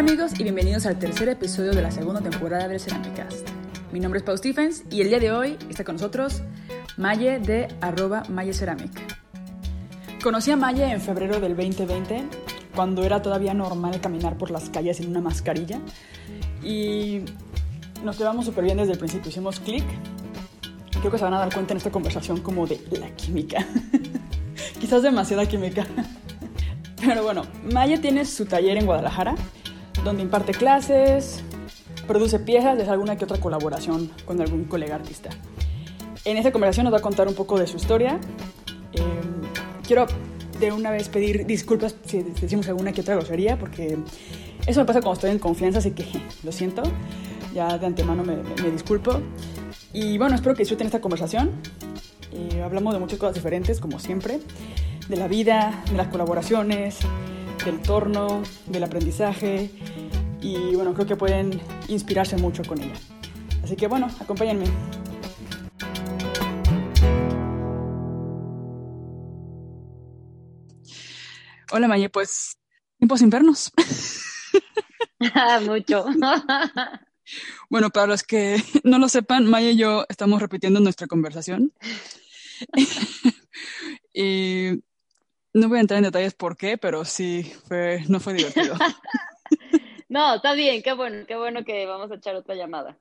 Hola amigos y bienvenidos al tercer episodio de la segunda temporada del Ceramicast. Mi nombre es Pau Stephens y el día de hoy está con nosotros Maye de arroba Maye Ceramic. Conocí a Maye en febrero del 2020, cuando era todavía normal caminar por las calles sin una mascarilla. Y nos llevamos súper bien desde el principio, hicimos clic. Creo que se van a dar cuenta en esta conversación como de la química. Quizás demasiada química. Pero bueno, Maye tiene su taller en Guadalajara, donde imparte clases, produce piezas, y hace alguna que otra colaboración con algún colega artista. En esta conversación nos va a contar un poco de su historia. Eh, quiero de una vez pedir disculpas si decimos alguna que otra grosería, porque eso me pasa cuando estoy en confianza, así que lo siento. Ya de antemano me, me disculpo. Y bueno, espero que disfruten esta conversación. Eh, hablamos de muchas cosas diferentes, como siempre de la vida, de las colaboraciones, del torno, del aprendizaje y bueno, creo que pueden inspirarse mucho con ella. Así que bueno, acompáñenme. Hola Maye, pues tiempo sin vernos. Mucho. bueno, para los que no lo sepan, Maya y yo estamos repitiendo nuestra conversación. y no voy a entrar en detalles por qué, pero sí, fue, no fue divertido. no, está bien, qué bueno, qué bueno que vamos a echar otra llamada.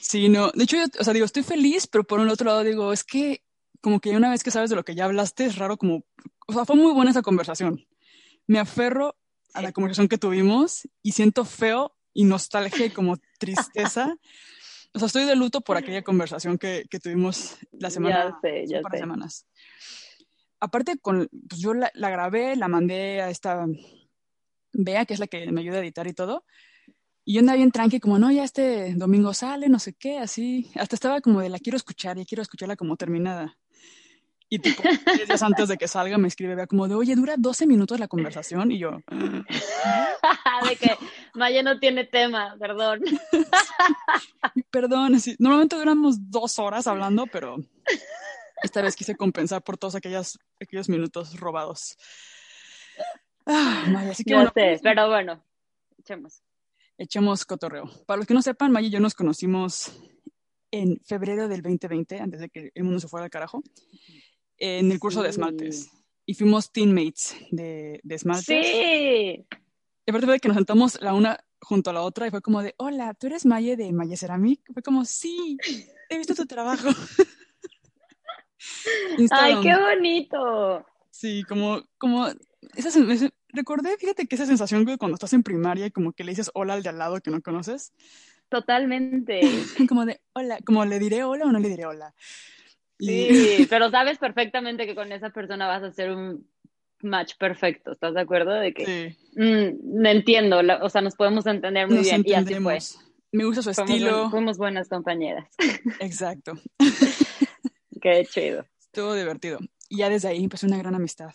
Sí, no, de hecho, yo, o sea, digo, estoy feliz, pero por un otro lado digo, es que como que una vez que sabes de lo que ya hablaste, es raro como, o sea, fue muy buena esa conversación. Me aferro a la conversación que tuvimos y siento feo y nostalgia y como tristeza. O sea, estoy de luto por aquella conversación que, que tuvimos la semana, ya sé, ya de semanas aparte, con, pues yo la, grabé, la mandé a esta Bea, que es la que me ayuda a editar y todo. Y yo andaba bien tranqui, como, no, ya este domingo sale, no sé qué, así. Hasta estaba como de, la quiero escuchar y quiero escucharla como terminada. Y tipo, tres días antes de que salga me escribe, como de, oye, dura 12 minutos la conversación. Y yo... de que Maya no tiene tema, perdón. perdón, sí. normalmente duramos dos horas hablando, pero esta vez quise compensar por todos aquellos, aquellos minutos robados. Ah, Maya, así que bueno, sé, pero bueno, echemos. Echemos cotorreo. Para los que no sepan, Maya y yo nos conocimos en febrero del 2020, antes de que el mundo se fuera al carajo, en el curso de esmaltes. Y fuimos teammates de, de esmaltes. Sí. Y aparte fue que nos sentamos la una junto a la otra y fue como de, hola, ¿tú eres Maya de Maya Ceramic? Fue como, sí, he visto tu trabajo. ¡Ay, qué bonito! Sí, como, como, esa, recordé, fíjate que esa sensación que cuando estás en primaria y como que le dices hola al de al lado que no conoces. Totalmente. como de, hola, como le diré hola o no le diré hola. Sí, pero sabes perfectamente que con esa persona vas a hacer un match perfecto, ¿estás de acuerdo? De que, sí. Mm, entiendo, o sea, nos podemos entender muy bien y así fue. Me gusta su estilo. fuimos buenas compañeras. Exacto. Qué chido. Estuvo divertido. Y ya desde ahí empezó una gran amistad.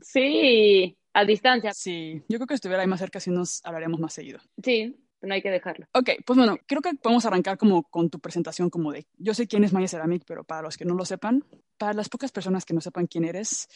Sí, a distancia. Sí, yo creo que si estuviera ahí más cerca, sí nos hablaríamos más seguido. Sí, no hay que dejarlo. Ok, pues bueno, creo que podemos arrancar como con tu presentación como de, yo sé quién es Maya Ceramic, pero para los que no lo sepan, para las pocas personas que no sepan quién eres,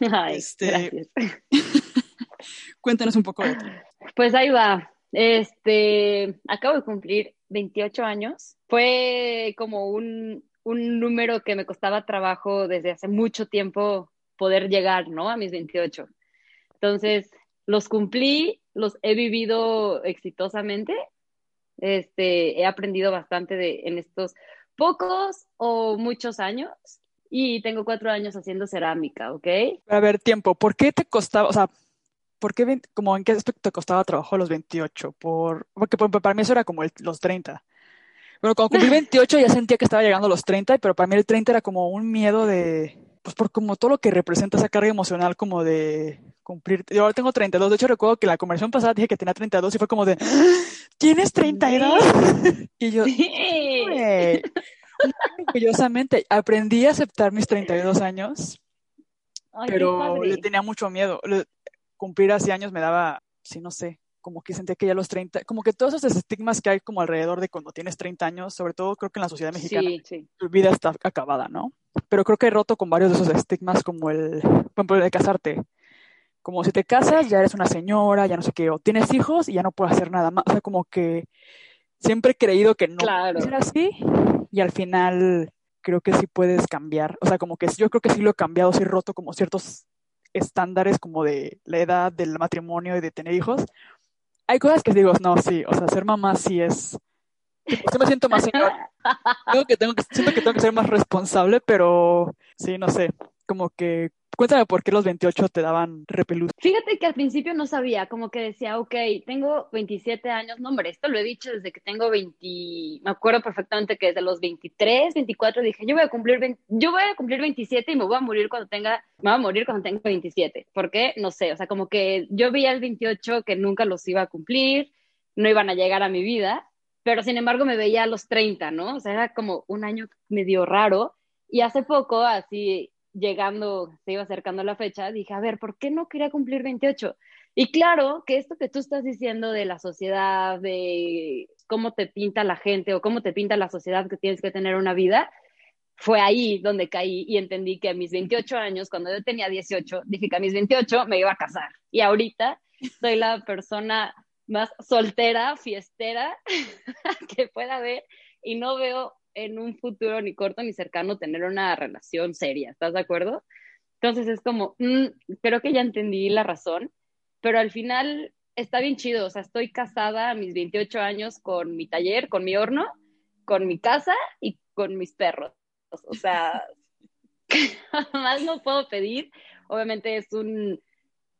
Ay, este, cuéntanos un poco de ti. Pues ahí va. Este, acabo de cumplir 28 años. Fue como un, un número que me costaba trabajo desde hace mucho tiempo poder llegar, ¿no? A mis 28. Entonces, los cumplí, los he vivido exitosamente, este, he aprendido bastante de, en estos pocos o muchos años y tengo cuatro años haciendo cerámica, ¿ok? A ver, tiempo, ¿por qué te costaba, o sea, ¿por qué, como en qué aspecto te costaba trabajo los 28? Por, porque para mí eso era como los 30. Bueno, cuando cumplí 28 ya sentía que estaba llegando a los 30, pero para mí el 30 era como un miedo de, pues por como todo lo que representa esa carga emocional como de cumplir. Yo ahora tengo 32, de hecho recuerdo que la conversación pasada dije que tenía 32 y fue como de, ¿tienes 32? y yo, sí. orgullosamente, aprendí a aceptar mis 32 años, pero le tenía mucho miedo. Cumplir así años me daba, sí, no sé, como que sentía que ya los 30, como que todos esos estigmas que hay como alrededor de cuando tienes 30 años, sobre todo creo que en la sociedad mexicana, tu vida está acabada, ¿no? Pero creo que he roto con varios de esos estigmas como el, por ejemplo, el de casarte. como si te casas, ya eres una señora, ya no sé qué, o tienes hijos y ya no puedes hacer nada más. O sea, como que siempre he creído que no claro. ser así y al final creo que sí puedes cambiar. O sea, como que yo creo que sí lo he cambiado, sí he roto como ciertos estándares como de la edad del matrimonio y de tener hijos. Hay cosas que digo, no, sí, o sea, ser mamá sí es... Yo me siento más señor. que tengo que, siento que tengo que ser más responsable, pero sí, no sé, como que Cuéntame por qué los 28 te daban repelús. Fíjate que al principio no sabía, como que decía, ok, tengo 27 años, no hombre, esto lo he dicho desde que tengo 20, me acuerdo perfectamente que desde los 23, 24 dije, yo voy a cumplir yo voy a cumplir 27 y me voy a morir cuando tenga, me voy a morir cuando tenga 27. ¿Por qué? No sé, o sea, como que yo veía el 28 que nunca los iba a cumplir, no iban a llegar a mi vida, pero sin embargo me veía a los 30, ¿no? O sea, era como un año medio raro. Y hace poco, así, llegando, se iba acercando la fecha, dije, a ver, ¿por qué no quería cumplir 28? Y claro que esto que tú estás diciendo de la sociedad, de cómo te pinta la gente o cómo te pinta la sociedad que tienes que tener una vida, fue ahí donde caí y entendí que a mis 28 años, cuando yo tenía 18, dije que a mis 28 me iba a casar. Y ahorita soy la persona más soltera, fiestera que pueda haber y no veo en un futuro ni corto ni cercano tener una relación seria, ¿estás de acuerdo? Entonces es como, mm, creo que ya entendí la razón, pero al final está bien chido, o sea, estoy casada a mis 28 años con mi taller, con mi horno, con mi casa y con mis perros. O sea, más no puedo pedir. Obviamente es un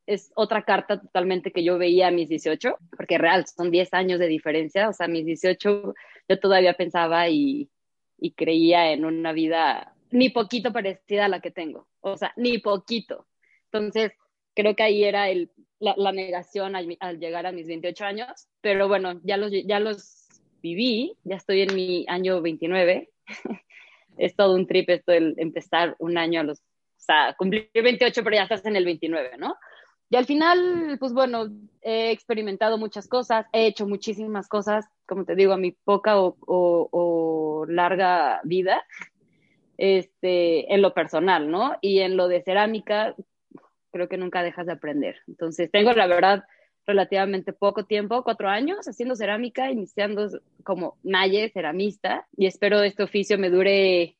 es otra carta totalmente que yo veía a mis 18, porque real, son 10 años de diferencia, o sea, a mis 18 yo todavía pensaba y, y creía en una vida ni poquito parecida a la que tengo, o sea, ni poquito. Entonces, creo que ahí era el, la, negación al, llegar a mis 28 años, pero bueno, ya los, ya los viví, ya estoy en mi año 29, es todo un trip esto de empezar un año a los, o sea, cumplir 28, pero ya estás en el 29, ¿no? Y al final, pues bueno, he experimentado muchas cosas, he hecho muchísimas cosas, como te digo, a mi poca o, larga vida, este, en lo personal, ¿no? Y en lo de cerámica, creo que nunca dejas de aprender. Entonces, tengo la verdad relativamente poco tiempo, cuatro años, haciendo cerámica, iniciando como naye, ceramista, y espero este oficio me dure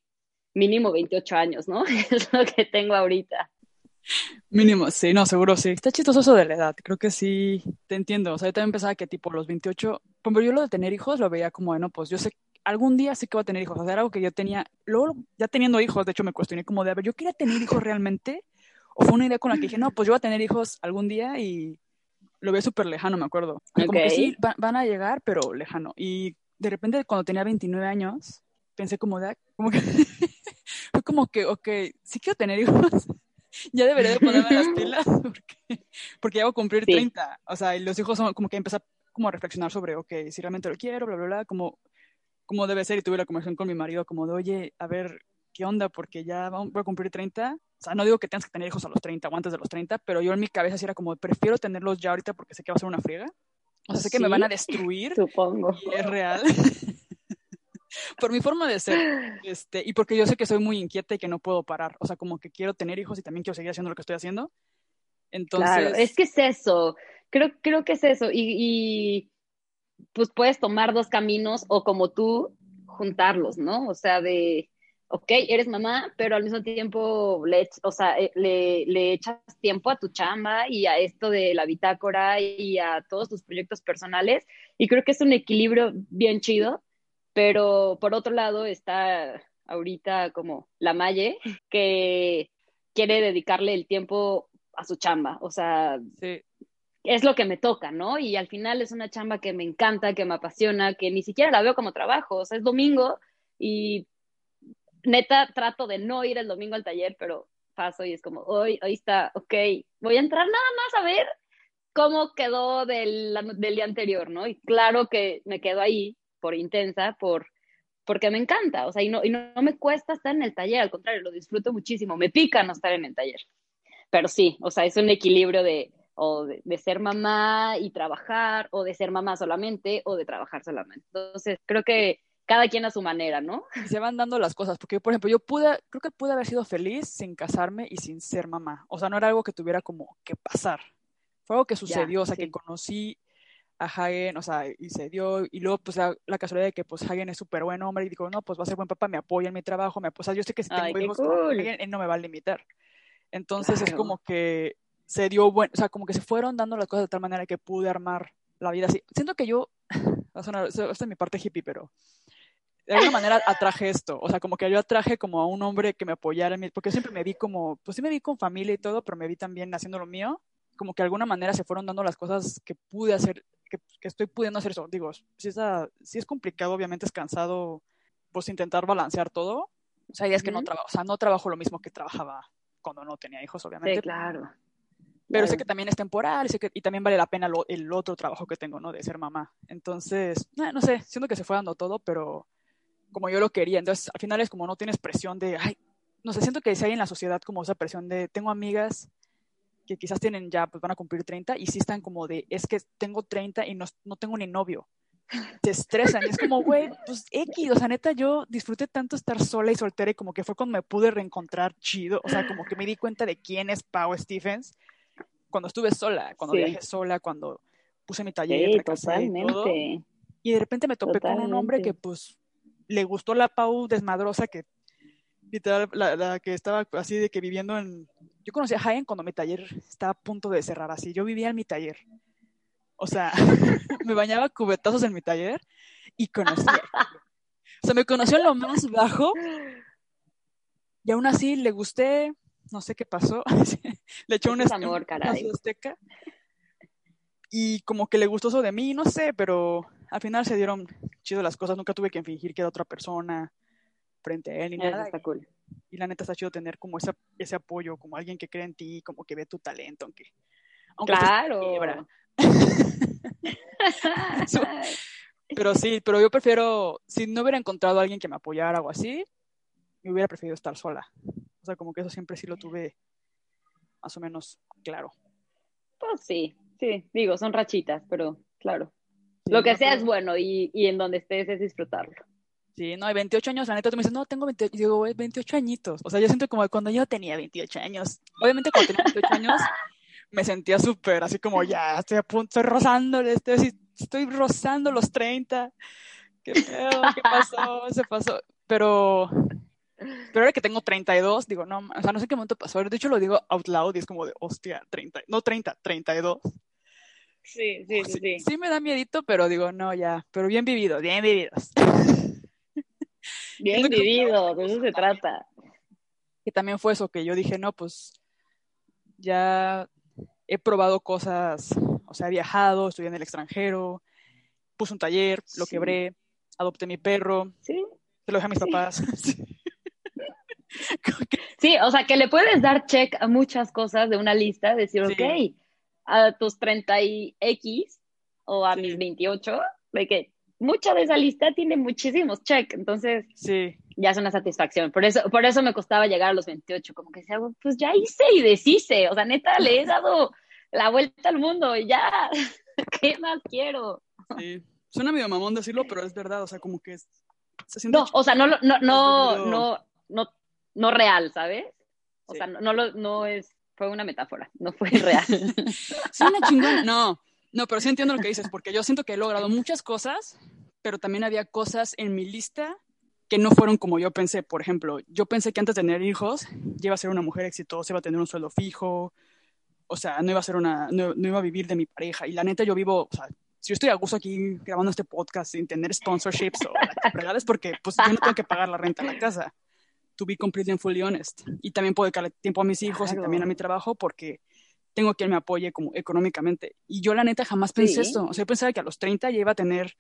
mínimo 28 años, ¿no? Es lo que tengo ahorita. Mínimo, sí, no, seguro sí. Está chistoso eso de la edad, creo que sí, te entiendo. O sea, yo también pensaba que tipo los 28, como yo lo de tener hijos lo veía como, bueno, pues yo sé, algún día sí que voy a tener hijos. O sea, era algo que yo tenía, luego ya teniendo hijos, de hecho me cuestioné como de, a ver, ¿yo quería tener hijos realmente? ¿O fue una idea con la que dije, no, pues yo voy a tener hijos algún día y lo veo súper lejano, me acuerdo. Como que sí, van a llegar, pero lejano. Y de repente cuando tenía 29 años, pensé como de, ah, como que, fue como que, ok, sí quiero tener hijos ya debería de ponerme las pilas porque, porque ya voy a cumplir 30. O sea, y los hijos son como que empezar como a reflexionar sobre, ok, si realmente lo quiero, bla, bla, bla, como, como debe ser. Y tuve la conversación con mi marido como de, oye, a ver, ¿qué onda? Porque ya voy a cumplir 30. O sea, no digo que tengas que tener hijos a los 30 o antes de los 30, pero yo en mi cabeza sí era como, prefiero tenerlos ya ahorita porque sé que va a ser una friega. O sea, sé que me van a destruir. Supongo. Y es real. por mi forma de ser, este, y porque yo sé que soy muy inquieta y que no puedo parar, o sea, como que quiero tener hijos y también quiero seguir haciendo lo que estoy haciendo. Entonces... Claro, es que es eso, creo, creo que es eso, y, y pues puedes tomar dos caminos o como tú, juntarlos, ¿no? O sea, de, ok, eres mamá, pero al mismo tiempo le, o sea, eh, le, le, echas tiempo a tu chamba y a esto de la bitácora y a todos tus proyectos personales. Y creo que es un equilibrio bien chido pero por otro lado está ahorita como la Maye, que quiere dedicarle el tiempo a su chamba. O sea, es lo que me toca, ¿no? Y al final es una chamba que me encanta, que me apasiona, que ni siquiera la veo como trabajo. O sea, es domingo y neta trato de no ir el domingo al taller, pero paso y es como, hoy, hoy está, ok, voy a entrar nada más a ver cómo quedó del, del día anterior, ¿no? Y claro que me quedo ahí por intensa, por, porque me encanta, o sea, y no, y no, me cuesta estar en el taller, al contrario, lo disfruto muchísimo, me pica no estar en el taller. Pero sí, o sea, es un equilibrio de, o de, de, ser mamá y trabajar, o de ser mamá solamente, o de trabajar solamente. Entonces, creo que, cada quien a su manera, ¿no? Y se van dando las cosas, porque por ejemplo, yo pude, creo que pude haber sido feliz sin casarme y sin ser mamá. O sea, no era algo que tuviera como que pasar. Fue algo que sucedió, o sea, que conocí a Hagen, o sea, y se dio, y luego pues la, casualidad de que pues Hagen es súper buen hombre y digo, no, pues va a ser buen papá, me apoya en mi trabajo, me apoya, yo sé que si tengo hijos él no me va a limitar. Entonces es como que se dio bueno, o sea, como que se fueron dando las cosas de tal manera que pude armar la vida así. Siento que yo, esta es mi parte hippie, pero de alguna manera atraje esto, o sea, como que yo atraje como a un hombre que me apoyara, en porque siempre me vi como, pues sí me vi con familia y todo, pero me vi también haciendo lo mío, como que de alguna manera se fueron dando las cosas que pude hacer, que, estoy pudiendo hacer eso. Digo, si es, si es complicado, obviamente es cansado, pues intentar balancear todo. O sea, es que no trabajo, o sea, no trabajo lo mismo que trabajaba cuando no tenía hijos, obviamente. Sí, claro. Pero sé que también es temporal sé que, y también vale la pena el otro trabajo que tengo, ¿no? De ser mamá. Entonces, no sé, siento que se fue dando todo, pero como yo lo quería. Entonces, al final es como no tienes presión de, ay, no sé, siento que si hay en la sociedad como esa presión de, tengo amigas que quizás tienen ya, pues van a cumplir 30 y sí están como de, es que tengo 30 y no, no tengo ni novio. Te estresan. es como, güey, pues X, o sea, neta, yo disfruté tanto estar sola y soltera y como que fue cuando me pude reencontrar chido. O sea, como que me di cuenta de quién es Pau Stephens cuando estuve sola, cuando viajé sola, cuando puse mi taller, sí, totalmente. Y, de repente me topé con un hombre que pues le gustó la Pau desmadrosa que literal la, que estaba así de que viviendo en yo conocí a Hayen cuando mi taller estaba a punto de cerrar así yo vivía en mi taller. O sea me bañaba cubetazos en mi taller y conocía. O sea me conoció en lo más bajo y aún así le gusté no sé qué pasó le echó un amor caray. Azteca y como que le gustó eso de mí no sé pero al final se dieron chido las cosas, nunca tuve que fingir que era otra persona frente a él ni nada. Está cool. Y, la neta está chido tener como ese, ese apoyo, como alguien que cree en ti, como que ve tu talento, aunque... claro. pero sí, pero yo prefiero, si no hubiera encontrado a alguien que me apoyara o así, me hubiera preferido estar sola. O sea, como que eso siempre sí lo tuve más o menos claro. Pues sí, sí, digo, son rachitas, pero claro. Lo que sea es bueno y, y en donde estés es disfrutarlo. Sí, no, hay 28 años, la neta, tú me dices, no, tengo 28, digo, 28 añitos. O sea, yo siento como cuando yo tenía 28 años. Obviamente cuando tenía 28 años me sentía súper, así como ya, estoy a punto, estoy rozando, estoy, estoy rozando los 30. Qué feo, qué pasó, se pasó. Pero, pero ahora que tengo 32, digo, no, o sea, no sé qué momento pasó. De hecho, lo digo out loud y es como de, hostia, 30, no 30, 32. Sí, sí, sí, sí. Sí me da miedito, pero digo, no, ya, pero bien vivido, bien vividos. Bien vivido, de eso se trata. Y también fue eso que yo dije, no, pues ya he probado cosas, o sea, he viajado, estudié en el extranjero, puse un taller, lo quebré, adopté mi perro, ¿Sí? se lo dejé a mis papás. sí, o sea, que le puedes dar check a muchas cosas de una lista, decir, ok, a tus 30 y X o a mis 28, de que mucha de esa lista tiene muchísimos check, entonces sí. ya es una satisfacción. Por eso, por eso me costaba llegar a los 28, como que sea, pues ya hice y deshice, o sea, neta, le he dado la vuelta al mundo y ya, ¿qué más quiero? Sí, suena medio mamón decirlo, pero es verdad, o sea, como que se siente... No, o sea, no, no, no, no, no, no, real, ¿sabes? O sea, no, no, no es fue una metáfora, no fue real. Sí, una chingona. No, no, pero sí entiendo lo que dices, porque yo siento que he logrado muchas cosas, pero también había cosas en mi lista que no fueron como yo pensé. Por ejemplo, yo pensé que antes de tener hijos, iba a ser una mujer exitosa, iba a tener un sueldo fijo, o sea, no iba a ser una, no, iba a vivir de mi pareja. Y la neta, yo vivo, o sea, si yo estoy a gusto aquí grabando este podcast sin tener sponsorships o es porque pues yo no tengo que pagar la renta de la casa to be completely and fully honest. Y también puedo dedicarle tiempo a mis hijos y también a mi trabajo porque tengo quien me apoye como económicamente. Y yo la neta jamás pensé esto. O sea, yo pensaba que a los 30 ya iba a tener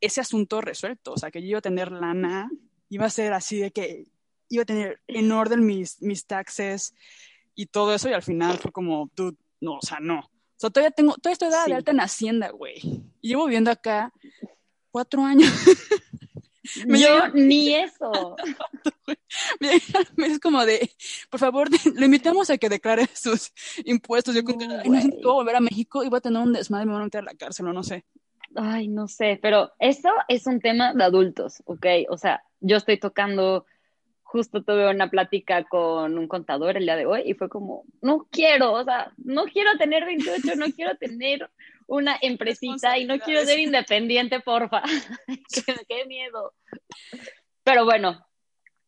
ese asunto resuelto. O sea, que yo iba a tener lana, iba a ser así de que iba a tener en orden mis, mis taxes y todo eso. Y al final fue como, tú, no, o sea, no. O sea, todavía tengo, todavía estoy de alta en Hacienda, güey. Y llevo viviendo acá cuatro años. Me yo ni eso. es como de, por favor, le invitamos a que declare sus impuestos. Yo creo que no, no volver a México y va a tener un desmadre, me van a meter a la cárcel o no sé. ay, no sé, pero eso es un tema de adultos, ¿ok? O sea, yo estoy tocando, justo tuve una plática con un contador el día de hoy y fue como, no quiero, o sea, no quiero tener 28, no quiero tener una empresita y no quiero ser independiente, porfa. qué miedo. Pero bueno,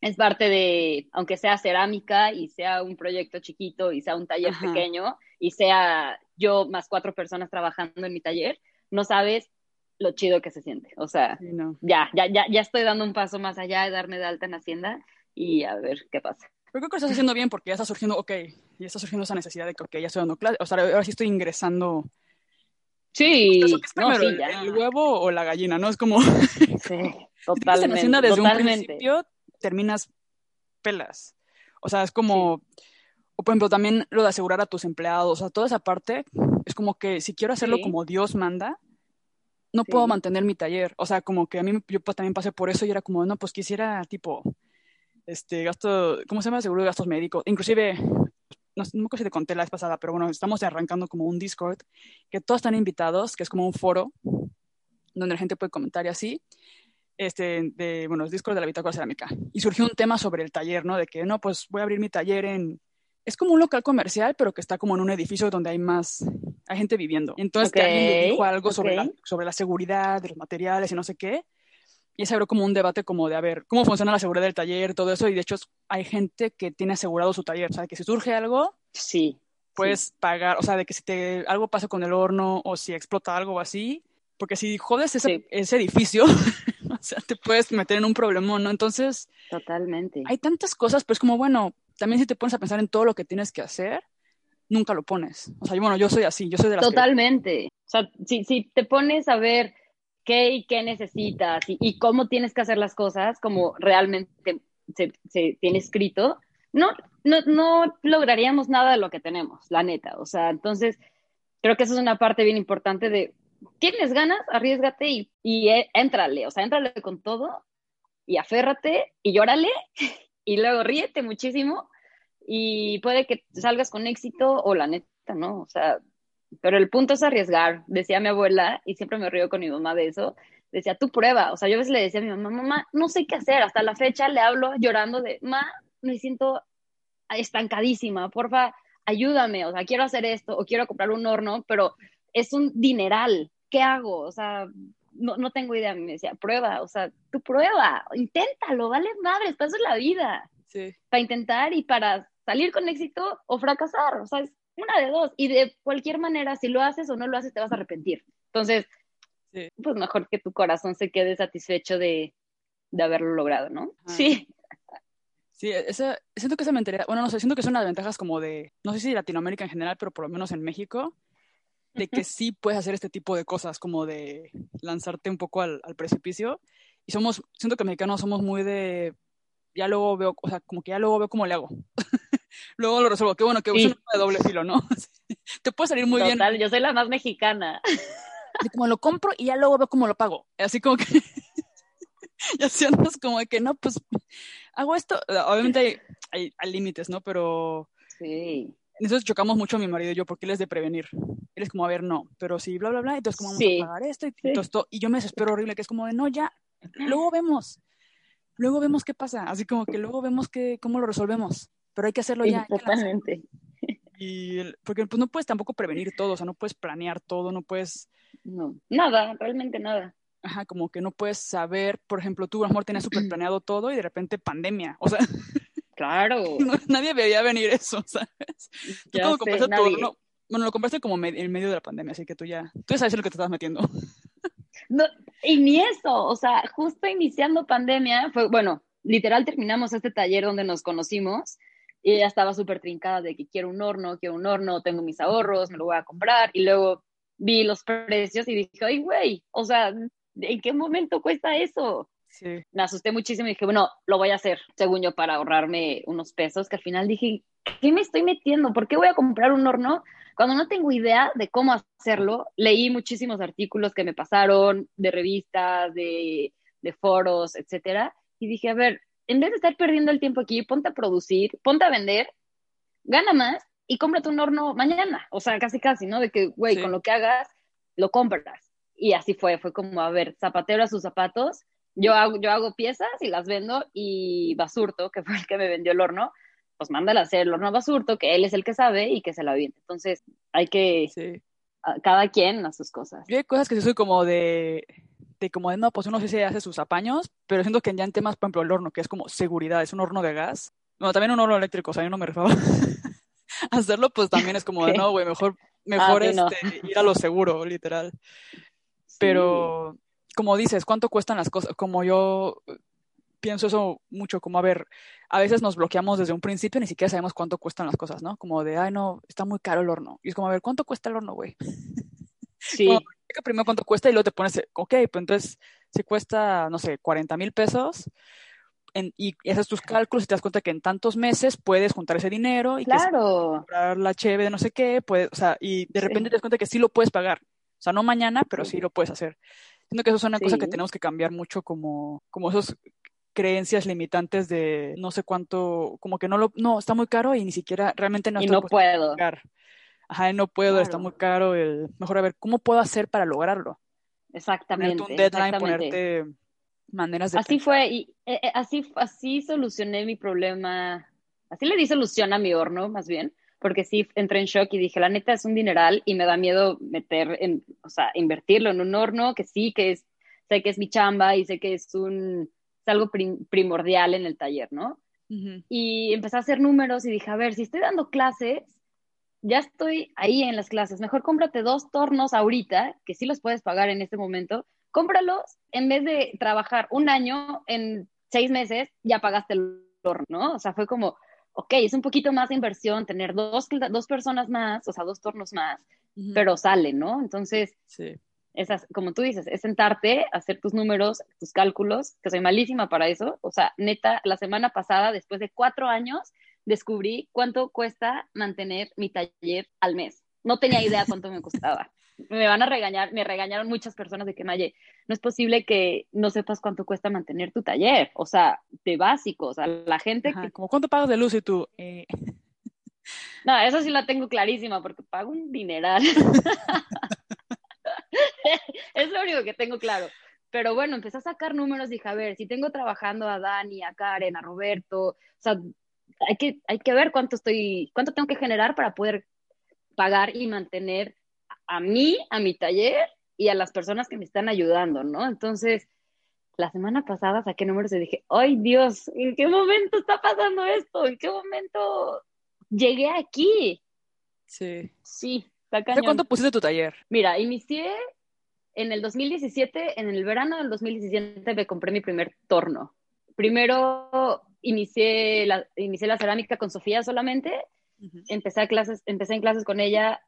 es parte de, aunque sea cerámica y sea un proyecto chiquito y sea un taller pequeño y sea yo más cuatro personas trabajando en mi taller, no sabes lo chido que se siente. O sea, ya, ya, ya, ya estoy dando un paso más allá de darme de alta en Hacienda y a ver qué pasa. creo que lo estás haciendo bien porque ya está surgiendo, ok, ya está surgiendo esa necesidad de que, ok, ya estoy dando clases, o sea, ahora sí estoy ingresando. Sí, ¿Qué es primero, el, huevo o la gallina? ¿No? Es como... Sí, totalmente. Si desde un principio, terminas pelas. O sea, es como, o por ejemplo, también lo de asegurar a tus empleados, o sea, toda esa parte es como que si quiero hacerlo como Dios manda, no puedo mantener mi taller. O sea, como que a mí yo pues, también pasé por eso y era como, no, pues quisiera tipo, este, gasto, ¿cómo se llama? Seguro de gastos médicos. Inclusive, no, no sé si te conté la vez pasada, pero bueno, estamos arrancando como un Discord, que todos están invitados, que es como un foro donde la gente puede comentar y así este, de, bueno, los discos de la Bitácora Cerámica. Y surgió un tema sobre el taller, ¿no? De que, no, pues voy a abrir mi taller en... Es como un local comercial, pero que está como en un edificio donde hay más, hay gente viviendo. Entonces, que alguien dijo algo sobre, la, sobre la seguridad de los materiales y no sé qué. Y se abrió como un debate como de, a ver, ¿cómo funciona la seguridad del taller? Todo eso. Y de hecho, hay gente que tiene asegurado su taller. O sea, que si surge algo, sí, puedes pagar. O sea, de que si te, algo pasa con el horno o si explota algo así. Porque si jodes ese, ese edificio, o sea, te puedes meter en un problemón, ¿no? Entonces, totalmente. Hay tantas cosas, pero es como, bueno, también si te pones a pensar en todo lo que tienes que hacer, nunca lo pones. O sea, bueno, yo soy así, yo soy de las Totalmente. O sea, si, si te pones a ver qué y qué necesitas y, cómo tienes que hacer las cosas, como realmente se, se tiene escrito, no, no, no lograríamos nada de lo que tenemos, la neta. O sea, entonces, creo que eso es una parte bien importante de tienes ganas, arriesgate y, y eh, éntrale, o sea, éntrale con todo y aférrate y llórale y luego ríete muchísimo y puede que salgas con éxito o la neta, ¿no? O sea, pero el punto es arriesgar, decía mi abuela, y siempre me río con mi mamá de eso, decía, tú prueba, o sea, yo a veces le decía a mi mamá, mamá, no sé qué hacer, hasta la fecha le hablo llorando de, ma, me siento estancadísima, porfa, ayúdame, o sea, quiero hacer esto, o quiero comprar un horno, pero es un dineral, ¿qué hago? O sea, no, no tengo idea. Me decía, prueba, o sea, tú prueba, inténtalo, vale madres, para eso es la vida. Sí. Para intentar y para salir con éxito o fracasar, o sea, es una de dos. Y de cualquier manera, si lo haces o no lo haces, te vas a arrepentir. Entonces, pues mejor que tu corazón se quede satisfecho de, de haberlo logrado, ¿no? Sí. Sí, esa, siento que esa mentalidad, bueno, no sé, siento que son las ventajas como de, no sé si Latinoamérica en general, pero por lo menos en México, de que sí puedes hacer este tipo de cosas, como de lanzarte un poco al, precipicio. Y somos, siento que mexicanos somos muy de, ya luego veo, o sea, como que ya luego veo cómo le hago. luego lo resuelvo. Qué bueno, que uso de doble filo, ¿no? Te puede salir muy Total, yo soy la más mexicana. como lo compro y ya luego veo cómo lo pago. Así como que ya así andas como de que no, pues hago esto. Obviamente hay, hay límites, ¿no? Pero sí. Entonces chocamos mucho mi marido y yo porque él es de prevenir. Él es como, a ver, no, pero sí, bla, bla, bla, entonces cómo vamos a pagar esto y, esto, y yo me desespero horrible, que es como de, no, ya, luego vemos, luego vemos qué pasa, así como que luego vemos que, cómo lo resolvemos, pero hay que hacerlo ya. Totalmente. Y porque pues no puedes tampoco prevenir todo, o sea, no puedes planear todo, no puedes... No, nada, realmente nada. Ajá, como que no puedes saber, por ejemplo, tú a lo mejor tenías súper planeado todo y de repente pandemia, o sea... Claro. nadie veía venir eso, ¿sabes? Tú ya compraste todo, bueno, lo compraste como en medio de la pandemia, así que tú ya, tú ya sabes en lo que te estás metiendo. No, y ni eso, o sea, justo iniciando pandemia, fue, bueno, literal terminamos este taller donde nos conocimos y ella estaba súper trincada de que quiero un horno, quiero un horno, tengo mis ahorros, me lo voy a comprar y luego vi los precios y dije, ay, güey, o sea, ¿en qué momento cuesta eso? Me asusté muchísimo y dije, bueno, lo voy a hacer, según yo, para ahorrarme unos pesos, que al final dije, ¿qué me estoy metiendo? ¿Por qué voy a comprar un horno cuando no tengo idea de cómo hacerlo? Leí muchísimos artículos que me pasaron de revistas, de, de foros, etcétera, y dije, a ver, en vez de estar perdiendo el tiempo aquí, ponte a producir, ponte a vender, gana más y cómprate un horno mañana. O sea, casi casi, ¿no? De que, güey, con lo que hagas, lo compras y así fue, fue como, a ver, zapatero a sus zapatos, yo hago, yo hago piezas y las vendo y Basurto, que fue el que me vendió el horno, pues mándala a hacer el horno a Basurto, que él es el que sabe y que se la viene. Entonces hay que, sí. cada quien a sus cosas. Yo hay cosas que soy como de, de como de, no, pues uno sí se hace sus apaños, pero siento que ya en temas, por ejemplo, el horno, que es como seguridad, es un horno de gas, bueno, también un horno eléctrico, o sea, yo no me rifaba. Hacerlo, pues también es como de, no, güey, mejor, ah, mejor este, ir a lo seguro, literal. Pero, como dices, ¿cuánto cuestan las cosas? Como yo pienso eso mucho, como a ver, a veces nos bloqueamos desde un principio, ni siquiera sabemos cuánto cuestan las cosas, ¿no? Como de, ay, no, está muy caro el horno. Y es como, a ver, ¿cuánto cuesta el horno, güey? Sí. Como, primero cuánto cuesta y luego te pones, ok, pues entonces, si cuesta, no sé, 40 mil pesos, y haces tus cálculos y te das cuenta que en tantos meses puedes juntar ese dinero y claro. comprar la cheve de no sé qué, puedes, o sea, y de repente te das cuenta que sí lo puedes pagar. O sea, no mañana, pero sí, lo puedes hacer. Siento que eso es una cosa que tenemos que cambiar mucho como, como esos creencias limitantes de no sé cuánto, como que no lo, no, está muy caro y ni siquiera realmente no y no puedo. Pagar. Ajá, no puedo, está muy caro, el, mejor a ver, ¿cómo puedo hacer para lograrlo? Exactamente. un deadline, ponerte maneras de así fue y eh, eh, así así solucioné mi problema así le di solución a mi horno más bien porque sí entré en shock y dije la neta es un dineral y me da miedo meter en o sea invertirlo en un horno que sí que es sé que es mi chamba y sé que es un es algo primordial en el taller no y empecé a hacer números y dije a ver si estoy dando clases ya estoy ahí en las clases mejor cómprate dos tornos ahorita que sí los puedes pagar en este momento cómpralos en vez de trabajar un año, en seis meses ya pagaste el horno, ¿no? O sea, fue como, ok, es un poquito más de inversión tener dos, dos personas más, o sea, dos tornos más, pero sale, ¿no? Entonces, sí. esas, como tú dices, es sentarte, hacer tus números, tus cálculos, que soy malísima para eso. O sea, neta, la semana pasada, después de cuatro años, descubrí cuánto cuesta mantener mi taller al mes. No tenía idea cuánto me costaba me van a regañar, me regañaron muchas personas de que, Maye, no es posible que no sepas cuánto cuesta mantener tu taller, o sea, de básicos, a la gente que... Como cuánto pagas de luz y tú... Eh... No, eso sí la tengo clarísima, porque pago un dineral. es lo único que tengo claro. Pero bueno, empecé a sacar números y dije, a ver, si tengo trabajando a Dani, a Karen, a Roberto, o sea, hay que, hay que ver cuánto estoy, cuánto tengo que generar para poder pagar y mantener a mí, a mi taller y a las personas que me están ayudando, ¿no? Entonces, la semana pasada saqué números y dije, ¡ay Dios! ¿En qué momento está pasando esto? ¿En qué momento llegué aquí? Sí. Sí, cañón. cuánto pusiste tu taller? Mira, inicié en el 2017, en el verano del 2017 me compré mi primer torno. Primero inicié la, inicié la cerámica con Sofía solamente, empecé, a clases, empecé en clases con ella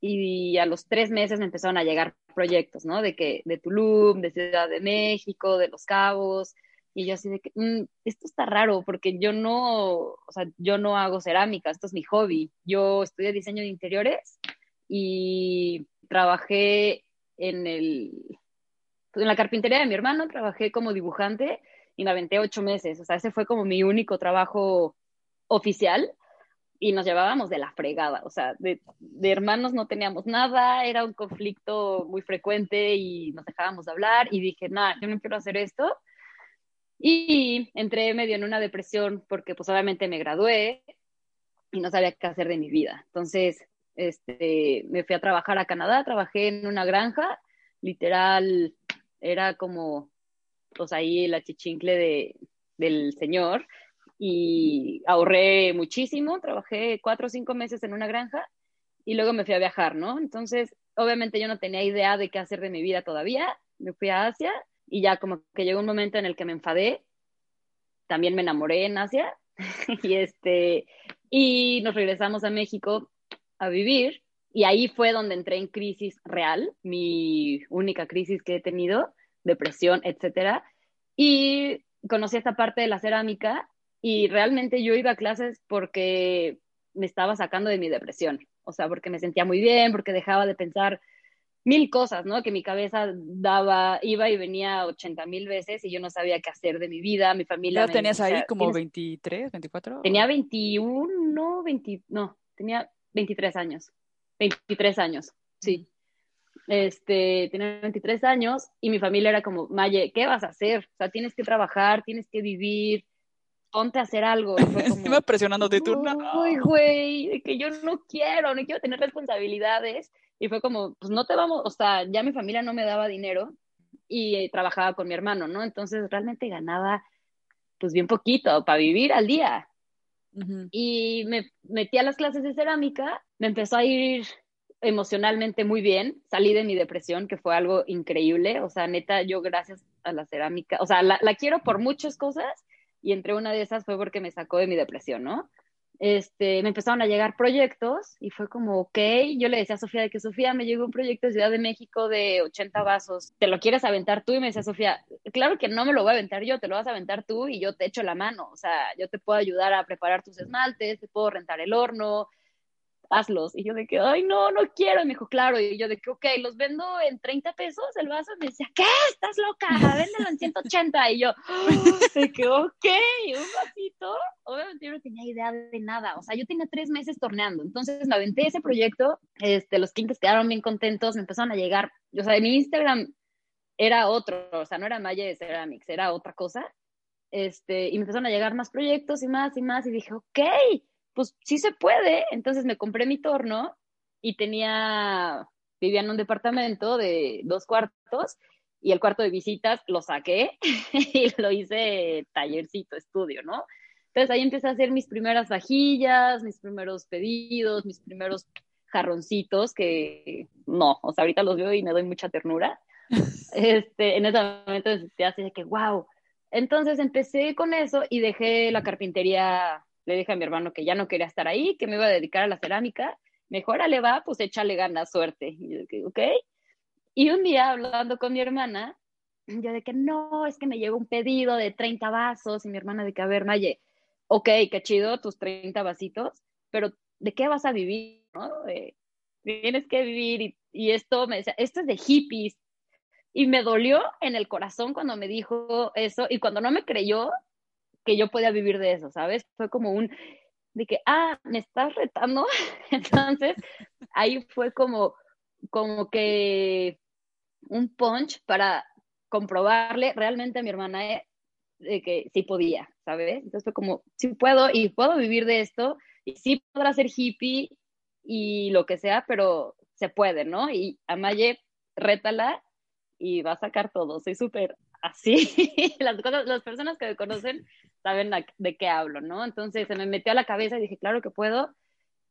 y a los tres meses me empezaron a llegar proyectos, ¿no? De que de Tulum, de Ciudad de México, de Los Cabos, y yo así de que, mm, esto está raro porque yo no, o sea, yo no hago cerámica, esto es mi hobby. Yo estudié diseño de interiores y trabajé en el, en la carpintería de mi hermano, trabajé como dibujante y me aventé ocho meses, o sea, ese fue como mi único trabajo oficial y nos llevábamos de la fregada, o sea, de, hermanos no teníamos nada, era un conflicto muy frecuente y nos dejábamos de hablar y dije, nada, yo no quiero hacer esto. Y entré medio en una depresión porque pues obviamente me gradué y no sabía qué hacer de mi vida. Entonces, este, me fui a trabajar a Canadá, trabajé en una granja, literal, era como, pues ahí la chichincle de, del señor, y ahorré muchísimo, trabajé cuatro o cinco meses en una granja y luego me fui a viajar, ¿no? Entonces, obviamente yo no tenía idea de qué hacer de mi vida todavía, me fui a Asia y ya como que llegó un momento en el que me enfadé, también me enamoré en Asia y este, y nos regresamos a México a vivir y ahí fue donde entré en crisis real, mi única crisis que he tenido, depresión, etcétera, y conocí esta parte de la cerámica y realmente yo iba a clases porque me estaba sacando de mi depresión, o sea, porque me sentía muy bien, porque dejaba de pensar mil cosas, ¿no? Que mi cabeza daba, iba y venía 80 mil veces y yo no sabía qué hacer de mi vida, mi familia. ¿Ya tenías ahí como 23, 24? Tenía 21, 20, no, tenía 23 años, 23 años, sí. Este, tenía 23 años y mi familia era como, Maye, ¿qué vas a hacer? O sea, tienes que trabajar, tienes que vivir, ponte a hacer algo. Como, presionándote tú. Uy, güey, que yo no quiero, no quiero tener responsabilidades. Y fue como, pues no te vamos, o sea, ya mi familia no me daba dinero y eh, trabajaba con mi hermano, ¿no? Entonces realmente ganaba pues bien poquito para vivir al día. Y me metí a las clases de cerámica, me empezó a ir emocionalmente muy bien, salí de mi depresión, que fue algo increíble, o sea, neta, yo gracias a la cerámica, o sea, la, la quiero por muchas cosas y entre una de esas fue porque me sacó de mi depresión, ¿no? este, me empezaron a llegar proyectos y fue como, ok, yo le decía a Sofía de que Sofía me llegó un proyecto de Ciudad de México de 80 vasos, ¿te lo quieres aventar tú? Y me decía Sofía, claro que no me lo voy a aventar yo, te lo vas a aventar tú y yo te echo la mano, o sea, yo te puedo ayudar a preparar tus esmaltes, te puedo rentar el horno, hazlos. Y yo de que, ay, no, no quiero. Y me dijo, claro. Y yo de que, ok, los vendo en 30 pesos el vaso. Y me decía, ¿qué? ¿Estás loca? Véndelo en 180. Y yo, de que, ok, un vasito. Obviamente yo no tenía idea de nada. O sea, yo tenía tres meses torneando. Entonces me aventé ese proyecto. Este, los clientes quedaron bien contentos. Me empezaron a llegar. O sea, de mi Instagram era otro. O sea, no era Maya de Ceramics, era otra cosa. Este, y me empezaron a llegar más proyectos y más y más. Y dije, ok pues sí se puede. Entonces me compré mi torno y tenía, vivía en un departamento de dos cuartos y el cuarto de visitas lo saqué y lo hice tallercito, estudio, ¿no? Entonces ahí empecé a hacer mis primeras vajillas, mis primeros pedidos, mis primeros jarroncitos que no, o sea, ahorita los veo y me doy mucha ternura. Este, en ese momento te hace que, wow. Entonces empecé con eso y dejé la carpintería le dije a mi hermano que ya no quería estar ahí, que me iba a dedicar a la cerámica. Mejor le va, pues échale ganas, suerte. Y yo dije, ok. Y un día hablando con mi hermana, yo de que no, es que me llegó un pedido de 30 vasos y mi hermana de que, a ver, Maye, ok, qué chido tus 30 vasitos, pero ¿de qué vas a vivir? ¿no? tienes que vivir y, y, esto me decía, esto es de hippies. Y me dolió en el corazón cuando me dijo eso y cuando no me creyó, que yo podía vivir de eso, ¿sabes? Fue como un, de que, ah, me estás retando. Entonces, ahí fue como, como que un punch para comprobarle realmente a mi hermana eh, de que sí podía, ¿sabes? Entonces fue como, sí puedo y puedo vivir de esto y sí podrá ser hippie y lo que sea, pero se puede, ¿no? Y Amaye, rétala y va a sacar todo. Soy súper así. las, personas que me conocen saben de qué hablo, ¿no? Entonces se me metió a la cabeza y dije, claro que puedo.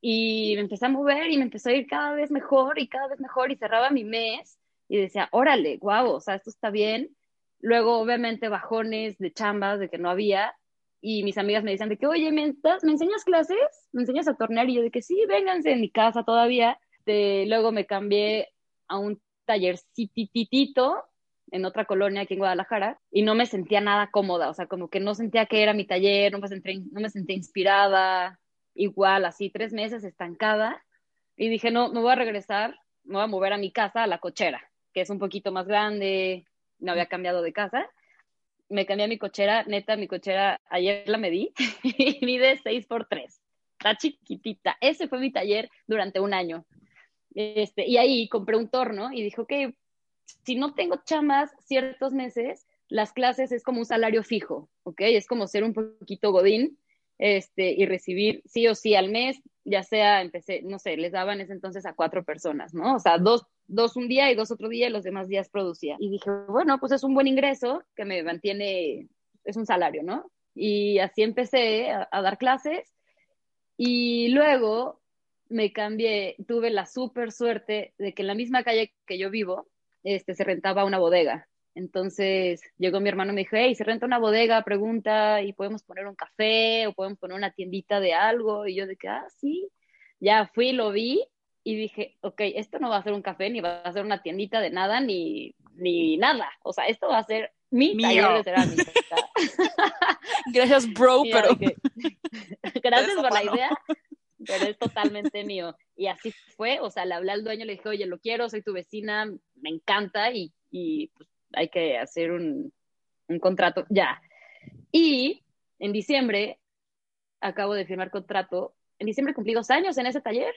Y me empecé a mover y me empezó a ir cada vez mejor y cada vez mejor y cerraba mi mes y decía, órale, guau, o sea, esto está bien. Luego, obviamente, bajones de chambas, de que no había. Y mis amigas me decían de que, oye, ¿me, ¿me enseñas clases? ¿Me enseñas a tornear? Y yo de que sí, vénganse en mi casa todavía. De, luego me cambié a un tallercititito en otra colonia aquí en Guadalajara y no me sentía nada cómoda, o sea, como que no sentía que era mi taller, no me sentía, no me sentía inspirada, igual, así tres meses estancada y dije, no, me voy a regresar, me voy a mover a mi casa, a la cochera, que es un poquito más grande, no había cambiado de casa. Me cambié a mi cochera, neta, mi cochera, ayer la medí y mide 6 por 3 está chiquitita. Ese fue mi taller durante un año. Este, y ahí compré un torno y dije, ok, si no tengo chamas ciertos meses, las clases es como un salario fijo, ¿ok? Es como ser un poquito godín este, y recibir sí o sí al mes, ya sea, empecé, no sé, les daban ese entonces a cuatro personas, ¿no? O sea, dos, dos un día y dos otro día y los demás días producía. Y dije, bueno, pues es un buen ingreso que me mantiene, es un salario, ¿no? Y así empecé a, a dar clases y luego me cambié, tuve la súper suerte de que en la misma calle que yo vivo, este, se rentaba una bodega. Entonces llegó mi hermano y me dijo, hey, se renta una bodega, pregunta, y podemos poner un café o podemos poner una tiendita de algo. Y yo de que, ah, sí. Ya fui, lo vi y dije, ok, esto no va a ser un café, ni va a ser una tiendita de nada, ni, ni nada. O sea, esto va a ser mi taller de cerámica. Gracias, bro, pero... Gracias por la idea, pero es totalmente mío. Y así fue, o sea, le hablé al dueño, le dije, oye, lo quiero, soy tu vecina, me encanta y, y pues, hay que hacer un, un contrato ya. Y en diciembre acabo de firmar contrato. En diciembre cumplí dos años en ese taller.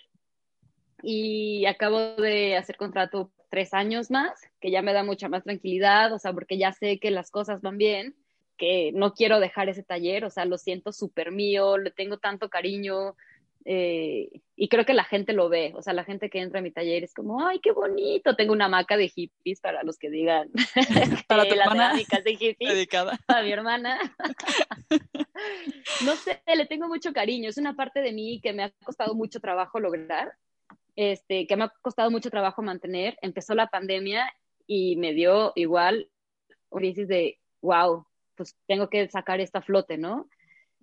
y acabo de hacer contrato tres años más, que ya me da mucha más tranquilidad, o sea, porque ya sé que las cosas van bien, que no quiero dejar ese taller, o sea, lo siento súper mío, le tengo tanto cariño, eh, y creo que la gente lo ve, o sea, la gente que entra a mi taller es como, ay, qué bonito, tengo una hamaca de hippies para los que digan, para tu hermana, de hippies, dedicada. para mi hermana. no sé, le tengo mucho cariño, es una parte de mí que me ha costado mucho trabajo lograr, este, que me ha costado mucho trabajo mantener. Empezó la pandemia y me dio igual crisis de, wow, pues tengo que sacar esta flote, ¿no?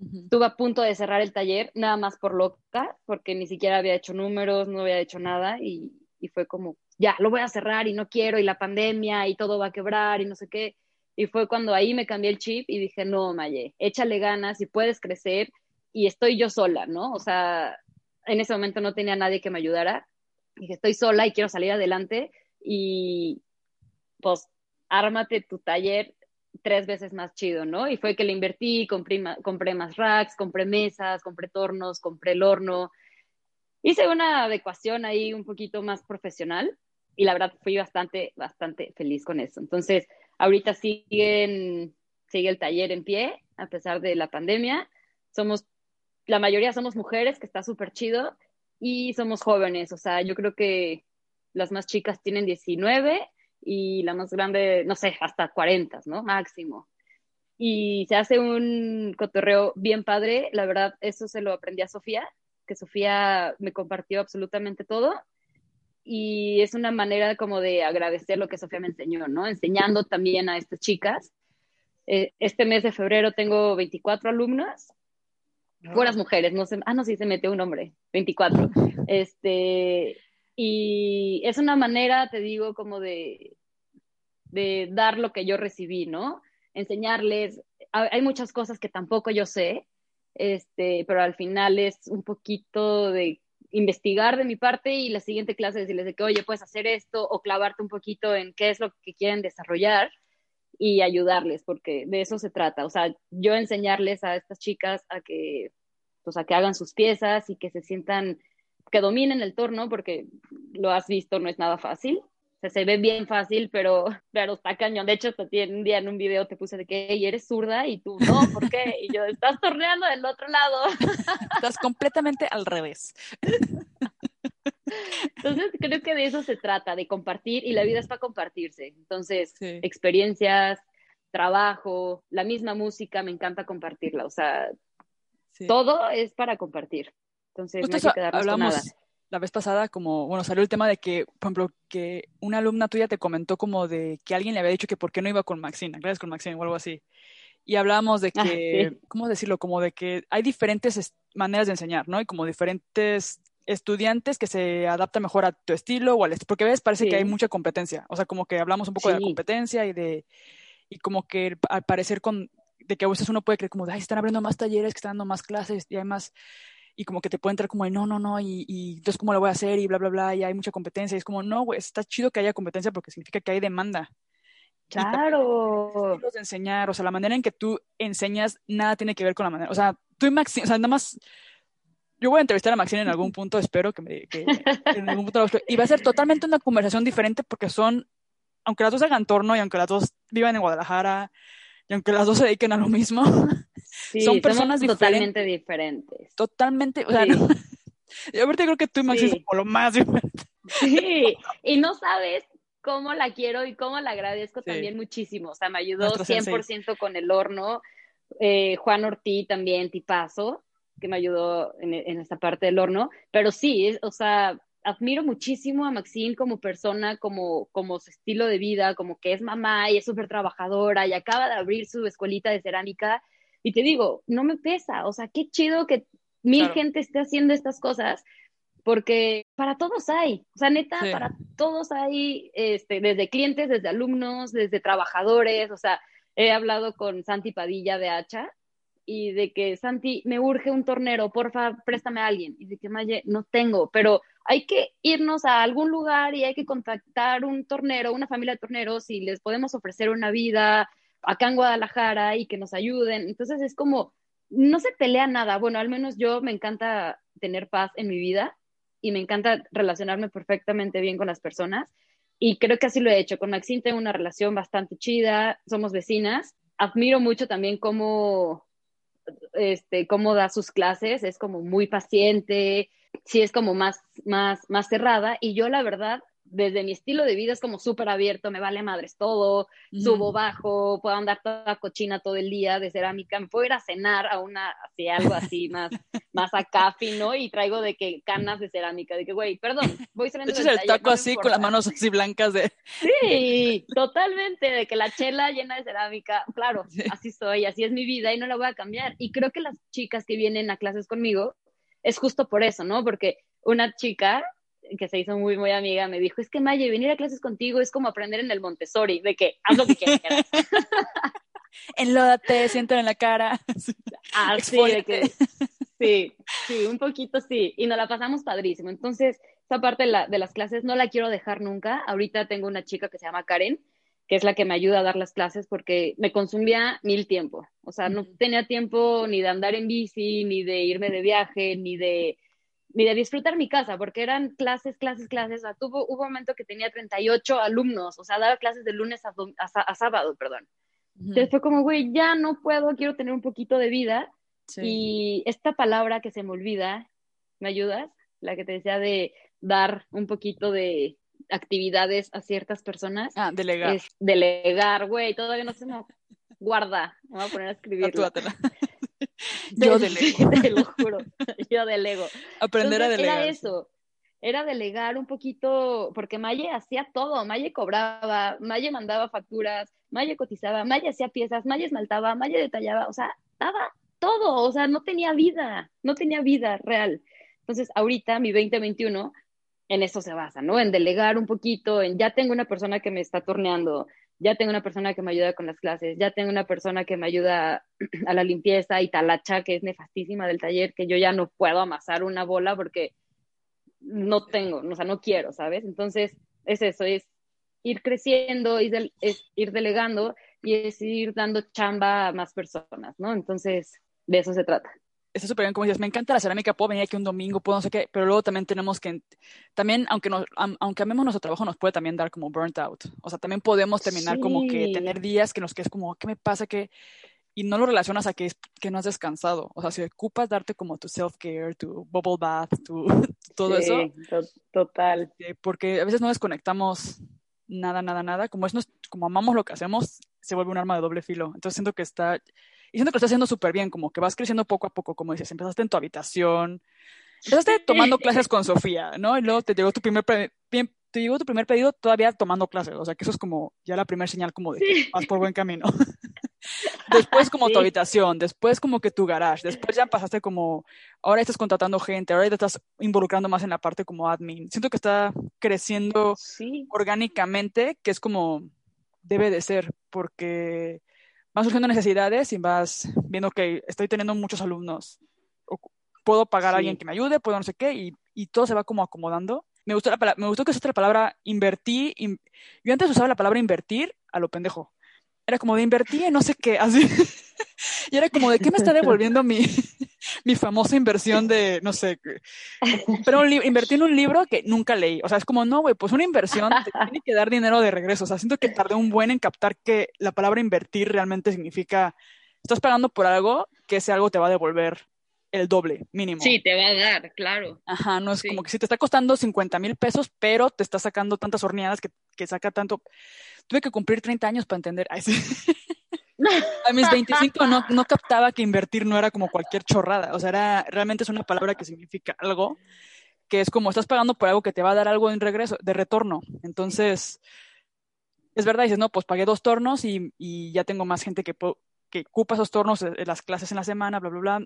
Estuve a punto de cerrar el taller, nada más por loca, porque ni siquiera había hecho números, no había hecho nada, y, y, fue como, ya, lo voy a cerrar y no quiero, y la pandemia, y todo va a quebrar, y no sé qué. Y fue cuando ahí me cambié el chip y dije, no, Maye, échale ganas y puedes crecer, y estoy yo sola, ¿no? O sea, en ese momento no tenía nadie que me ayudara. Dije, estoy sola y quiero salir adelante, y pues, ármate tu taller tres veces más chido, ¿no? Y fue que le invertí, compré, compré más racks, compré mesas, compré tornos, compré el horno. Hice una adecuación ahí un poquito más profesional y la verdad fui bastante, bastante feliz con eso. Entonces, ahorita siguen, sigue el taller en pie a pesar de la pandemia. Somos, la mayoría somos mujeres, que está súper chido, y somos jóvenes, o sea, yo creo que las más chicas tienen 19 y la más grande, no sé, hasta 40, ¿no? Máximo. Y se hace un cotorreo bien padre, la verdad, eso se lo aprendí a Sofía, que Sofía me compartió absolutamente todo y es una manera como de agradecer lo que Sofía me enseñó, ¿no? Enseñando también a estas chicas. Eh, este mes de febrero tengo 24 alumnas, buenas mujeres, no sé, ah, no, sí se metió un hombre, 24. Este, y es una manera, te digo, como de, de dar lo que yo recibí, ¿no? Enseñarles, hay muchas cosas que tampoco yo sé, este, pero al final es un poquito de investigar de mi parte y la siguiente clase decirles de que, oye, puedes hacer esto o clavarte un poquito en qué es lo que quieren desarrollar y ayudarles, porque de eso se trata. O sea, yo enseñarles a estas chicas a que, pues, a que hagan sus piezas y que se sientan que dominen el torno, porque lo has visto, no es nada fácil. O sea, se ve bien fácil, pero, pero está cañón. De hecho, un día en un video te puse de que eres zurda y tú no, ¿por qué? Y yo, estás torneando del otro lado. Estás completamente al revés. Entonces, creo que de eso se trata, de compartir, y la vida es para compartirse. Entonces, experiencias, trabajo, la misma música, me encanta compartirla. O sea, todo es para compartir. Entonces, no hay que hablamos la vez pasada, como, bueno, salió el tema de que, por ejemplo, que una alumna tuya te comentó como de que alguien le había dicho que por qué no iba con Maxine, gracias con Maxine o algo así. Y hablábamos de ah, que, ¿cómo decirlo? Como de que hay diferentes maneras de enseñar, ¿no? Y como diferentes estudiantes que se adaptan mejor a tu estilo o al estilo, porque a veces parece que hay mucha competencia, o sea, como que hablamos un poco de la competencia y de, y como que al parecer con, de que a veces uno puede creer como, ay, están abriendo más talleres, que están dando más clases y hay más, y como que te puede entrar como de no, no, no, y, y entonces cómo lo voy a hacer y bla, bla, bla, y hay mucha competencia. Y es como, no, güey, está chido que haya competencia porque significa que hay demanda. Claro. De enseñar, o sea, la manera en que tú enseñas nada tiene que ver con la manera, o sea, tú y Maxine, o sea, nada más, yo voy a entrevistar a Maxine en algún punto, espero que me, que en algún punto, y va a ser totalmente una conversación diferente porque son, aunque las dos hagan torno y aunque las dos vivan en Guadalajara, y aunque las dos se dediquen a lo mismo, son personas totalmente diferentes. Totalmente, o sea, yo ahorita creo que tú y Maxi son lo más diferente. Sí, y no sabes cómo la quiero y cómo la agradezco también muchísimo. O sea, me ayudó 100% con el horno. Eh, Juan Ortiz también, tipazo, que me ayudó en, en esta parte del horno. Pero sí, o sea, admiro muchísimo a Maxine como persona, como, como su estilo de vida, como que es mamá y es súper trabajadora y acaba de abrir su escuelita de cerámica. Y te digo, no me pesa, o sea, qué chido que mil gente esté haciendo estas cosas, porque para todos hay, o sea, neta, para todos hay, este, desde clientes, desde alumnos, desde trabajadores, o sea, he hablado con Santi Padilla de Hacha y de que Santi, me urge un tornero, porfa, préstame a alguien. Y de que Maye, no tengo, pero hay que irnos a algún lugar y hay que contactar un tornero, una familia de torneros y les podemos ofrecer una vida acá en Guadalajara y que nos ayuden. Entonces es como, no se pelea nada. Bueno, al menos yo me encanta tener paz en mi vida y me encanta relacionarme perfectamente bien con las personas. Y creo que así lo he hecho. Con Maxine tengo una relación bastante chida, somos vecinas. Admiro mucho también cómo, este, cómo da sus clases, es como muy paciente, sí es como más, más, más cerrada. Y yo la verdad desde mi estilo de vida es como súper abierto, me vale madres todo, subo, bajo, puedo andar toda cochina todo el día de cerámica, me puedo ir a cenar a una, así, algo así más, más acá fino y traigo de que canas de cerámica, de que, güey, perdón, voy saliendo del el taco así con las manos así blancas de... Sí, totalmente, de que la chela llena de cerámica, claro, así soy, así es mi vida y no la voy a cambiar. Y creo que las chicas que vienen a clases conmigo es justo por eso, ¿no? Porque una chica que se hizo muy, muy amiga, me dijo, es que Maye, venir a clases contigo es como aprender en el Montessori, de que haz lo que quieras. Enlódate, siento en la cara. Ah, sí, de que, sí, sí, un poquito sí, y nos la pasamos padrísimo. Entonces, esa parte de, la, de las clases no la quiero dejar nunca. Ahorita tengo una chica que se llama Karen, que es la que me ayuda a dar las clases porque me consumía mil tiempo. O sea, no tenía tiempo ni de andar en bici, ni de irme de viaje, ni de ni de disfrutar mi casa, porque eran clases, clases, clases. O sea, tuvo, hubo un momento que tenía 38 alumnos, o sea, daba clases de lunes a, sábado, perdón. Entonces fue como, güey, ya no puedo, quiero tener un poquito de vida. Y esta palabra que se me olvida, ¿me ayudas? La que te decía de dar un poquito de actividades a ciertas personas. Ah, delegar. Es delegar, güey, todavía no se me guarda. Me voy a poner a escribir. Yo delego. Te lo juro, yo delego. Aprender a delegar. Era eso, era delegar un poquito, porque Maye hacía todo, Maye cobraba, Maye mandaba facturas, Maye cotizaba, Maye hacía piezas, Maye esmaltaba, Maye detallaba, o sea, daba todo, o sea, no tenía vida, no tenía vida real. Entonces, ahorita, mi 2021, en eso se basa, ¿no? En delegar un poquito, en ya tengo una persona que me está torneando, ya tengo una persona que me ayuda con las clases, ya tengo una persona que me ayuda a la limpieza y talacha, que es nefastísima del taller, que yo ya no puedo amasar una bola porque no tengo, o sea, no quiero, ¿sabes? Entonces, es eso, es ir creciendo, es ir delegando y es ir dando chamba a más personas, ¿no? Entonces, de eso se trata está súper bien, como dices, me encanta la cerámica, puedo venir aquí un domingo, puedo no sé qué, pero luego también tenemos que, también, aunque, nos, aunque amemos nuestro trabajo, nos puede también dar como burnt out. O sea, también podemos terminar como que tener días que nos que es como, ¿qué me pasa? que Y no lo relacionas a que, es, que no has descansado. O sea, si ocupas darte como tu self-care, tu bubble bath, tu, todo eso. total. Porque a veces no desconectamos nada, nada, nada. Como, es, como amamos lo que hacemos, se vuelve un arma de doble filo. Entonces siento que está y siento que lo estás haciendo súper bien, como que vas creciendo poco a poco, como dices, empezaste en tu habitación, empezaste tomando clases con Sofía, ¿no? Y luego te llegó tu primer, te llegó tu primer pedido todavía tomando clases, o sea, que eso es como ya la primera señal como de que vas por buen camino. después como tu habitación, después como que tu garage, después ya pasaste como, ahora estás contratando gente, ahora te estás involucrando más en la parte como admin. Siento que está creciendo orgánicamente, que es como debe de ser, porque van surgiendo necesidades y vas viendo que estoy teniendo muchos alumnos. Puedo pagar a alguien que me ayude, puedo no sé qué, y, y todo se va como acomodando. Me gustó, la, me gustó que usaste la palabra invertir. yo antes usaba la palabra invertir a lo pendejo. Era como de invertir en no sé qué, así. y era como de qué me está devolviendo mi, mi famosa inversión de, no sé, pero invertí en un libro que nunca leí. O sea, es como, no, güey, pues una inversión te tiene que dar dinero de regreso. O sea, siento que tardé un buen en captar que la palabra invertir realmente significa, estás pagando por algo que ese algo te va a devolver el doble, mínimo. Sí, te va a dar, claro. Ajá, no es como que si te está costando 50 mil pesos, pero te está sacando tantas horneadas que, que saca tanto. Tuve que cumplir 30 años para entender. Ay, sí. A mis 25 no, no captaba que invertir no era como cualquier chorrada. O sea, era, realmente es una palabra que significa algo, que es como estás pagando por algo que te va a dar algo en regreso, de retorno. Entonces, es verdad, dices, no, pues pagué dos tornos y, y ya tengo más gente que, que ocupa esos tornos, en las clases en la semana, bla, bla, bla.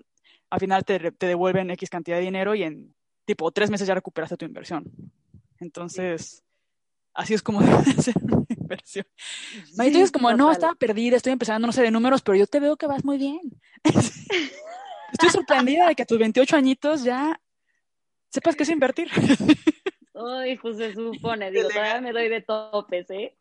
Al final te, te devuelven X cantidad de dinero y en tipo tres meses ya recuperaste tu inversión. Entonces, así es como debe ser inversión. Sí, dices como, no, estaba perdida, estoy empezando, no sé de números, pero yo te veo que vas muy bien. estoy sorprendida de que a tus 28 añitos ya sepas qué es invertir. Ay, pues se supone, digo, todavía me doy de topes, ¿eh?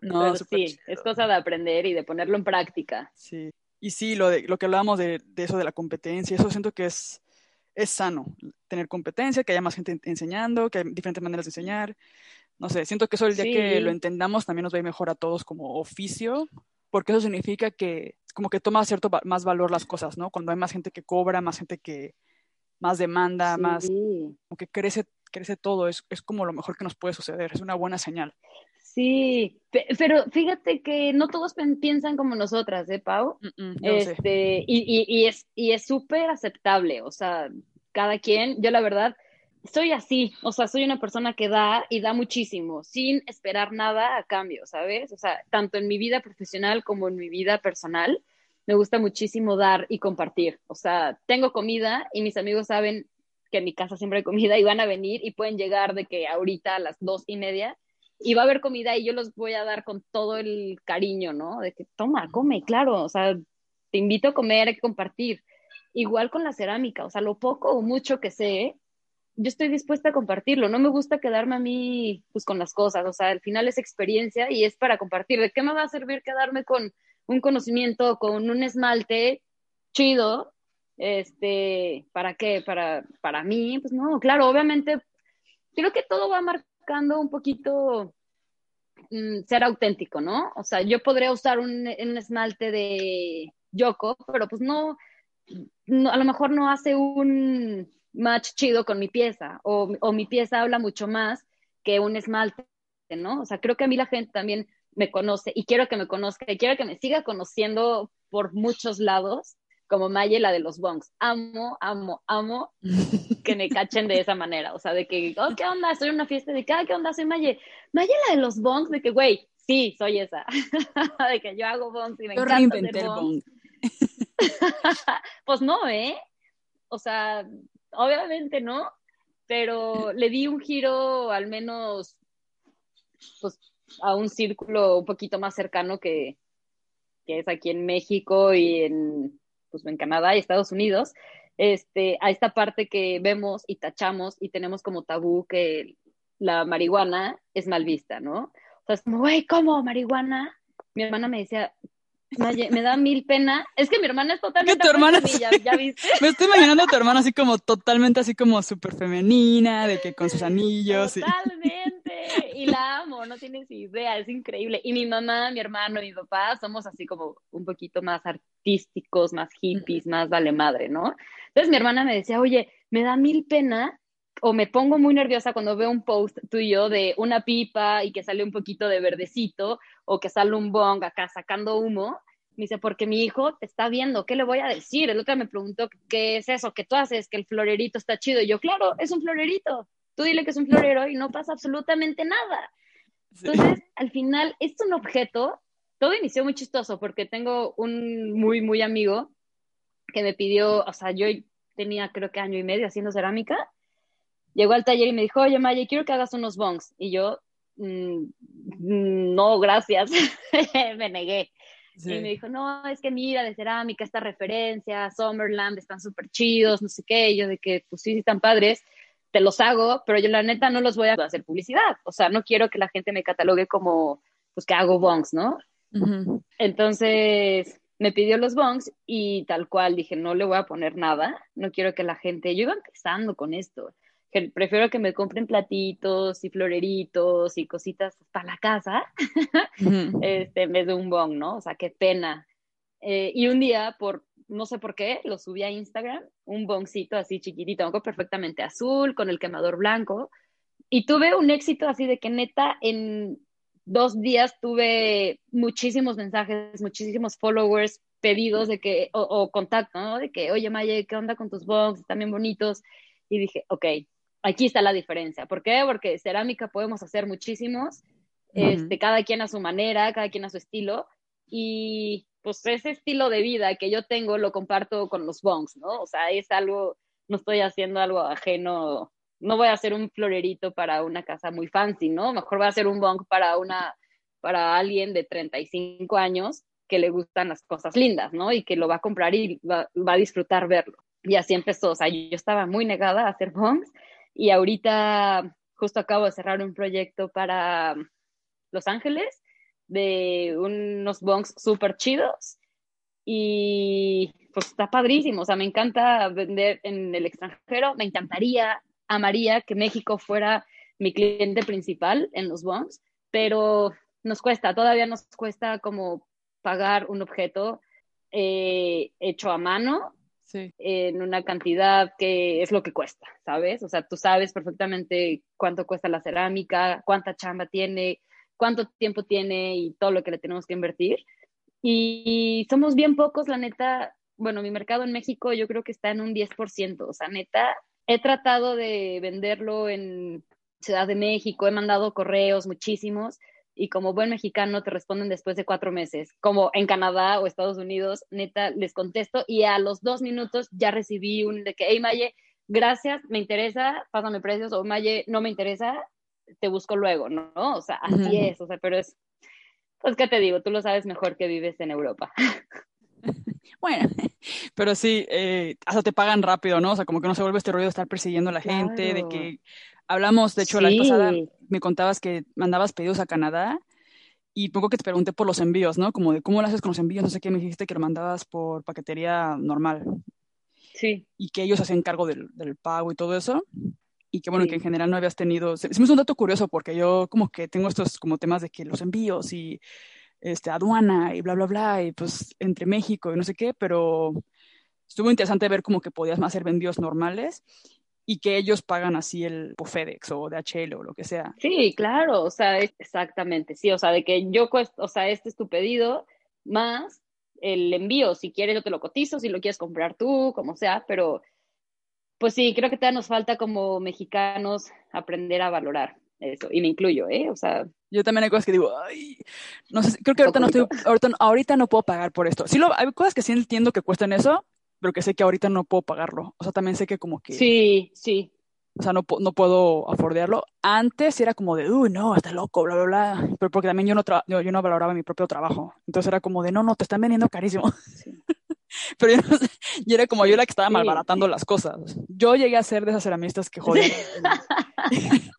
No, sí, es cosa de aprender y de ponerlo en práctica. Sí, y sí, lo, de, lo que hablábamos de, de eso de la competencia, eso siento que es, es sano tener competencia, que haya más gente enseñando, que hay diferentes maneras de enseñar. No sé, siento que eso el día que lo entendamos también nos va a ir mejor a todos como oficio, porque eso significa que como que toma cierto más valor las cosas, ¿no? Cuando hay más gente que cobra, más gente que más demanda, más como que crece crece todo, es, es como lo mejor que nos puede suceder, es una buena señal. Sí, pero fíjate que no todos piensan como nosotras, ¿eh, Pau? este, y, y, es y es súper aceptable, o sea, cada quien, yo la verdad, soy así, o sea, soy una persona que da y da muchísimo, sin esperar nada a cambio, ¿sabes? O sea, tanto en mi vida profesional como en mi vida personal, me gusta muchísimo dar y compartir. O sea, tengo comida y mis amigos saben que en mi casa siempre hay comida y van a venir y pueden llegar de que ahorita a las dos y media y va a haber comida y yo los voy a dar con todo el cariño, ¿no? De que toma, come, claro, o sea, te invito a comer, hay que compartir. Igual con la cerámica, o sea, lo poco o mucho que sé, yo estoy dispuesta a compartirlo. No me gusta quedarme a mí pues con las cosas, o sea, al final es experiencia y es para compartir. ¿De qué me va a servir quedarme con un conocimiento, con un esmalte chido? Este, ¿para qué? Para, para mí, pues no, claro, obviamente, creo que todo va marcando un poquito mm, ser auténtico, ¿no? O sea, yo podría usar un, esmalte de Yoko, pero pues no, a lo mejor no hace un match chido con mi pieza, o, o mi pieza habla mucho más que un esmalte, ¿no? O sea, creo que a mí la gente también me conoce y quiero que me conozca y quiero que me siga conociendo por muchos lados como Maye, la de los bongs. Amo, amo, amo que me cachen de esa manera. O sea, de que, oh, ¿qué onda? Estoy en una fiesta de, ¿qué onda? Soy Maye. Maye, la de los bongs, de que, güey, sí, soy esa. de que yo hago bongs y me yo encanta hacer bongs. pues no, ¿eh? O sea, obviamente no, pero le di un giro al menos, pues, a un círculo un poquito más cercano que, que es aquí en México y en pues en Canadá y Estados Unidos, este, a esta parte que vemos y tachamos y tenemos como tabú que la marihuana es mal vista, ¿no? O sea, es como, güey, ¿cómo marihuana? Mi hermana me decía, me da mil pena. Es que mi hermana es totalmente. tu hermana? ¿ya, viste? Me estoy imaginando a tu hermana así como totalmente así como súper femenina, de que con sus anillos. Totalmente. Y... la amo, no tienes idea, es increíble. Y mi mamá, mi hermano mi papá somos así como un poquito más artísticos, más hippies, más vale madre, ¿no? Entonces mi hermana me decía, oye, me da mil pena o me pongo muy nerviosa cuando veo un post tuyo de una pipa y que sale un poquito de verdecito o que sale un bong acá sacando humo. Me dice, porque mi hijo te está viendo, ¿qué le voy a decir? El otro me preguntó, ¿qué es eso que tú haces? Que el florerito está chido. Y yo, claro, es un florerito. Tú dile que es un florero y no pasa absolutamente nada. Entonces, al final, es un objeto. Todo inició muy chistoso porque tengo un muy, muy amigo que me pidió, o sea, yo tenía creo que año y medio haciendo cerámica llegó al taller y me dijo, oye, Maya, quiero que hagas unos bongs. Y yo, mm, no, gracias, me negué. Y me dijo, no, es que mira, de cerámica, esta referencia, Summerland, están súper chidos, no sé qué. Y yo de que, pues sí, están padres, te los hago, pero yo la neta no los voy a hacer publicidad. O sea, no quiero que la gente me catalogue como, pues que hago bongs, ¿no? Entonces, me pidió los bongs y tal cual dije, no le voy a poner nada, no quiero que la gente, yo iba empezando con esto, que prefiero que me compren platitos y floreritos y cositas para la casa, este, en vez de un bong, ¿no? O sea, qué pena. Eh, y un día, por no sé por qué, lo subí a Instagram, un bongcito así chiquitito, perfectamente azul, con el quemador blanco, y tuve un éxito así de que neta en dos días tuve muchísimos mensajes, muchísimos followers, pedidos de que, o, o contacto, ¿no? De que, oye, Maye, ¿qué onda con tus bongs? Están bien bonitos. Y dije, ok, aquí está la diferencia. ¿Por qué? Porque cerámica podemos hacer muchísimos, este, cada quien a su manera, cada quien a su estilo, y pues ese estilo de vida que yo tengo lo comparto con los bongs, ¿no? O sea, es algo, no estoy haciendo algo ajeno, no voy a hacer un florerito para una casa muy fancy, ¿no? Mejor voy a hacer un bong para una, para alguien de 35 años que le gustan las cosas lindas, ¿no? Y que lo va a comprar y va, va a disfrutar verlo. Y así empezó, o sea, yo estaba muy negada a hacer bongs y ahorita justo acabo de cerrar un proyecto para Los Ángeles de unos bongs súper chidos. Y pues está padrísimo, o sea, me encanta vender en el extranjero, me encantaría, amaría que México fuera mi cliente principal en los bonds, pero nos cuesta, todavía nos cuesta como pagar un objeto eh, hecho a mano en una cantidad que es lo que cuesta, ¿sabes? O sea, tú sabes perfectamente cuánto cuesta la cerámica, cuánta chamba tiene, cuánto tiempo tiene y todo lo que le tenemos que invertir. Y somos bien pocos, la neta. Bueno, mi mercado en México yo creo que está en un 10%. O sea, neta, he tratado de venderlo en Ciudad de México, he mandado correos muchísimos y como buen mexicano te responden después de cuatro meses. Como en Canadá o Estados Unidos, neta, les contesto y a los dos minutos ya recibí un de que, hey Maye, gracias, me interesa, pásame precios, o Maye, no me interesa, te busco luego, ¿no? O sea, así es, o sea, pero es, pues, ¿qué te digo? Tú lo sabes mejor que vives en Europa. Bueno, pero sí, eh, hasta te pagan rápido, ¿no? O sea, como que no se vuelve este rollo de estar persiguiendo a la gente, de que hablamos, de hecho, la vez pasada me contabas que mandabas pedidos a Canadá y poco que te pregunté por los envíos, ¿no? Como de cómo lo haces con los envíos, no sé qué, me dijiste que lo mandabas por paquetería normal. Sí. Y que ellos hacen cargo del, del pago y todo eso. Y que bueno, que en general no habías tenido, se, me un dato curioso porque yo como que tengo estos como temas de que los envíos y este, aduana y bla, bla, bla, y pues entre México y no sé qué, pero estuvo interesante ver como que podías más hacer envíos normales y que ellos pagan así el FedEx o DHL o lo que sea. Sí, claro, o sea, exactamente, sí, o sea, de que yo o sea, este es tu pedido más el envío, si quieres yo te lo cotizo, si lo quieres comprar tú, como sea, pero pues sí, creo que todavía nos falta como mexicanos aprender a valorar eso, y me incluyo, ¿eh? O sea... Yo también hay cosas que digo, ay, no sé, creo que ahorita no estoy, ahorita, ahorita no puedo pagar por esto. Sí, lo, hay cosas que sí entiendo que cuestan eso, pero que sé que ahorita no puedo pagarlo. O sea, también sé que como que... Sí, sí. O sea, no, no puedo afordearlo. Antes era como de, uy, no, está loco, bla, bla, bla. Pero porque también yo no, yo, no valoraba mi propio trabajo. Entonces era como de, no, no, te están vendiendo carísimo. pero yo no sé, y era como yo la que estaba malbaratando las cosas. Yo llegué a ser de esas ceramistas que jodían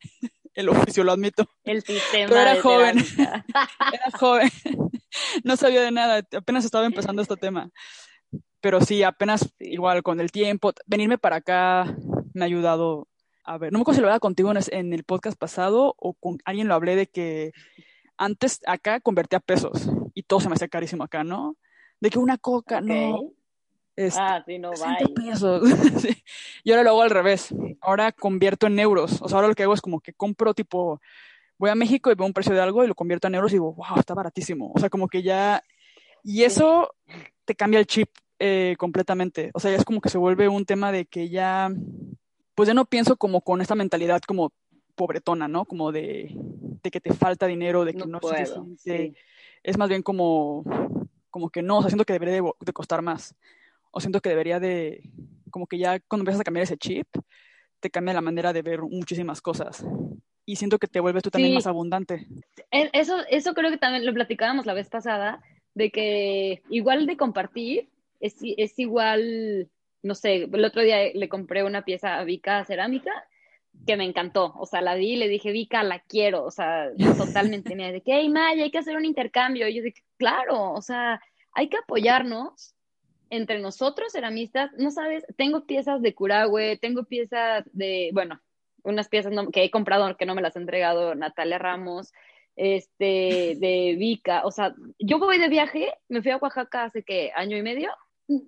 el, oficio, lo admito. El sistema. Pero era joven. era joven. no sabía de nada. Apenas estaba empezando este tema pero sí, apenas igual con el tiempo, venirme para acá me ha ayudado a ver, no me acuerdo si lo hablaba contigo en, el podcast pasado o con alguien lo hablé de que antes acá convertía pesos y todo se me hacía carísimo acá, ¿no? De que una coca, no. Este, ah, sí, no, va. pesos. Y ahora lo hago al revés. Ahora convierto en euros. O sea, ahora lo que hago es como que compro tipo, voy a México y veo un precio de algo y lo convierto en euros y digo, wow, está baratísimo. O sea, como que ya... Y eso te cambia el chip eh, completamente. O sea, ya es como que se vuelve un tema de que ya, pues ya no pienso como con esta mentalidad como pobretona, ¿no? Como de, que te falta dinero, de que no, puedo, Es más bien como, como que no, o sea, siento que debería de, costar más. O siento que debería de, como que ya cuando empiezas a cambiar ese chip, te cambia la manera de ver muchísimas cosas. Y siento que te vuelves tú también más abundante. Eso, eso creo que también lo platicábamos la vez pasada, de que igual de compartir, es, igual, no sé, el otro día le compré una pieza a Vika cerámica que me encantó, o sea, la vi y le dije, Vika, la quiero, o sea, totalmente, me de que, hey, Maya, hay que hacer un intercambio, y yo dije, claro, o sea, hay que apoyarnos entre nosotros, ceramistas, no sabes, tengo piezas de Curahue, tengo piezas de, bueno, unas piezas que he comprado que no me las ha entregado Natalia Ramos, este, de Vika, o sea, yo voy de viaje, me fui a Oaxaca hace que año y medio,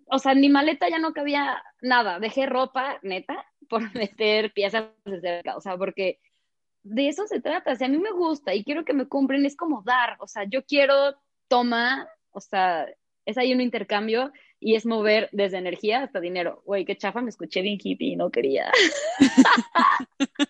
o sea, en mi maleta ya no cabía nada, dejé ropa, neta, por meter piezas de cerca, o sea, porque de eso se trata, si a mí me gusta y quiero que me compren, es como dar, o sea, yo quiero, toma, o sea, es ahí un intercambio y es mover desde energía hasta dinero. Güey, qué chafa, me escuché bien hippie y no quería.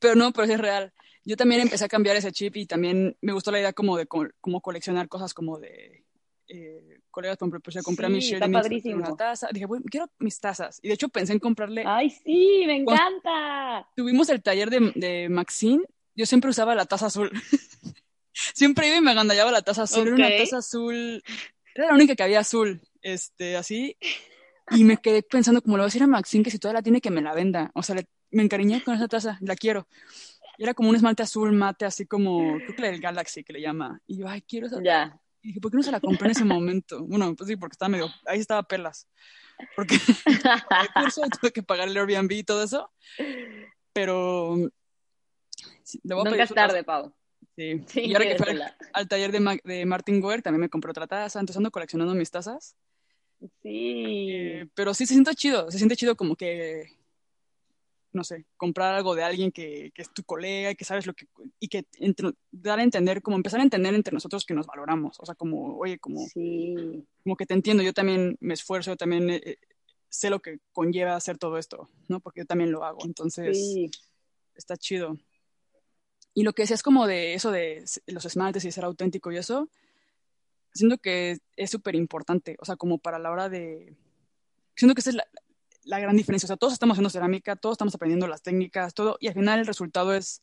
pero no, pero es real. Yo también empecé a cambiar ese chip y también me gustó la idea como de como coleccionar cosas como de eh, colegas, por ejemplo, pues ya compré a Michelle una taza. Dije, bueno, quiero mis tazas. Y de hecho pensé en comprarle. ¡Ay, sí! ¡Me encanta! Tuvimos el taller de, de Maxine. Yo siempre usaba la taza azul. siempre iba y me agandallaba la taza azul. Era una taza azul. Era la única que había azul. Este, así. Y me quedé pensando, como le voy a decir a Maxine, que si todavía la tiene, que me la venda. O sea, me encariñé con esa taza. La quiero. era como un esmalte azul mate, así como, creo que el Galaxy que le llama. Y yo, ay, quiero esa. Ya. Y dije, ¿por qué no se la compré en ese momento? Bueno, pues sí, porque estaba medio, ahí estaba pelas. Porque el curso tuve que pagar el Airbnb y todo eso. Pero Nunca es tarde, Pau. Sí. y ahora que fui al, taller de, de Martin Goer, también me compré otra taza, entonces ando coleccionando mis tazas. Sí. Eh, pero sí se siente chido, se siente chido como que, no sé, comprar algo de alguien que, que es tu colega, que sabes lo que, y que dar a entender, como empezar a entender entre nosotros que nos valoramos, o sea, como, oye, como, sí. como que te entiendo, yo también me esfuerzo, yo también eh, eh, sé lo que conlleva hacer todo esto, ¿no? Porque yo también lo hago, entonces sí. está chido. Y lo que decías como de eso de los esmaltes y ser auténtico y eso, siento que es súper importante, o sea, como para la hora de... Siento que esa es la, la, gran diferencia, o sea, todos estamos haciendo cerámica, todos estamos aprendiendo las técnicas, todo, y al final el resultado es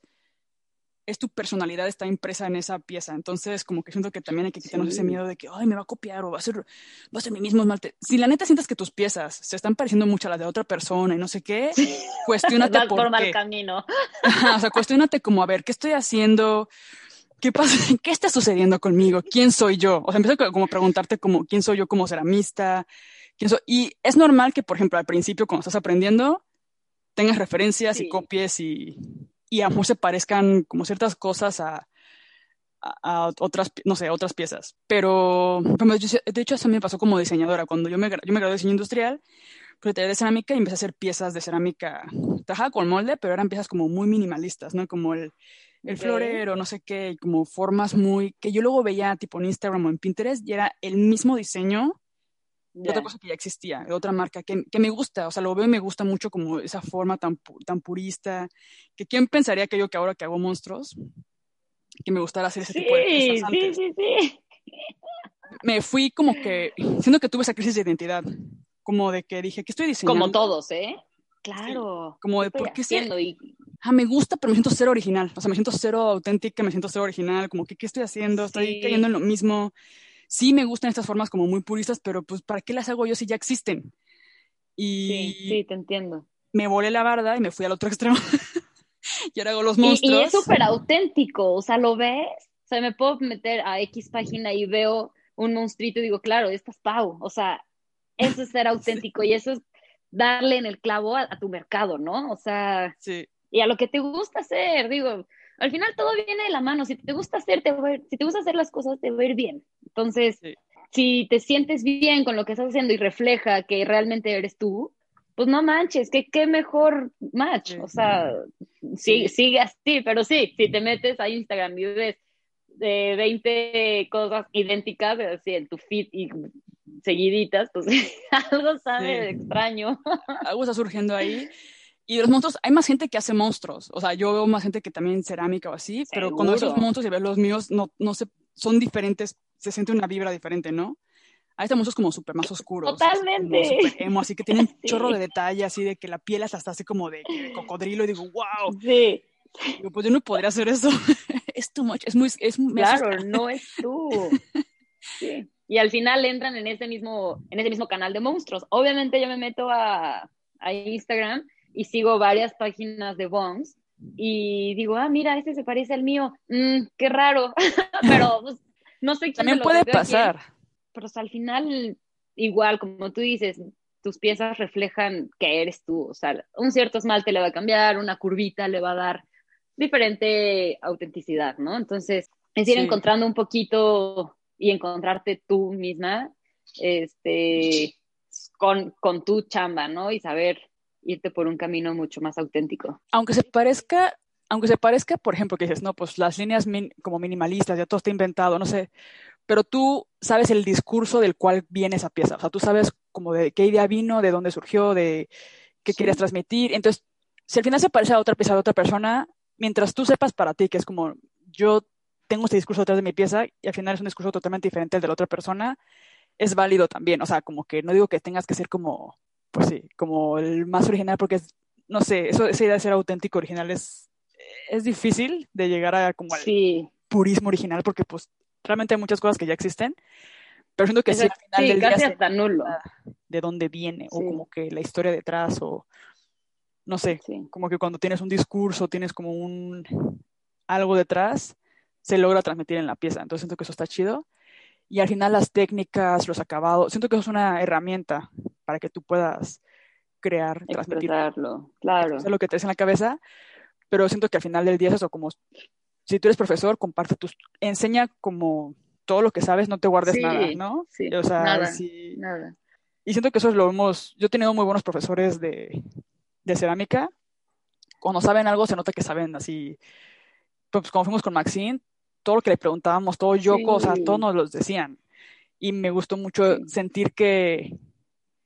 es tu personalidad está impresa en esa pieza. Entonces, como que siento que también hay que quitarnos ese miedo de que, ay, me va a copiar o va a ser, va a ser mi mismo esmalte. Si la neta sientes que tus piezas se están pareciendo mucho a las de otra persona y no sé qué, cuestionate por, por mal camino. o sea, cuestionate como, a ver, ¿qué estoy haciendo? ¿Qué pasa? ¿Qué está sucediendo conmigo? ¿Quién soy yo? O sea, empieza como a preguntarte como, ¿quién soy yo como ceramista? ¿Quién soy? Y es normal que, por ejemplo, al principio, cuando estás aprendiendo, tengas referencias sí. y copies y y a lo mejor se parezcan como ciertas cosas a, a, a, otras, no sé, otras piezas. Pero, de hecho, eso me pasó como diseñadora. Cuando yo me, yo me gradué de diseño industrial, pues de cerámica y empecé a hacer piezas de cerámica, trabajaba con molde, pero eran piezas como muy minimalistas, ¿no? Como el, el okay. florero, no sé qué, y como formas muy, que yo luego veía tipo en Instagram o en Pinterest y era el mismo diseño de otra cosa que ya existía, de otra marca, que, que, me gusta, o sea, lo veo y me gusta mucho como esa forma tan, tan purista, que quién pensaría que yo que ahora que hago monstruos, que me gustara hacer ese sí, tipo de piezas antes. Sí, sí, sí. Me fui como que, siento que tuve esa crisis de identidad, como de que dije, ¿qué estoy diseñando? Como todos, ¿eh? Claro. Como de, ¿por qué sé? Y... Ah, me gusta, pero me siento cero original, o sea, me siento cero auténtica, me siento cero original, como que, ¿qué estoy haciendo? Estoy sí. cayendo en lo mismo sí me gustan estas formas como muy puristas, pero pues ¿para qué las hago yo si ya existen? Y sí, sí, te entiendo. Me volé la barda y me fui al otro extremo. y ahora hago los monstruos. Y, y es súper auténtico, o sea, ¿lo ves? O sea, me puedo meter a X página y veo un monstruito y digo, claro, esta es Pau. O sea, eso es ser auténtico sí. y eso es darle en el clavo a, a, tu mercado, ¿no? O sea, sí. y a lo que te gusta hacer, digo, al final todo viene de la mano. Si te gusta hacer, te va a ir, si te gusta hacer las cosas, te va a ir bien. Entonces, sí. si te sientes bien con lo que estás haciendo y refleja que realmente eres tú, pues no manches, que qué mejor match. O sea, sí. sigue así, pero sí, si te metes a Instagram y ves de 20 cosas idénticas así en tu feed y seguiditas, pues algo sabe extraño. Algo está surgiendo ahí. Y los monstruos, hay más gente que hace monstruos. O sea, yo veo más gente que también cerámica o así, ¿Seguro? pero cuando esos monstruos y ves los míos, no, no se, son diferentes, se siente una vibra diferente, ¿no? Hay estos monstruos como súper más oscuros. Totalmente. Como super emo, así que tienen un sí. chorro de detalle, así de que la piel hasta así como de, de cocodrilo, y digo, wow. Sí. Digo, pues yo no podría hacer eso. es too much, es muy... Es, claro, no es tú. sí. Y al final entran en ese mismo, en ese mismo canal de monstruos. Obviamente yo me meto a, a Instagram y sigo varias páginas de Bones y digo, ah, mira, este se parece al mío, mm, qué raro, pero pues, no sé quién También puede pasar. Quién, pero o sea, al final, igual, como tú dices, tus piezas reflejan que eres tú, o sea, un cierto esmalte le va a cambiar, una curvita le va a dar diferente autenticidad, ¿no? Entonces, es ir sí. encontrando un poquito y encontrarte tú misma, este, con, con tu chamba, ¿no? Y saber irte por un camino mucho más auténtico. Aunque se parezca, aunque se parezca, por ejemplo, que dices, no, pues las líneas min como minimalistas, ya todo está inventado, no sé, pero tú sabes el discurso del cual viene esa pieza, o sea, tú sabes como de qué idea vino, de dónde surgió, de qué sí. querías transmitir, entonces, si al final se parece a otra pieza de otra persona, mientras tú sepas para ti que es como, yo tengo este discurso detrás de mi pieza y al final es un discurso totalmente diferente al de la otra persona, es válido también, o sea, como que no digo que tengas que ser como pues sí, como el más original, porque es, no sé, eso, esa idea de ser auténtico original es, es difícil de llegar a como al sí. purismo original, porque pues realmente hay muchas cosas que ya existen, pero siento que es sí, al final sí, del día nulo. de dónde viene, o como que la historia detrás, o no sé, como que cuando tienes un discurso, tienes como un algo detrás, se logra transmitir en la pieza, entonces siento que eso está chido. Y al final las técnicas, los acabados, siento que eso es una herramienta para que tú puedas crear, transmitir. claro. Eso es lo que te en la cabeza, pero siento que al final del día es eso, como si tú eres profesor, comparte tus, enseña como todo lo que sabes, no te guardes nada, ¿no? Sí, o sea, nada, nada. Y siento que eso es lo hemos, yo he tenido muy buenos profesores de, de cerámica, cuando saben algo se nota que saben así, pues como fuimos con Maxine, todo lo que le preguntábamos, todo yo, o sea, todos nos los decían. Y me gustó mucho sentir que,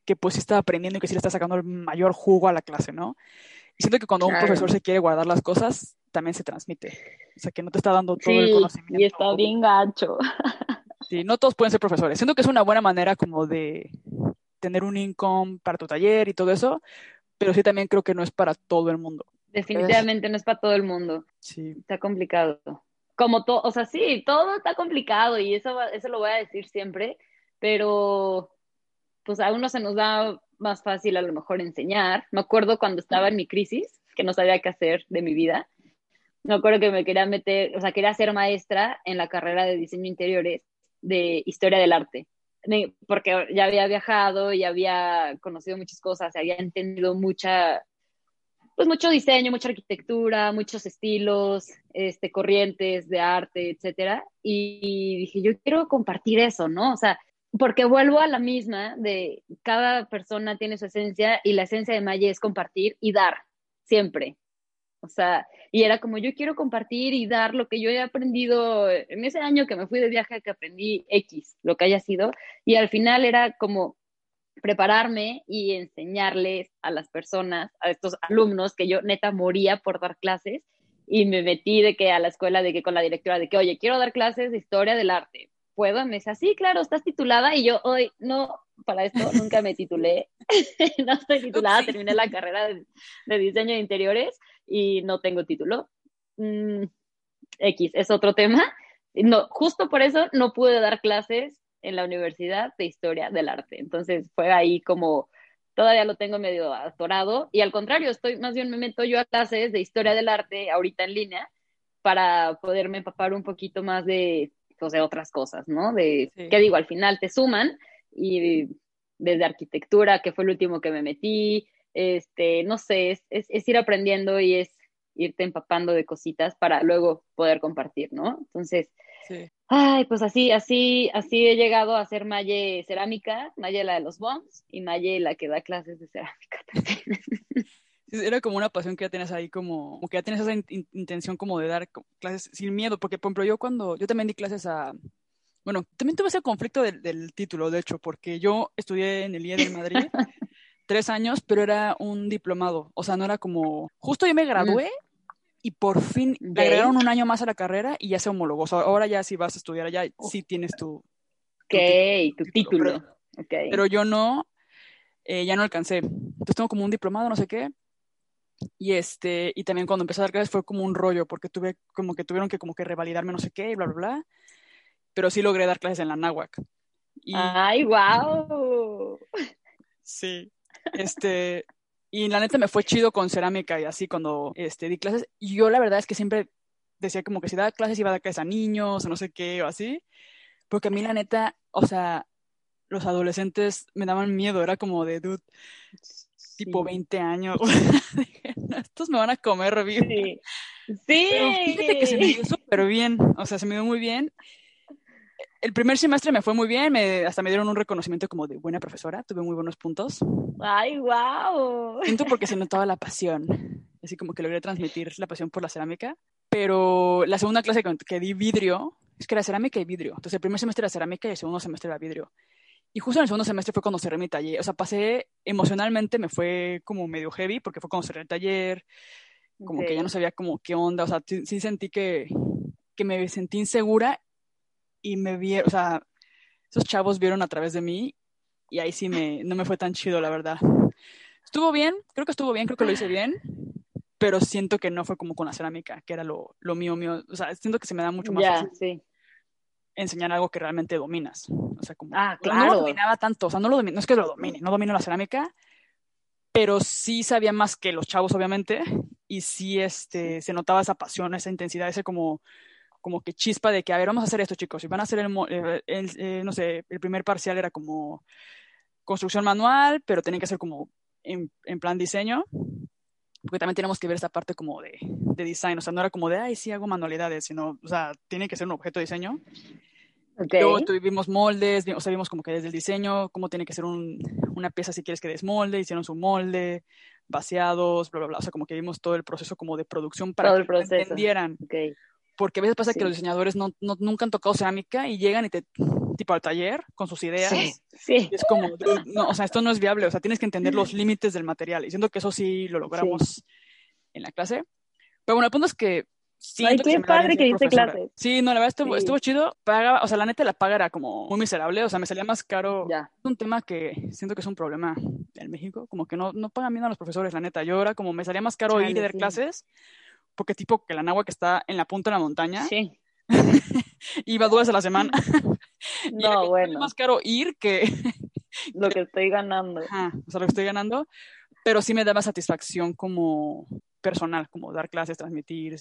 que pues sí estaba aprendiendo y que sí le está sacando el mayor jugo a la clase, ¿no? Y siento que cuando un profesor se quiere guardar las cosas, también se transmite. O sea, que no te está dando todo el conocimiento. Y está bien gacho. Sí, no todos pueden ser profesores. Siento que es una buena manera como de tener un income para tu taller y todo eso, pero sí también creo que no es para todo el mundo. Definitivamente no es para todo el mundo. Sí. Está complicado. Como todo, o sea, sí, todo está complicado y eso, eso lo voy a decir siempre, pero pues a uno se nos da más fácil a lo mejor enseñar. Me acuerdo cuando estaba en mi crisis, que no sabía qué hacer de mi vida. Me acuerdo que me quería meter, o sea, quería ser maestra en la carrera de diseño interiores de historia del arte, porque ya había viajado y había conocido muchas cosas, había entendido mucha, pues mucho diseño, mucha arquitectura, muchos estilos, este, corrientes de arte, etcétera. Y dije, yo quiero compartir eso, ¿no? O sea, porque vuelvo a la misma de cada persona tiene su esencia y la esencia de Maya es compartir y dar, siempre. O sea, y era como yo quiero compartir y dar lo que yo he aprendido en ese año que me fui de viaje, que aprendí X, lo que haya sido, y al final era como prepararme y enseñarles a las personas, a estos alumnos, que yo neta moría por dar clases, y me metí de que a la escuela, de que con la directora, de que, oye, quiero dar clases de historia del arte, ¿puedo? Me dice, sí, claro, estás titulada, y yo, hoy, no, para esto nunca me titulé, no estoy titulada, terminé la carrera de, diseño de interiores y no tengo título. Mm, X, es otro tema. No, justo por eso no pude dar clases en la Universidad de Historia del Arte. Entonces fue ahí como todavía lo tengo medio atorado y al contrario, estoy más bien me meto yo a clases de Historia del Arte ahorita en línea para poderme empapar un poquito más de, pues, de otras cosas, ¿no? De, ¿qué digo? Al final te suman y desde arquitectura, que fue el último que me metí, este, no sé, es, es ir aprendiendo y es irte empapando de cositas para luego poder compartir, ¿no? Entonces, Ay, pues así, así, así he llegado a ser Maye cerámica, Maye la de los bombs y Maye la que da clases de cerámica Era como una pasión que ya tienes ahí, como, que ya tienes esa intención como de dar clases sin miedo, porque por ejemplo yo cuando, yo también di clases a, bueno, también tuve ese conflicto del, título, de hecho, porque yo estudié en el IE de Madrid tres años, pero era un diplomado, o sea, no era como, justo yo me gradué y por fin le agregaron un año más a la carrera y ya se homologó. O sea, ahora ya si vas a estudiar allá, oh. sí tienes tu, tu, título. Pero, yo no, eh, ya no alcancé. Entonces tengo como un diplomado, no sé qué. Y este, y también cuando empecé a dar clases fue como un rollo, porque tuve como que tuvieron que como que revalidarme no sé qué, y bla, bla, bla. Pero sí logré dar clases en la náhuac. ¡Ay, wow! Sí. Este, y la neta me fue chido con cerámica y así cuando este, di clases. Y yo la verdad es que siempre decía como que si daba clases iba a dar clases a niños o no sé qué o así. Porque a mí la neta, o sea, los adolescentes me daban miedo. Era como de, dude, tipo 20 años. estos me van a comer bien. Sí. Sí. Pero fíjate que se me dio súper bien. O sea, se me dio muy bien el primer semestre me fue muy bien, me, hasta me dieron un reconocimiento como de buena profesora, tuve muy buenos puntos. ¡Ay, wow! Siento porque se notaba la pasión, así como que logré transmitir la pasión por la cerámica, pero la segunda clase que, di vidrio, es que era cerámica y vidrio, entonces el primer semestre era cerámica y el segundo semestre era vidrio. Y justo en el segundo semestre fue cuando cerré mi taller, o sea, pasé emocionalmente, me fue como medio heavy, porque fue cuando cerré el taller, como que ya no sabía como qué onda, o sea, sí sentí que, que me sentí insegura y me vieron, o sea, esos chavos vieron a través de mí y ahí sí me, no me fue tan chido, la verdad. Estuvo bien, creo que estuvo bien, creo que lo hice bien, pero siento que no fue como con la cerámica, que era lo, lo mío, mío. O sea, siento que se me da mucho más fácil enseñar algo que realmente dominas. O sea, como ah, claro. no lo dominaba tanto, o sea, no lo no es que lo domine, no domino la cerámica, pero sí sabía más que los chavos, obviamente, y sí este, se notaba esa pasión, esa intensidad, ese como como que chispa de que, a ver, vamos a hacer esto, chicos, y van a hacer el, el, eh, no sé, el primer parcial era como construcción manual, pero tenía que ser como en, en, plan diseño, porque también tenemos que ver esta parte como de, de design, o sea, no era como de, ay, sí, hago manualidades, sino, o sea, tiene que ser un objeto de diseño. Okay. Luego tuvimos moldes, o sea, vimos como que desde el diseño, cómo tiene que ser un, una pieza si quieres que desmolde, hicieron su molde, vaciados, bla, bla, bla, o sea, como que vimos todo el proceso como de producción para todo que el entendieran. Okay. Porque a veces pasa sí. que los diseñadores no, no, nunca han tocado cerámica y llegan y te, tipo al taller con sus ideas. Sí, sí. Es como, no, o sea, esto no es viable, o sea, tienes que entender los límites del material. Y siento que eso sí lo logramos sí. en la clase. Pero bueno, el punto es que Ay, qué padre que diste clase. Sí, no, la verdad estuvo, estuvo chido. Paga, o sea, la neta la paga era como muy miserable, o sea, me salía más caro. Ya. Es un tema que siento que es un problema en México, como que no, no pagan bien a los profesores, la neta. Yo era como me salía más caro Chale, ir y dar clases, porque tipo que la nagua que está en la punta de la montaña, sí. iba dos veces a la semana. no, bueno. más caro ir que... lo que estoy ganando. Ajá, o sea, lo que estoy ganando, pero sí me daba satisfacción como personal, como dar clases, transmitir,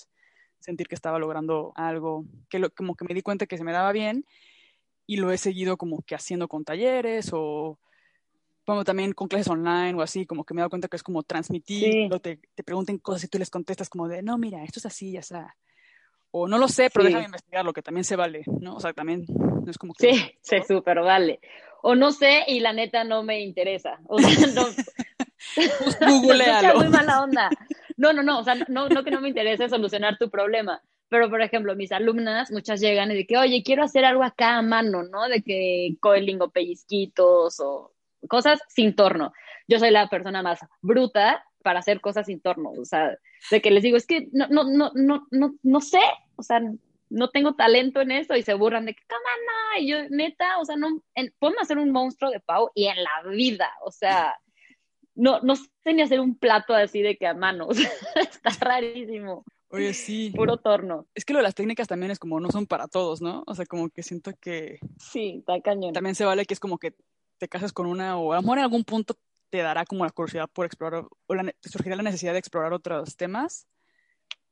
sentir que estaba logrando algo, que lo, como que me di cuenta que se me daba bien y lo he seguido como que haciendo con talleres o bueno, también con clases online o así, como que me he dado cuenta que es como transmitir, Sí. o te, te pregunten cosas y tú les contestas como de, no, mira, esto es así, ya está. O no lo sé, pero Sí. déjame investigar, lo que también se vale, ¿no? O sea, también no es como que... Sí, se súper vale. O no sé y la neta no me interesa. O sea, no. Pues googlealo. muy mala onda. No, no, no, o sea, no, no que no me interese solucionar tu problema, pero por ejemplo, mis alumnas, muchas llegan y de que, oye, quiero hacer algo acá a mano, ¿no? De que coiling o pellizquitos o cosas sin torno. Yo soy la persona más bruta para hacer cosas sin torno, o sea, de que les digo, es que no, no, no, no, no, no sé, o sea, no tengo talento en eso y se burlan de que, ¿cómo no? Y yo, neta, o sea, no, en, podemos hacer un monstruo de pavo y en la vida, o sea, no, no sé ni hacer un plato así de que a mano, o sea, está rarísimo, Oye, sí. puro torno. Es que lo de las técnicas también es como no son para todos, ¿no? O sea, como que siento que Sí, está cañón. también se vale que es como que te casas con una o a lo mejor en algún punto te dará como la curiosidad por explorar o la, te surgirá la necesidad de explorar otros temas,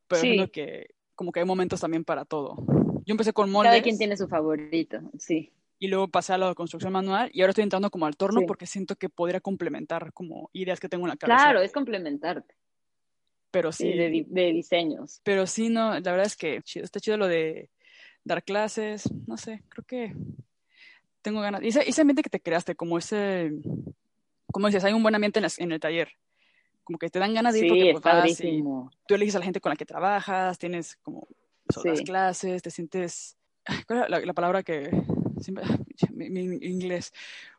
pero Sí. siento que como que hay momentos también para todo. Yo empecé con moldes Cada quien tiene su favorito, sí. y luego pasé a la construcción manual y ahora estoy entrando como al torno Sí. porque siento que podría complementar como ideas que tengo en la cabeza. Claro, es complementarte, pero sí, sí, de, di- de diseños. pero sí, no, la verdad es que chido, está chido lo de dar clases, no sé, creo que tengo ganas. Y ese, ese ambiente que te creaste, como ese, como dices, hay un buen ambiente en, las- en el taller, como que te dan ganas de ir Sí, porque es pues, y tú eliges a la gente con la que trabajas, tienes como las Sí. clases, te sientes, ¿cuál es la, la palabra que siempre, mi, mi inglés,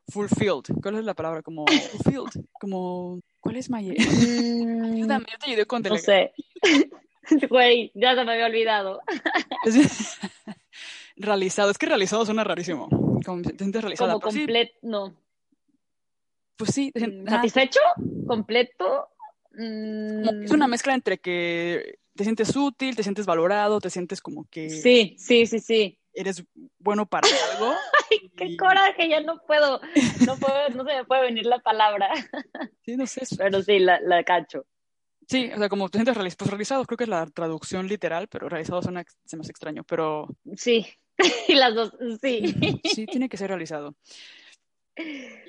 fulfilled, ¿cuál es la palabra? Como fulfilled, como, ¿cuál es Maye? Mm, Ayúdame, yo te ayudé con no sé. Güey, ya se me había olvidado. realizado, es que realizado suena rarísimo, como te sientes realizada, Como sí, completo, no. pues sí, ajá, ¿Satisfecho? ¿Completo? que es Mm, una mezcla entre que te sientes útil, te sientes valorado, te sientes como que Sí, sí, sí, sí. eres bueno para algo. Ay, qué y- coraje, ya no puedo, no puedo, no se me puede venir la palabra, Sí, no sé, pero sí, la, la cacho. sí, o sea, como te sientes realiz- pues realizado, creo que es la traducción literal, pero realizado suena, se me hace extraño, pero Sí, y las dos, sí. sí tiene que ser realizado.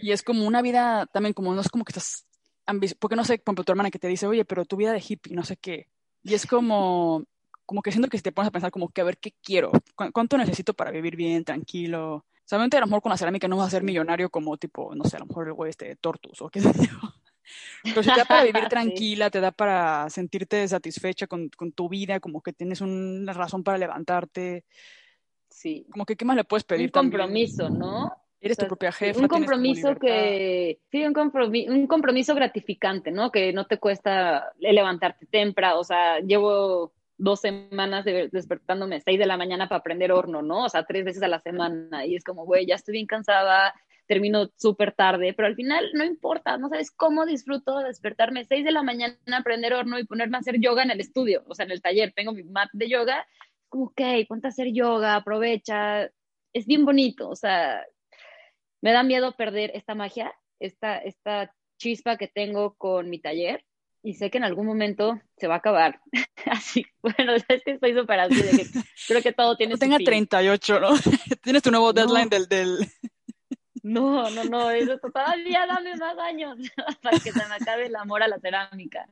Y es como una vida también, como no es como que estás porque no sé, por ejemplo, tu hermana que te dice, oye, pero tu vida de hippie, no sé qué. Y es como, como que siento que si te pones a pensar como que a ver qué quiero, ¿Cu- cuánto necesito para vivir bien, tranquilo. Solamente a lo mejor con la cerámica no vas a ser millonario como tipo, no sé, a lo mejor el güey este de Tortus o qué sé yo. Pero si te da para vivir Sí. tranquila, te da para sentirte satisfecha con, con tu vida, como que tienes una razón para levantarte, Sí. como que qué más le puedes pedir Un también? compromiso, ¿no? Eres O sea, tu propia jefa. un compromiso que, sí, un compromiso, un compromiso gratificante, ¿no? Que no te cuesta levantarte temprano, o sea, llevo dos semanas de- despertándome a seis de la mañana para aprender horno, ¿no? O sea, tres veces a la semana, y es como, güey, ya estoy bien cansada, termino súper tarde, pero al final no importa, no sabes cómo disfruto de despertarme seis de la mañana, aprender horno y ponerme a hacer yoga en el estudio, o sea, en el taller, tengo mi mat de yoga, como, ok, ponte a hacer yoga, aprovecha, es bien bonito, o sea, me da miedo perder esta magia, esta, esta chispa que tengo con mi taller, y sé que en algún momento se va a acabar. Así, bueno, es que estoy súper así de que creo que todo tiene no tenga 38, ¿no? Tienes tu nuevo deadline del, del... No, no, no, eso todavía dame más años para que se me acabe el amor a la cerámica.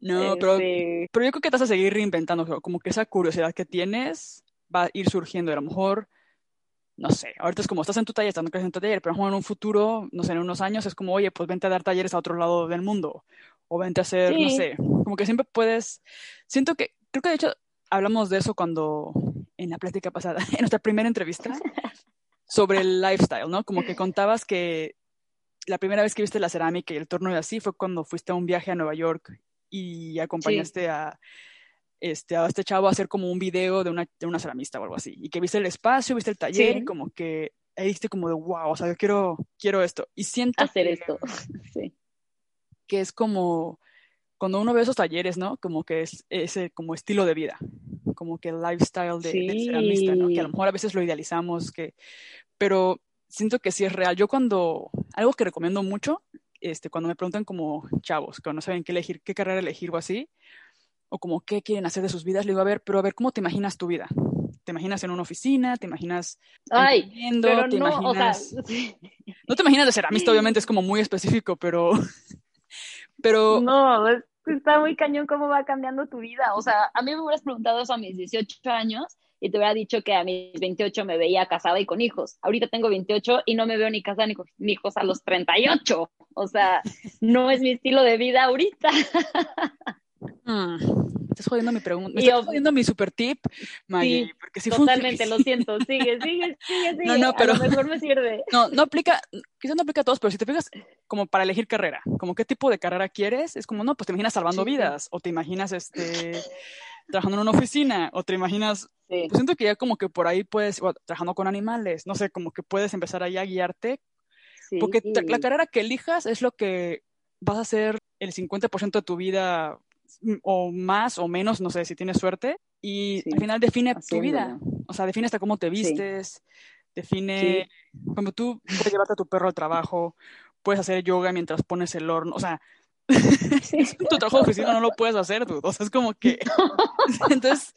No, pero, este pero yo creo que te vas a seguir reinventando, como que esa curiosidad que tienes va a ir surgiendo, a lo mejor no sé, ahorita es como estás en tu taller, estando en tu taller, pero en un futuro, no sé, en unos años es como, oye, pues vente a dar talleres a otro lado del mundo, o vente a hacer, no sé, como que siempre puedes, siento que, creo que de hecho hablamos de eso cuando, en la plática pasada, en nuestra primera entrevista, sobre el lifestyle, ¿no? Como que contabas que la primera vez que viste la cerámica y el torno y así fue cuando fuiste a un viaje a Nueva York y acompañaste a este, a este chavo a hacer como un video de una, de una ceramista o algo así. Y que viste el espacio, viste el taller y como que ahí viste como de wow, o sea, yo quiero, quiero esto. Y siento hacer esto, sí. Que es como cuando uno ve esos talleres, ¿no? Como que es ese como estilo de vida, como que el lifestyle de, ceramista, ¿no? Que a lo mejor a veces lo idealizamos, que, pero siento que sí es real. Yo cuando, algo que recomiendo mucho, este, cuando me preguntan como chavos, que no saben qué elegir, qué carrera elegir o así, o como qué quieren hacer de sus vidas, le digo, a ver, pero a ver, ¿cómo te imaginas tu vida? ¿Te imaginas en una oficina? ¿Te imaginas Ay, pero ¿Te no, imaginas... O sea... No te imaginas de ceramista, obviamente es como muy específico, pero... pero... No, está muy cañón cómo va cambiando tu vida. O sea, a mí me hubieras preguntado eso a mis 18 años y te hubiera dicho que a mis 28 me veía casada y con hijos. Ahorita tengo 28 y no me veo ni casada ni con hijos a los 38. O sea, no es mi estilo de vida ahorita. Mm, estás jodiendo mi pregunta. Me estás jodiendo mi super tip, Maggie. Sí, porque si totalmente, lo siento. Sigue, sigue, sigue, sigue. No, no, pero. A lo mejor me sirve. No, no aplica, quizás no aplica a todos, pero si te fijas, como para elegir carrera, como qué tipo de carrera quieres, es como, no, pues te imaginas salvando vidas, o te imaginas este trabajando en una oficina, o te imaginas. Pues siento que ya como que por ahí puedes, trabajando con animales, no sé, como que puedes empezar ahí a guiarte. Porque la carrera que elijas es lo que vas a hacer el 50% de tu vida o más o menos, no sé si tienes suerte, y al final define tu vida. O sea, define hasta cómo te vistes, define, como tú puedes llevarte a tu perro al trabajo, puedes hacer yoga mientras pones el horno, o sea, tu trabajo de oficina no lo puedes hacer, tú. o sea, es como que, entonces,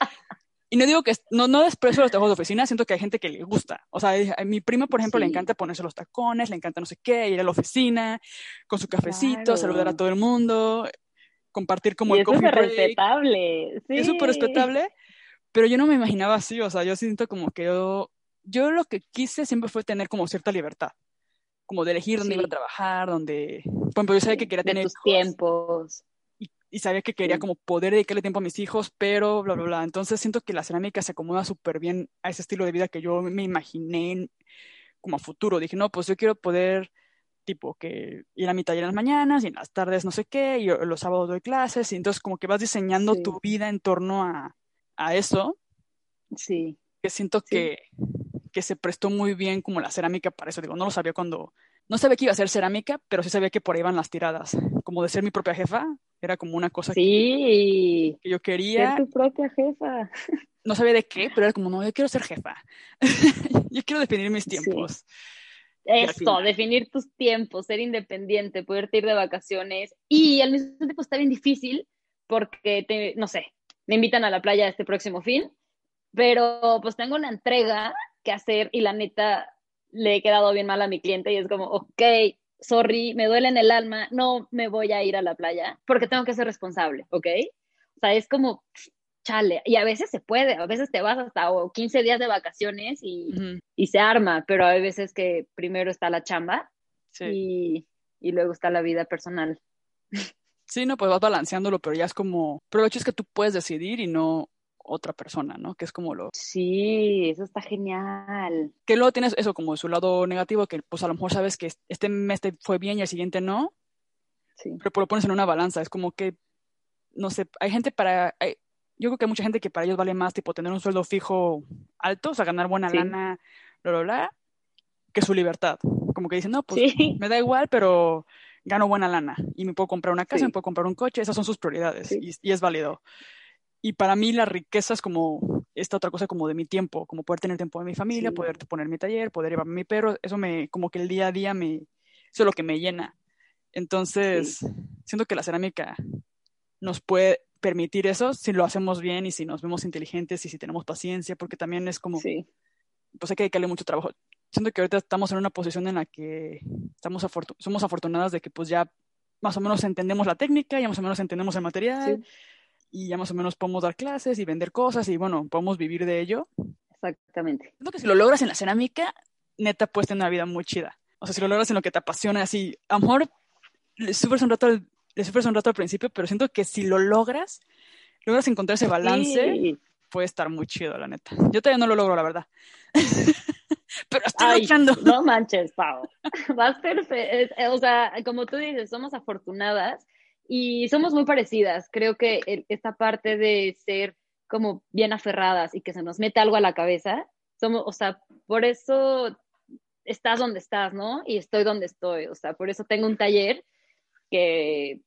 y no digo que, no, no desprecio los trabajos de oficina, siento que hay gente que le gusta. O sea, a mi prima, por ejemplo, le encanta ponerse los tacones, le encanta no sé qué, ir a la oficina con su cafecito, saludar a todo el mundo compartir como el coffee Es súper respetable. Sí. Es súper respetable, pero yo no me imaginaba así, o sea, yo siento como que yo, yo lo que quise siempre fue tener como cierta libertad, como de elegir dónde iba a trabajar, dónde, por ejemplo, yo sabía que quería tener... Tus tiempos. Y, sabía que quería como poder dedicarle tiempo a mis hijos, pero bla, bla, bla. Entonces siento que la cerámica se acomoda súper bien a ese estilo de vida que yo me imaginé como a futuro. Dije, no, pues yo quiero poder tipo que ir a mi taller en las mañanas y en las tardes no sé qué, y los sábados doy clases, y entonces como que vas diseñando tu vida en torno a, a, eso. Sí. Que siento que, que se prestó muy bien como la cerámica para eso. Digo, no lo sabía cuando, no sabía que iba a ser cerámica, pero sí sabía que por ahí iban las tiradas. Como de ser mi propia jefa, era como una cosa que, que, yo quería. Ser tu propia jefa. No sabía de qué, pero era como, no, yo quiero ser jefa. yo quiero definir mis tiempos. Esto, definir tus tiempos, ser independiente, poderte ir de vacaciones y al mismo tiempo está bien difícil porque, te, no sé, me invitan a la playa este próximo fin, pero pues tengo una entrega que hacer y la neta le he quedado bien mal a mi cliente y es como, ok, sorry, me duele en el alma, no me voy a ir a la playa porque tengo que ser responsable, ¿ok? O sea, es como, chale, y a veces se puede, a veces te vas hasta 15 días de vacaciones y, y se arma, pero hay veces que primero está la chamba y, y, luego está la vida personal. Sí, no, pues vas balanceándolo, pero ya es como, pero lo hecho es que tú puedes decidir y no otra persona, ¿no? Que es como lo... Sí, eso está genial. Que luego tienes eso como su lado negativo, que pues a lo mejor sabes que este mes te fue bien y el siguiente no, sí. pero lo pones en una balanza, es como que, no sé, hay gente para, yo creo que hay mucha gente que para ellos vale más, tipo, tener un sueldo fijo alto, o sea, ganar buena lana, bla, bla, bla, que su libertad. Como que dicen, no, pues me da igual, pero gano buena lana y me puedo comprar una casa, me puedo comprar un coche, esas son sus prioridades y, es válido. Y para mí la riqueza es como esta otra cosa como de mi tiempo, como poder tener tiempo de mi familia, poder poner mi taller, poder llevar a mi perro, eso me, como que el día a día me, eso es lo que me llena. Entonces, siento que la cerámica nos puede permitir eso si lo hacemos bien y si nos vemos inteligentes y si tenemos paciencia, porque también es como, Sí. pues hay que dedicarle mucho trabajo. Siento que ahorita estamos en una posición en la que estamos afortu- somos afortunadas de que pues ya más o menos entendemos la técnica, ya más o menos entendemos el material Sí. Y ya más o menos podemos dar clases y vender cosas y bueno, podemos vivir de ello. Exactamente. Siento que si lo logras en la cerámica, neta puedes tener una vida muy chida. O sea, si lo logras en lo que te apasiona, así, a lo mejor le sufres un rato al, le sufres un rato al principio, pero siento que si lo logras, logras encontrar ese balance, Sí. puede estar muy chido, la neta. Yo todavía no lo logro, la verdad. pero estoy Ay, luchando. no manches, Pau. Va a ser, fe- es- eh, o sea, como tú dices, somos afortunadas y somos muy parecidas. Creo que esta parte de ser como bien aferradas y que se nos mete algo a la cabeza, somos, o sea, por eso estás donde estás, ¿no? Y estoy donde estoy, o sea, por eso tengo un taller que,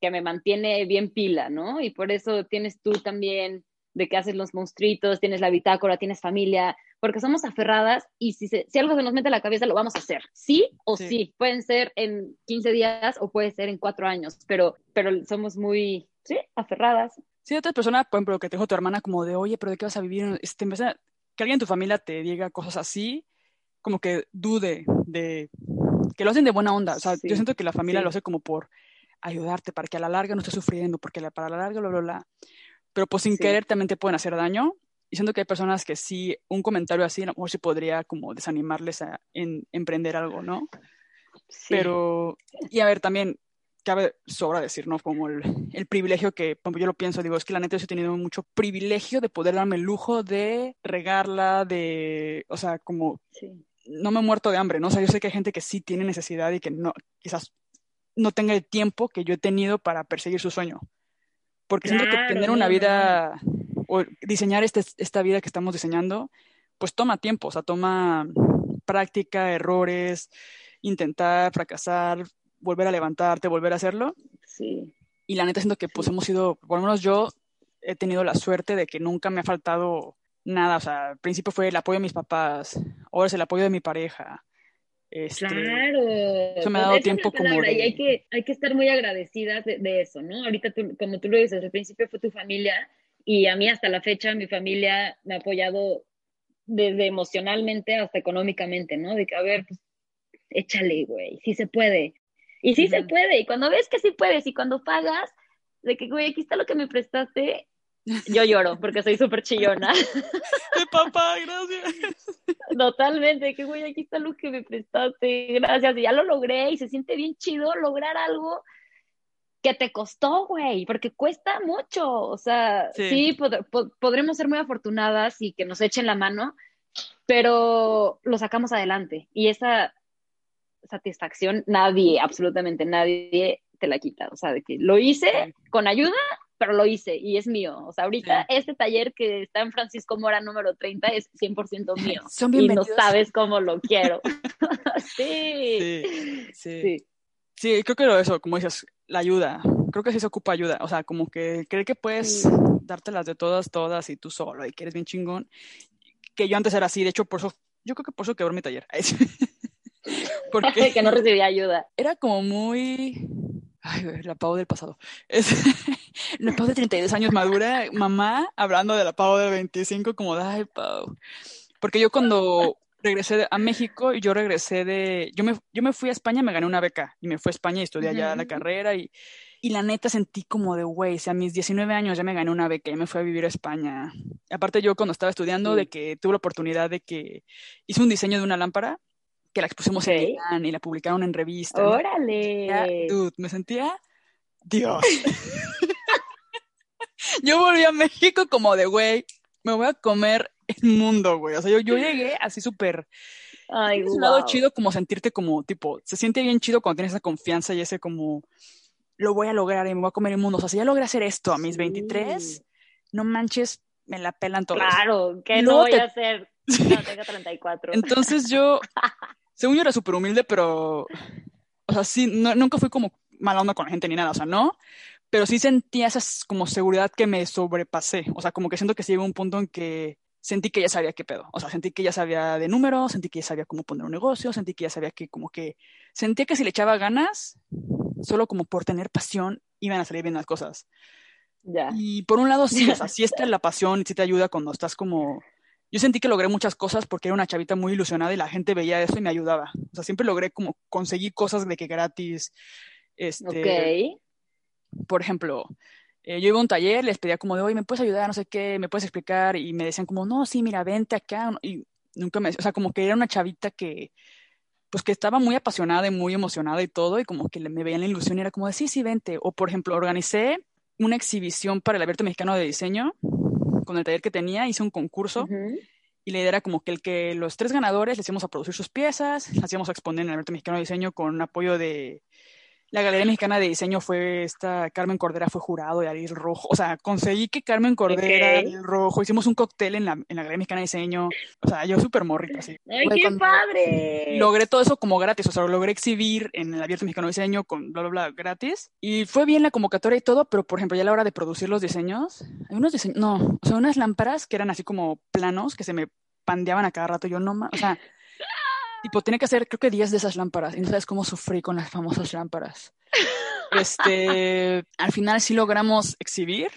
que me mantiene bien pila, ¿no? Y por eso tienes tú también de que haces los monstruitos, tienes la bitácora, tienes familia, porque somos aferradas y si, se- si algo se nos mete a la cabeza lo vamos a hacer, sí o Sí. sí. Pueden ser en 15 días o puede ser en cuatro años, pero, pero somos muy, sí, aferradas. Si otra persona, por ejemplo, que te dijo tu hermana como de, oye, pero ¿de qué vas a vivir? Este, que alguien en tu familia te diga cosas así, como que dude de que lo hacen de buena onda. O sea, Sí, yo siento que la familia sí. lo hace como por ayudarte, para que a la larga no estés sufriendo, porque la- para la larga, bla, bla, bla. Pero pues sin Sí. querer también te pueden hacer daño. Y siento que hay personas que sí, un comentario así, a lo mejor sí podría como desanimarles a en, emprender algo, ¿no? Sí. Pero, y a ver, también cabe sobra decir, ¿no? Como el, el privilegio que, como yo lo pienso, digo, es que la neta yo he tenido mucho privilegio de poder darme el lujo de regarla, de, o sea, como Sí. no me he muerto de hambre, ¿no? O sea, yo sé que hay gente que sí tiene necesidad y que no, quizás no tenga el tiempo que yo he tenido para perseguir su sueño. Porque siento que tener una vida o diseñar este, esta vida que estamos diseñando, pues toma tiempo, o sea, toma práctica, errores, intentar fracasar, volver a levantarte, volver a hacerlo. Sí. Y la neta siento que pues hemos sido, por lo menos yo he tenido la suerte de que nunca me ha faltado nada. O sea, al principio fue el apoyo de mis papás, ahora es el apoyo de mi pareja. Este, Claro. eso me ha Pues dado tiempo como de- Y hay que, hay que estar muy agradecidas de, de eso, ¿no? Ahorita, tú, como tú lo dices, al principio fue tu familia y a mí hasta la fecha mi familia me ha apoyado desde emocionalmente hasta económicamente, ¿no? De que, a ver, pues, échale, güey, sí se puede. Y sí se puede. Y cuando ves que sí puedes y cuando pagas, de que, güey, aquí está lo que me prestaste, yo lloro porque soy súper chillona. ¡Mi papá, gracias! Totalmente, que güey, aquí está lo que me prestaste, gracias, y ya lo logré y se siente bien chido lograr algo que te costó, güey, porque cuesta mucho, o sea, Sí. sí, pod- pod- podremos ser muy afortunadas y que nos echen la mano, pero lo sacamos adelante y esa satisfacción nadie, absolutamente nadie te la quita, o sea, de que lo hice con ayuda, pero lo hice y es mío, o sea, ahorita Sí. este taller que está en Francisco Mora número 30 es 100% mío Son y no sabes cómo lo quiero. sí. Sí, sí. Sí. Creo que lo eso, como dices, la ayuda. Creo que sí se ocupa ayuda. O sea, como que creer que puedes Sí. dártelas de todas, todas y tú solo y que eres bien chingón. Que yo antes era así, de hecho, por eso, yo creo que por eso quebró mi taller. Porque que no recibí ayuda. era como muy. Ay, la Pau del pasado. Es... la Pau de 32 años madura, mamá hablando de la Pau de 25, como ay, Pau. Porque yo cuando regresé a México, yo regresé de. Yo me, yo me fui a España, me gané una beca y me fui a España y estudié allá la carrera y. Y la neta sentí como de, güey, o sea, a mis 19 años ya me gané una beca y me fui a vivir a España. Aparte yo cuando estaba estudiando, Sí. de que tuve la oportunidad de que hice un diseño de una lámpara que la expusimos en. Milán y la publicaron en revistas. ¿no? sentía- Órale. dude, me sentía Dios. yo volví a México como de, güey, me voy a comer el mundo, güey. O sea, yo, yo llegué así súper... Ay, Es un lado chido como sentirte como, tipo, se siente bien chido cuando tienes esa confianza y ese como, lo voy a lograr y me voy a comer el mundo. O sea, si ya logré hacer esto a mis Sí. 23, no manches, me la pelan todos. Claro, que no voy te- a hacer. No, tengo 34. Entonces yo, según yo era súper humilde, pero, o sea, sí, no- nunca fui como mala onda con la gente ni nada, o sea, no, pero sí sentía esa como seguridad que me sobrepasé, o sea, como que siento que sí llegó un punto en que sentí que ya sabía qué pedo, o sea, sentí que ya sabía de números, sentí que ya sabía cómo poner un negocio, sentí que ya sabía que como que, sentía que si le echaba ganas, solo como por tener pasión, iban a salir bien las cosas. Ya. Y por un lado, sí, o sea, sí está la pasión, sí te ayuda cuando estás como... Yo sentí que logré muchas cosas porque era una chavita muy ilusionada y la gente veía eso y me ayudaba. O sea, siempre logré como conseguir cosas de que gratis. Este, Ok. por ejemplo, eh, yo iba a un taller, les pedía como de, oye, ¿me puedes ayudar? No sé qué, ¿me puedes explicar? Y me decían como, no, sí, mira, vente acá. Y nunca me, o sea, como que era una chavita que, pues que estaba muy apasionada y muy emocionada y todo, y como que me veían la ilusión y era como de, sí, sí, vente. O, por ejemplo, organicé una exhibición para el Abierto Mexicano de Diseño con el taller que tenía, hice un concurso y la idea era como que el que los tres ganadores les íbamos a producir sus piezas, las íbamos a exponer en el Abierto Mexicano de Diseño con apoyo de la Galería Mexicana de Diseño fue esta, Carmen Cordera fue jurado de Ariel Rojo, o sea, conseguí que Carmen Cordera. Ariel Rojo, hicimos un cóctel en la, en la Galería Mexicana de Diseño, o sea, yo súper morrita, así. ¡Ay, qué padre! Logré todo eso como gratis, o sea, lo logré exhibir en el Abierto Mexicano de Diseño con bla, bla, bla, gratis. Y fue bien la convocatoria y todo, pero por ejemplo, ya a la hora de producir los diseños, hay unos diseños, no, o sea, unas lámparas que eran así como planos que se me pandeaban a cada rato. Yo no, o sea, tipo, tenía que hacer creo que 10 de esas lámparas y no sabes cómo sufrí con las famosas lámparas. Este, al final sí logramos exhibir,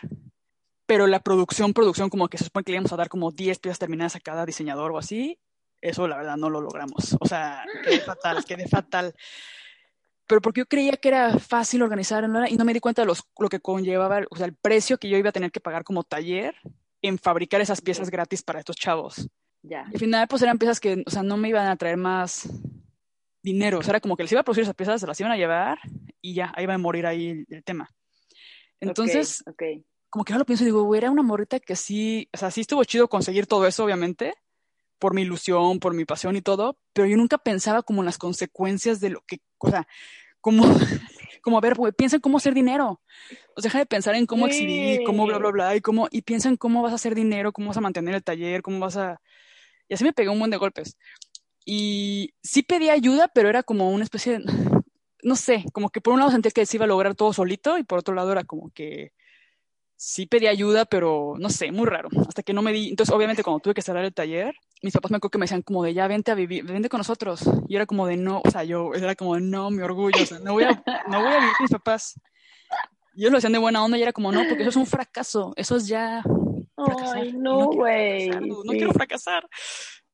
pero la producción, producción, como que se supone que le íbamos a dar como 10 piezas terminadas a cada diseñador o así, eso la verdad no lo logramos. O sea, quedé fatal, quedé fatal. Pero porque yo creía que era fácil organizar ¿no? y no me di cuenta de los, lo que conllevaba, o sea, el precio que yo iba a tener que pagar como taller en fabricar esas piezas gratis para estos chavos. Ya. Y al final, pues eran piezas que, o sea, no me iban a traer más dinero. O sea, era como que les iba a producir esas piezas, se las iban a llevar y ya, ahí va a morir ahí el, el tema. Entonces, como que ahora lo pienso y digo, güey, era una morrita que sí, o sea, sí estuvo chido conseguir todo eso, obviamente, por mi ilusión, por mi pasión y todo, pero yo nunca pensaba como en las consecuencias de lo que, o sea, como, como a ver, güey, piensa en cómo hacer dinero. O sea, deja de pensar en cómo exhibir, cómo bla, bla, bla, y cómo, y piensa en cómo vas a hacer dinero, cómo vas a mantener el taller, cómo vas a... Y así me pegué un buen de golpes. Y sí pedí ayuda, pero era como una especie de, no sé, como que por un lado sentía que se iba a lograr todo solito y por otro lado era como que sí pedí ayuda, pero no sé, muy raro. Hasta que no me di. Entonces, obviamente, cuando tuve que cerrar el taller, mis papás me acuerdo que me decían como de ya vente a vivir, vente con nosotros. Y era como de no, o sea, yo era como de no, mi orgullo, o sea, no voy a, no voy a vivir con mis papás. Y ellos lo hacían de buena onda y era como no, porque eso es un fracaso, eso es ya. Fracasar. Ay, no, quiero güey. fracasar, no sí. quiero fracasar.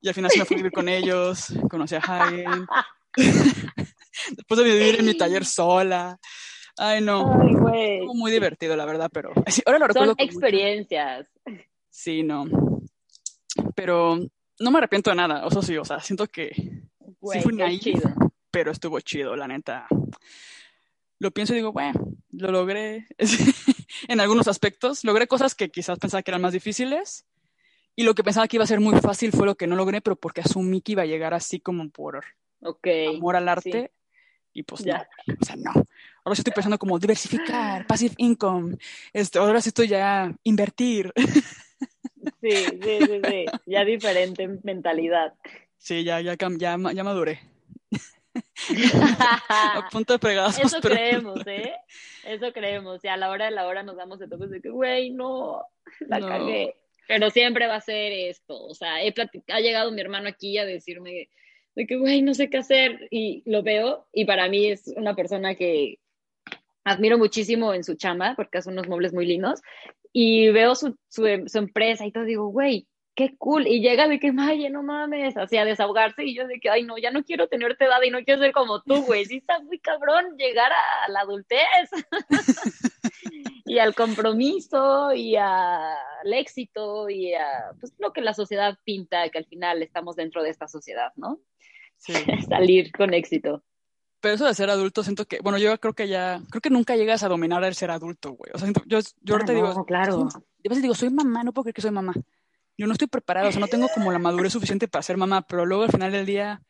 Y al final sí me fui a vivir con ellos, conocí a Hagen. Después de vivir en mi taller sola. Ay, no. Ay, muy divertido, la verdad, pero ahora lo recuerdo Son con mucho- experiencias. Sí, no. Pero no me arrepiento de nada, eso sí, o sea, siento que qué naive. chido. pero estuvo chido, la neta. Lo pienso y digo, bueno, lo logré en algunos aspectos. Logré cosas que quizás pensaba que eran más difíciles. Y lo que pensaba que iba a ser muy fácil fue lo que no logré, pero porque asumí que iba a llegar así como por Ok. amor al arte. Y pues Ya. no, o sea, no. Ahora sí estoy pensando como diversificar, passive income. Este, ahora sí estoy ya invertir. Sí, sí, sí, sí. Ya diferente mentalidad. Sí, ya, ya, ya, ya maduré. A punto de fregazos, Eso pero- creemos, ¿eh? Eso creemos. Y a la hora de la hora nos damos de topes de que, güey, no, la No. cagué. Pero siempre va a ser esto. O sea, he ha llegado mi hermano aquí a decirme de que, güey, no sé qué hacer. Y lo veo. Y para mí es una persona que admiro muchísimo en su chamba porque hace unos muebles muy lindos. Y veo su, su, su empresa y todo. Digo, güey, qué cool. Y llega de que, Maye, no mames, así a desahogarse. Y yo de que, ay, no, ya no quiero tener tu edad y no quiero ser como tú, güey. Sí está muy cabrón llegar a la adultez. y al compromiso y al éxito y a pues, lo que la sociedad pinta, que al final estamos dentro de esta sociedad, ¿no? Sí. Salir con éxito. Pero eso de ser adulto, siento que, bueno, yo creo que ya, creo que nunca llegas a dominar el ser adulto, güey. O sea, siento- yo, yo ahorita Ah, digo, no, claro. soy- a veces digo, soy mamá, no puedo creer que soy mamá. Yo no estoy preparada, o sea, no tengo como la madurez suficiente para ser mamá, pero luego al final del día,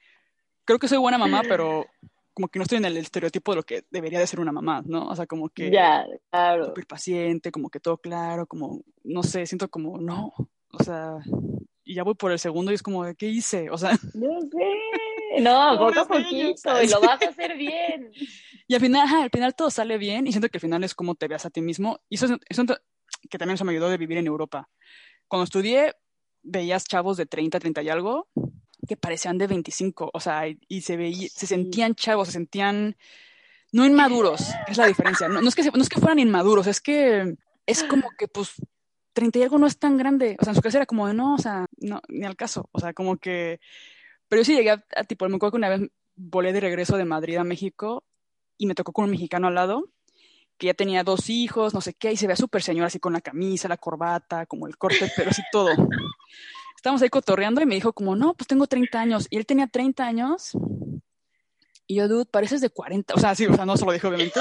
creo que soy buena mamá, pero como que no estoy en el estereotipo de lo que debería de ser una mamá, ¿no? O sea, como que Ya, claro. súper paciente, como que todo claro, como, no sé, siento como, no, o sea, y ya voy por el segundo y es como, ¿qué hice? O sea, Yo sé. No, poco a poquito, y lo vas a hacer bien. Y al final, ajá, al final todo sale bien y siento que al final es como te veas a ti mismo. Y eso, eso que también eso me ayudó de vivir en Europa. Cuando estudié, veías chavos de 30, 30 y algo que parecían de 25, o sea, y, se veía, se sentían chavos, se sentían, no inmaduros, es la diferencia. No, es que, no es que fueran inmaduros, es que es como que, pues, 30 y algo no es tan grande. O sea, en su casa era como de, no, o sea, no, ni al caso. O sea, como que... Pero yo sí llegué a, tipo, me acuerdo que una vez volé de regreso de Madrid a México y me tocó con un mexicano al lado que ya tenía dos hijos, no sé qué, y se veía súper señor así con la camisa, la corbata, como el corte, pero así todo. Estábamos ahí cotorreando y me dijo como, no, pues tengo 30 años. Y él tenía 30 años y yo, dude, pareces de 40. O sea, sí, o sea, no se lo dije obviamente.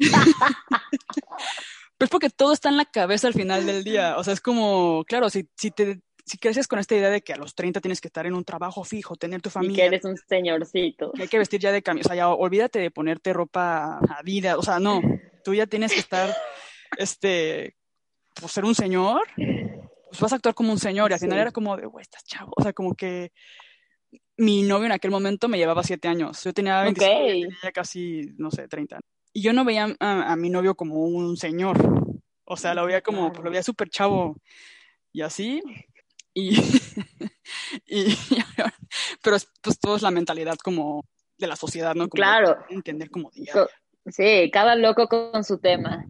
Pero es porque todo está en la cabeza al final del día. O sea, es como, claro, si, si te si creces con esta idea de que a los 30 tienes que estar en un trabajo fijo, tener tu familia. Y que eres un señorcito. Que hay que vestir ya de cambio. O sea, ya olvídate de ponerte ropa a vida. O sea, no. Tú ya tienes que estar, este, pues ser un señor. Pues vas a actuar como un señor. Y al final era como de, güey, estás chavo. O sea, como que mi novio en aquel momento me llevaba siete años. Yo tenía 25 y tenía casi, no sé, 30 Y yo no veía a, mi novio como un señor. O sea, lo veía como, pues, lo veía súper chavo. Y así. Y, y, pero pues todo es la mentalidad como de la sociedad, ¿no? claro. Entender como Sí, cada loco con su tema.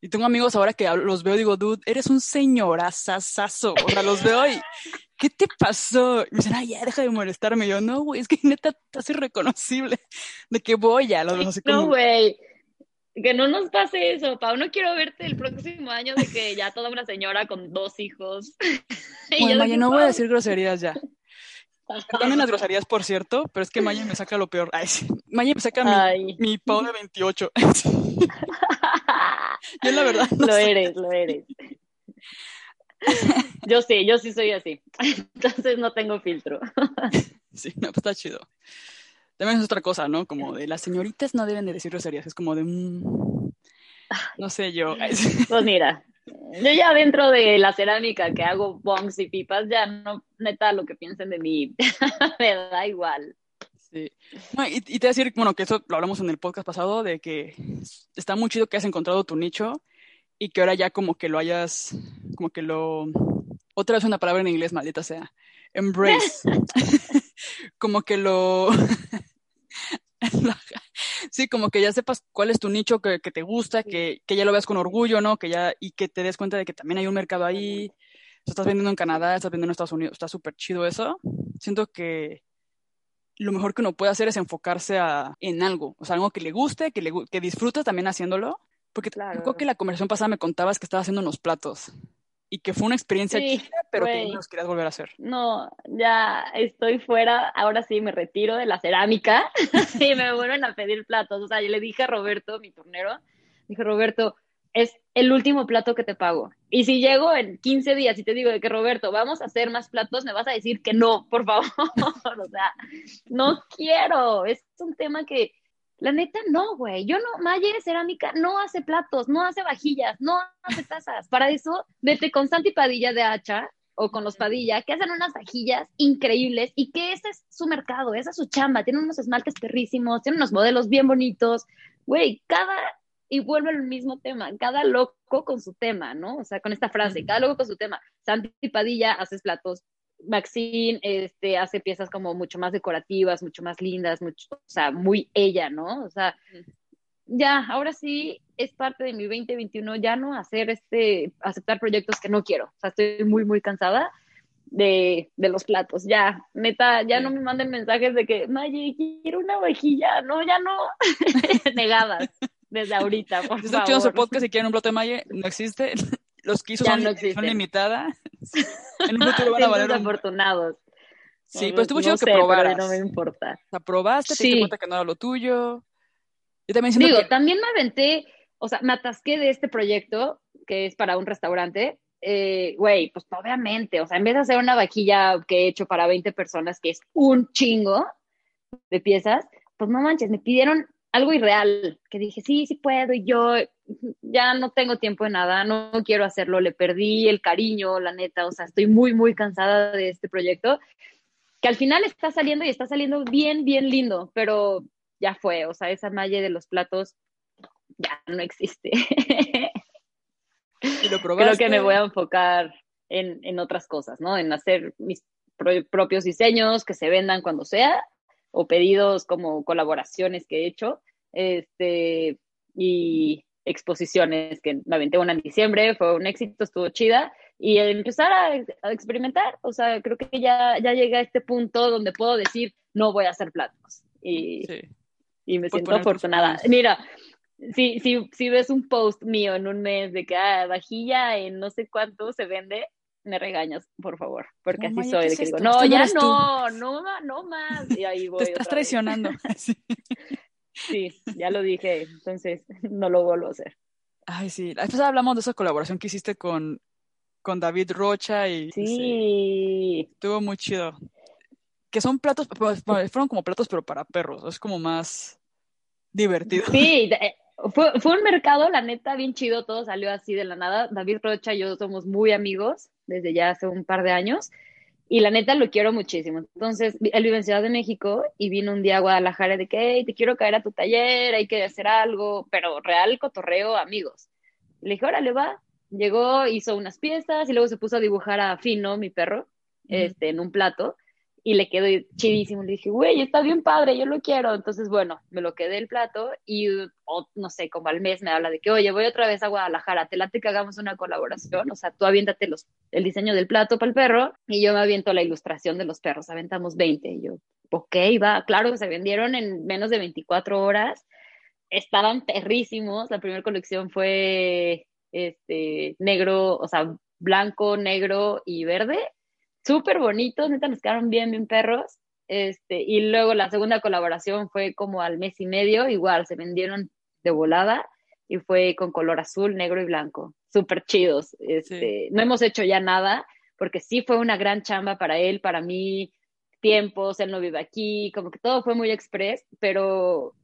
Y tengo amigos ahora que los veo y digo, dude, eres un señorazazazo. O sea, los veo y, ¿qué te pasó? Y me dicen, ay, ya, deja de molestarme. Y yo, no, güey, es que neta estás irreconocible. De que voy a los así No, güey. Que no nos pase eso, Pau. No quiero verte el próximo año de que ya toda una señora con dos hijos. Bueno, Maya, no voy a decir groserías ya. También las groserías, por cierto, pero es que Maya me saca lo peor. Ay, Maya me saca mi, mi Pau de 28. yo la verdad Lo eres, lo eres. Yo sí, yo sí soy así. Entonces no tengo filtro. Sí, no, pues está chido. También es otra cosa, ¿no? Como de las señoritas no deben de decir groserías. Es como de... Mm, no sé yo. Pues mira, yo ya dentro de la cerámica que hago bongs y pipas, ya no, neta, lo que piensen de mí, me da igual. Sí. y, y, te voy a decir, bueno, que eso lo hablamos en el podcast pasado, de que está muy chido que has encontrado tu nicho y que ahora ya como que lo hayas, como que lo, otra vez una palabra en inglés, maldita sea, embrace, como que lo, sí, como que ya sepas cuál es tu nicho que, que te gusta, que, que, ya lo veas con orgullo, ¿no? Que ya, y que te des cuenta de que también hay un mercado ahí, estás vendiendo en Canadá, estás vendiendo en Estados Unidos, está súper chido eso. Siento que lo mejor que uno puede hacer es enfocarse a, en algo, o sea, algo que le guste, que, le, que disfrutes también haciéndolo porque creo que la conversación pasada me contabas que estabas haciendo unos platos y que fue una experiencia chida, pero que no los querías volver a hacer. No, ya estoy fuera, ahora sí me retiro de la cerámica y me vuelven a pedir platos. O sea, yo le dije a Roberto, mi turnero, dije, Roberto, es el último plato que te pago. Y si llego en 15 días y te digo de que Roberto, vamos a hacer más platos, me vas a decir que no, por favor. o sea, no quiero. Es un tema que la neta, no, güey. Yo no, Maye Cerámica no hace platos, no hace vajillas, no hace tazas. Para eso, vete con Santi Padilla de Hacha o con los Padilla, que hacen unas vajillas increíbles y que ese es su mercado, esa es su chamba. Tienen unos esmaltes perrísimos, tienen unos modelos bien bonitos. Güey, cada, y vuelve al mismo tema, cada loco con su tema, ¿no? O sea, con esta frase, cada loco con su tema. Santi Padilla haces platos Maxine este, hace piezas como mucho más decorativas, mucho más lindas, mucho, o sea, muy ella, ¿no? O sea, ya, ahora sí es parte de mi 2021 ya no hacer este, aceptar proyectos que no quiero. O sea, estoy muy, muy cansada de, de los platos. Ya, neta, ya no me manden mensajes de que, Maye, quiero una vajilla. No, ya no. Negadas desde ahorita, por favor. Si su podcast y quieren un plato de Maye, no existe. Los que hizo son, son limitadas. En un futuro van a valer. afortunados. Sí, pero estuvo chido que probaras. No me importa. O sea, probaste, te diste cuenta que no era lo tuyo. Yo también Digo, también me aventé, o sea, me atasqué de este proyecto que es para un restaurante. Eh, güey, pues obviamente, o sea, en vez de hacer una vaquilla que he hecho para 20 personas, que es un chingo de piezas, pues no manches, me pidieron algo irreal, que dije, sí, sí puedo, y yo ya no tengo tiempo de nada, no quiero hacerlo, le perdí el cariño, la neta, o sea, estoy muy, muy cansada de este proyecto, que al final está saliendo y está saliendo bien, bien lindo, pero ya fue, o sea, esa malla de los platos ya no existe. ¿Y lo Creo que me voy a enfocar en, en otras cosas, ¿no? En hacer mis propios diseños que se vendan cuando sea o pedidos como colaboraciones que he hecho, este, y exposiciones que me aventé una en diciembre, fue un éxito, estuvo chida, y empezar a, experimentar, o sea, creo que ya, ya llegué a este punto donde puedo decir, no voy a hacer platos, y, y me siento afortunada. Mira, si, si, si ves un post mío en un mes de que ah, vajilla en no sé cuánto se vende, me regañas, por favor, porque así soy, de que digo, no, ya no, no, no más, y ahí voy. Te estás traicionando. sí, ya lo dije, entonces no lo vuelvo a hacer. Ay, sí, después hablamos de esa colaboración que hiciste con, con David Rocha y... Sí. estuvo muy chido. Que son platos, pues, fueron como platos, pero para perros, es como más divertido. Sí, eh, fue, fue un mercado, la neta, bien chido, todo salió así de la nada. David Rocha y yo somos muy amigos desde ya hace un par de años y la neta lo quiero muchísimo. Entonces, él vive en Ciudad de México y vino un día a Guadalajara de que, te quiero caer a tu taller, hay que hacer algo, pero real cotorreo, amigos. Le dije, órale, va. Llegó, hizo unas piezas y luego se puso a dibujar a Fino, mi perro, este, en un plato y le quedó chidísimo. Le dije, güey, está bien padre, yo lo quiero. Entonces, bueno, me lo quedé el plato y, no sé, como al mes me habla de que, oye, voy otra vez a Guadalajara, te late que hagamos una colaboración. O sea, tú aviéntate los, el diseño del plato para el perro y yo me aviento la ilustración de los perros. Aventamos 20. Y yo, ok, va, claro, se vendieron en menos de 24 horas. Estaban perrísimos. La primera colección fue este negro, o sea, blanco, negro y verde súper bonitos, neta nos quedaron bien, bien perros. Este, y luego la segunda colaboración fue como al mes y medio, igual se vendieron de volada y fue con color azul, negro y blanco, súper chidos. Este, No hemos hecho ya nada porque sí fue una gran chamba para él, para mí, tiempos, él no vive aquí, como que todo fue muy express, pero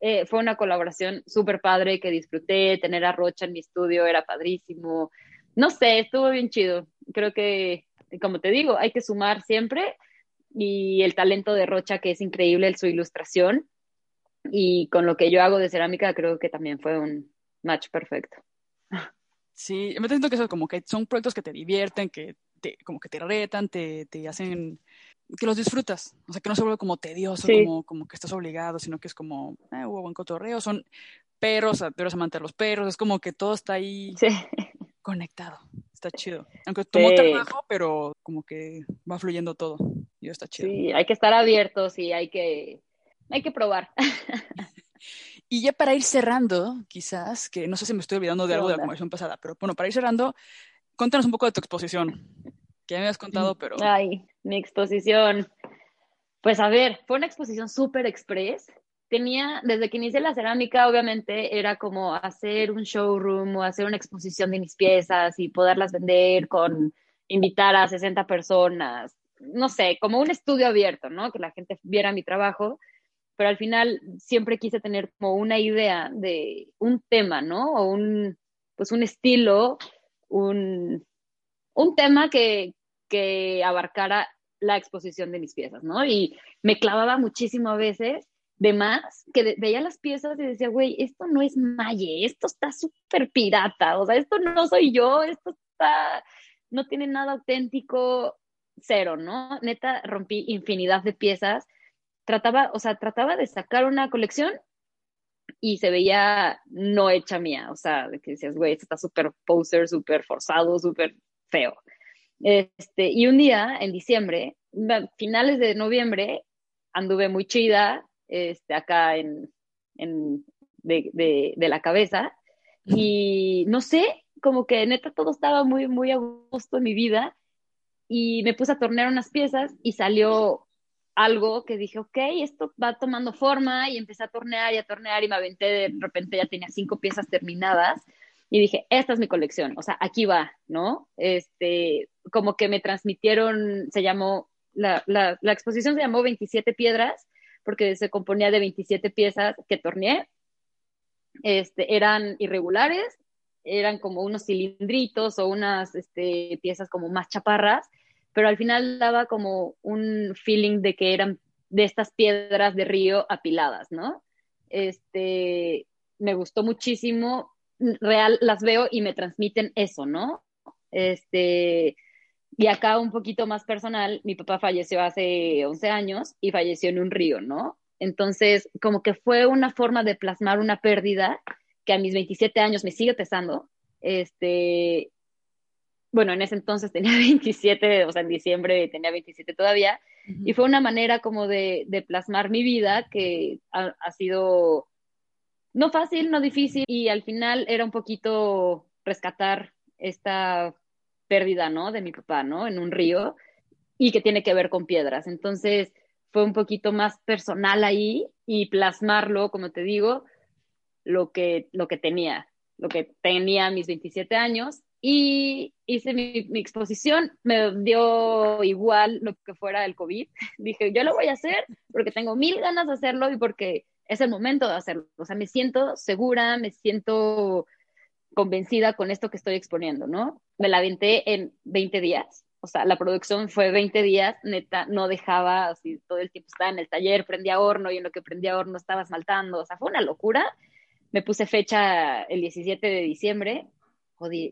eh, fue una colaboración súper padre que disfruté, tener a Rocha en mi estudio era padrísimo, no sé, estuvo bien chido, creo que como te digo, hay que sumar siempre y el talento de Rocha, que es increíble su ilustración, y con lo que yo hago de cerámica, creo que también fue un match perfecto. Sí, me siento que eso como que son proyectos que te divierten, que te, como que te retan, te, te hacen que los disfrutas, o sea, que no se vuelve como tedioso, como, como que estás obligado, sino que es como, eh, hubo buen cotorreo, son perros, tú eres amante de los perros, es como que todo está ahí conectado está chido. Aunque tomó trabajo, pero como que va fluyendo todo. Y está chido. Sí, hay que estar abiertos y hay que, hay que probar. y ya para ir cerrando, quizás, que no sé si me estoy olvidando de algo de la conversación pasada, pero bueno, para ir cerrando, cuéntanos un poco de tu exposición. Que ya me habías contado, mm, pero. Ay, mi exposición. Pues a ver, fue una exposición súper express tenía, desde que inicié la cerámica, obviamente era como hacer un showroom o hacer una exposición de mis piezas y poderlas vender con invitar a 60 personas, no sé, como un estudio abierto, ¿no? Que la gente viera mi trabajo, pero al final siempre quise tener como una idea de un tema, ¿no? O un, pues un estilo, un, un tema que, que abarcara la exposición de mis piezas, ¿no? Y me clavaba muchísimo a veces de más, que veía las piezas y decía, güey, esto no es Maye, esto está súper pirata, o sea, esto no soy yo, esto está, no tiene nada auténtico, cero, ¿no? Neta, rompí infinidad de piezas, trataba, o sea, trataba de sacar una colección y se veía no hecha mía, o sea, que decías, güey, esto está súper poser, súper forzado, súper feo. Este, y un día, en diciembre, finales de noviembre, anduve muy chida, este, acá en, en de, de, la cabeza. Y no sé, como que neta todo estaba muy, muy a gusto en mi vida. Y me puse a tornear unas piezas y salió algo que dije, ok, esto va tomando forma y empecé a tornear y a tornear y me aventé, de repente ya tenía cinco piezas terminadas y dije, esta es mi colección, o sea, aquí va, ¿no? Este, como que me transmitieron, se llamó, la, la, la exposición se llamó 27 piedras porque se componía de 27 piezas que torneé. Este, eran irregulares, eran como unos cilindritos o unas este, piezas como más chaparras, pero al final daba como un feeling de que eran de estas piedras de río apiladas, ¿no? Este, me gustó muchísimo, real, las veo y me transmiten eso, ¿no? Este, y acá un poquito más personal, mi papá falleció hace 11 años y falleció en un río, ¿no? Entonces, como que fue una forma de plasmar una pérdida que a mis 27 años me sigue pesando. Este, bueno, en ese entonces tenía 27, o sea, en diciembre tenía 27 todavía, y fue una manera como de, plasmar mi vida que ha, sido no fácil, no difícil, y al final era un poquito rescatar esta pérdida, ¿no? De mi papá, ¿no? En un río, y que tiene que ver con piedras. Entonces, fue un poquito más personal ahí y plasmarlo, como te digo, lo que, lo que tenía, lo que tenía mis 27 años y hice mi, exposición, me dio igual lo que fuera el COVID. Dije, yo lo voy a hacer porque tengo mil ganas de hacerlo y porque es el momento de hacerlo. O sea, me siento segura, me siento convencida con esto que estoy exponiendo, ¿no? Me la aventé en 20 días. O sea, la producción fue 20 días, neta, no dejaba, así, todo el tiempo estaba en el taller, prendía horno y en lo que prendía horno estaba esmaltando. O sea, fue una locura. Me puse fecha el 17 de diciembre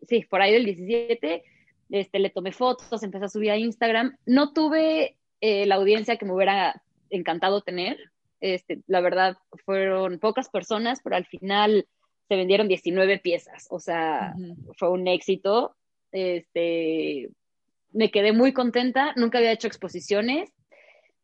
sí, por ahí del 17, este, le tomé fotos, empecé a subir a Instagram. No tuve eh, la audiencia que me hubiera encantado tener. Este, la verdad, fueron pocas personas, pero al final se vendieron 19 piezas. O sea, fue un éxito. Este, me quedé muy contenta. Nunca había hecho exposiciones.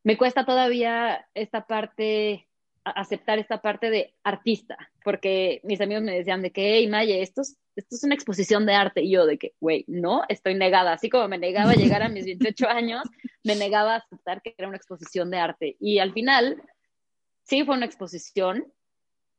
Me cuesta todavía esta parte aceptar esta parte de artista, porque mis amigos me decían de que, hey, Maya, esto es, esto es una exposición de arte, y yo de que, güey, no, estoy negada, así como me negaba a llegar a mis 28 años, me negaba a aceptar que era una exposición de arte, y al final, sí fue una exposición,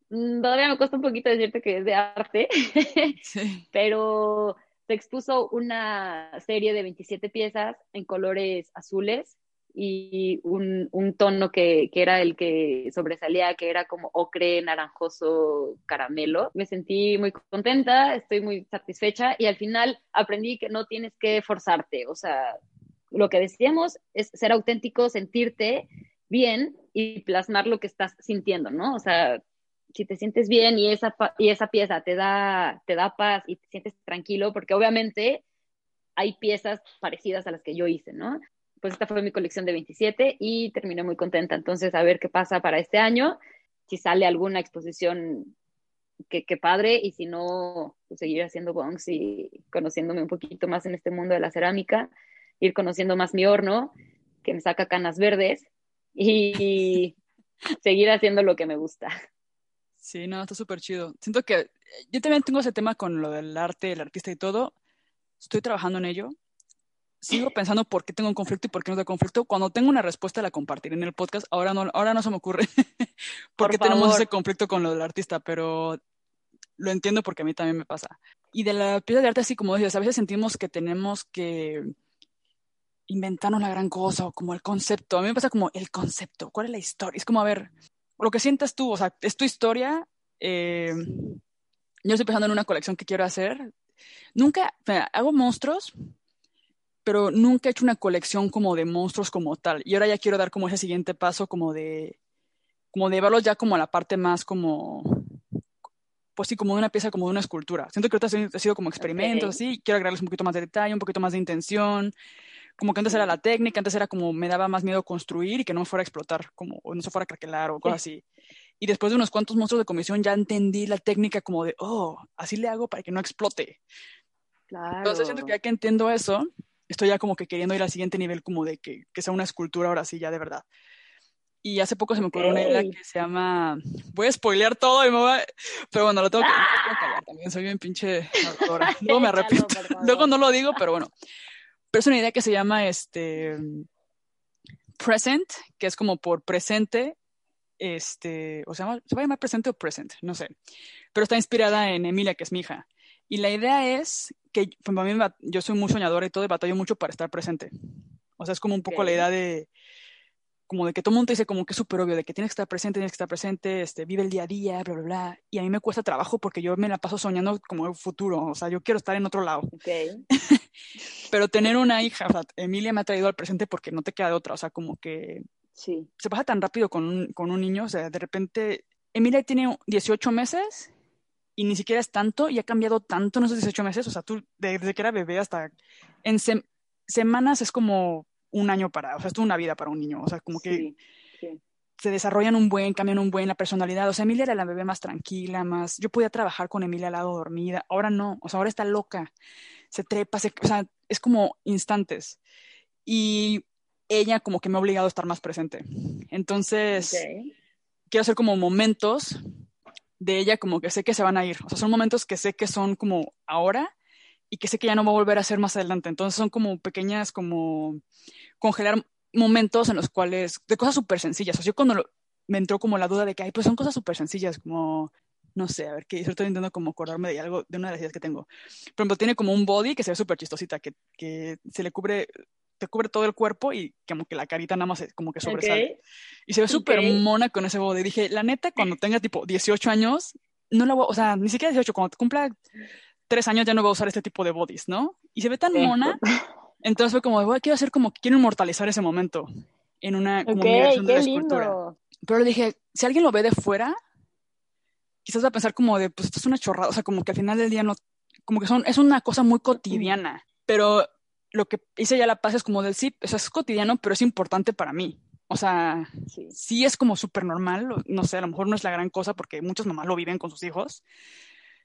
todavía me cuesta un poquito decirte que es de arte, pero se expuso una serie de 27 piezas en colores azules, y un, un tono que, que, era el que sobresalía, que era como ocre, naranjoso, caramelo. Me sentí muy contenta, estoy muy satisfecha y al final aprendí que no tienes que forzarte, o sea, lo que decíamos es ser auténtico, sentirte bien y plasmar lo que estás sintiendo, ¿no? O sea, si te sientes bien y esa, y esa pieza te da, te da paz y te sientes tranquilo, porque obviamente hay piezas parecidas a las que yo hice, ¿no? pues esta fue mi colección de 27 y terminé muy contenta. Entonces, a ver qué pasa para este año, si sale alguna exposición que, padre y si no, pues seguir haciendo bongs y conociéndome un poquito más en este mundo de la cerámica, ir conociendo más mi horno, que me saca canas verdes y seguir haciendo lo que me gusta. Sí, no, está súper chido. Siento que yo también tengo ese tema con lo del arte, el artista y todo. Estoy trabajando en ello sigo pensando por qué tengo un conflicto y por qué no tengo conflicto. Cuando tengo una respuesta la compartiré en el podcast. Ahora no, ahora no se me ocurre por, qué tenemos ese conflicto con lo del artista, pero lo entiendo porque a mí también me pasa. Y de la pieza de arte, así como dices, a veces sentimos que tenemos que inventarnos la gran cosa o como el concepto. A mí me pasa como el concepto, ¿cuál es la historia? Es como, a ver, lo que sientas tú, o sea, es tu historia. Eh, yo estoy pensando en una colección que quiero hacer. Nunca, hago monstruos, pero nunca he hecho una colección como de monstruos como tal. Y ahora ya quiero dar como ese siguiente paso como de, como de verlos ya como a la parte más como, pues sí, como de una pieza, como de una escultura. Siento que ahorita ha sido como experimentos, así, quiero agregarles un poquito más de detalle, un poquito más de intención. Como que antes era la técnica, antes era como me daba más miedo construir y que no me fuera a explotar, como o no se fuera a craquelar o cosas así. Y después de unos cuantos monstruos de comisión ya entendí la técnica como de, oh, así le hago para que no explote. Claro. Entonces siento que ya que entiendo eso, estoy ya como que queriendo ir al siguiente nivel, como de que, que sea una escultura ahora sí, ya de verdad. Y hace poco se me ocurrió una idea que se llama. Voy a spoilear todo y me voy a... Pero bueno, lo tengo que, callar también. Soy bien pinche Luego me arrepiento. Luego no lo digo, pero bueno. Pero es una idea que se llama este. Present, que es como por presente. Este. O sea, ¿se va a llamar presente o present? No sé. Pero está inspirada en Emilia, que es mi hija. Y la idea es que pues, para mí, yo soy muy soñadora y todo, y batallo mucho para estar presente. O sea, es como un poco la idea de, como de que todo el mundo dice como que es súper obvio, de que tienes que estar presente, tienes que estar presente, este, vive el día a día, bla, bla, bla. Y a mí me cuesta trabajo porque yo me la paso soñando como el futuro, o sea, yo quiero estar en otro lado. Okay. Pero tener una hija, o sea, Emilia me ha traído al presente porque no te queda de otra, o sea, como que sí. se pasa tan rápido con un, con un niño, o sea, de repente, Emilia tiene 18 meses y ni siquiera es tanto y ha cambiado tanto en esos 18 meses. O sea, tú desde que era bebé hasta en semanas es como un año para, o sea, es toda una vida para un niño. O sea, como que se desarrollan un buen, cambian un buen la personalidad. O sea, Emilia era la bebé más tranquila, más. Yo podía trabajar con Emilia al lado dormida. Ahora no, o sea, ahora está loca. Se trepa, se, o sea, es como instantes. Y ella como que me ha obligado a estar más presente. Entonces, quiero hacer como momentos de ella como que sé que se van a ir. O sea, son momentos que sé que son como ahora y que sé que ya no va a volver a ser más adelante. Entonces son como pequeñas, como congelar momentos en los cuales, de cosas súper sencillas. O sea, yo cuando me entró como la duda de que, ay, pues son cosas súper sencillas, como, no sé, a ver, que estoy intentando como acordarme de algo, de una de las ideas que tengo. Por ejemplo, tiene como un body que se ve súper chistosita, que, que se le cubre, te cubre todo el cuerpo y como que la carita nada más como que sobresale. Y se ve súper mona con ese body. Dije, la neta, cuando tenga tipo 18 años, no la voy, o sea, ni siquiera 18, cuando cumpla tres años ya no voy a usar este tipo de bodies, ¿no? Y se ve tan mona entonces fue como, quiero hacer como, quiero inmortalizar ese momento en una como de la escultura. Pero dije, si alguien lo ve de fuera, quizás va a pensar como de, pues esto es una chorrada, o sea, como que al final del día no, como que son, es una cosa muy cotidiana, pero lo que hice ya la paz es como del sí, o sea, es cotidiano, pero es importante para mí. O sea, sí, sí es como súper normal, no sé, a lo mejor no es la gran cosa porque muchos mamás lo viven con sus hijos,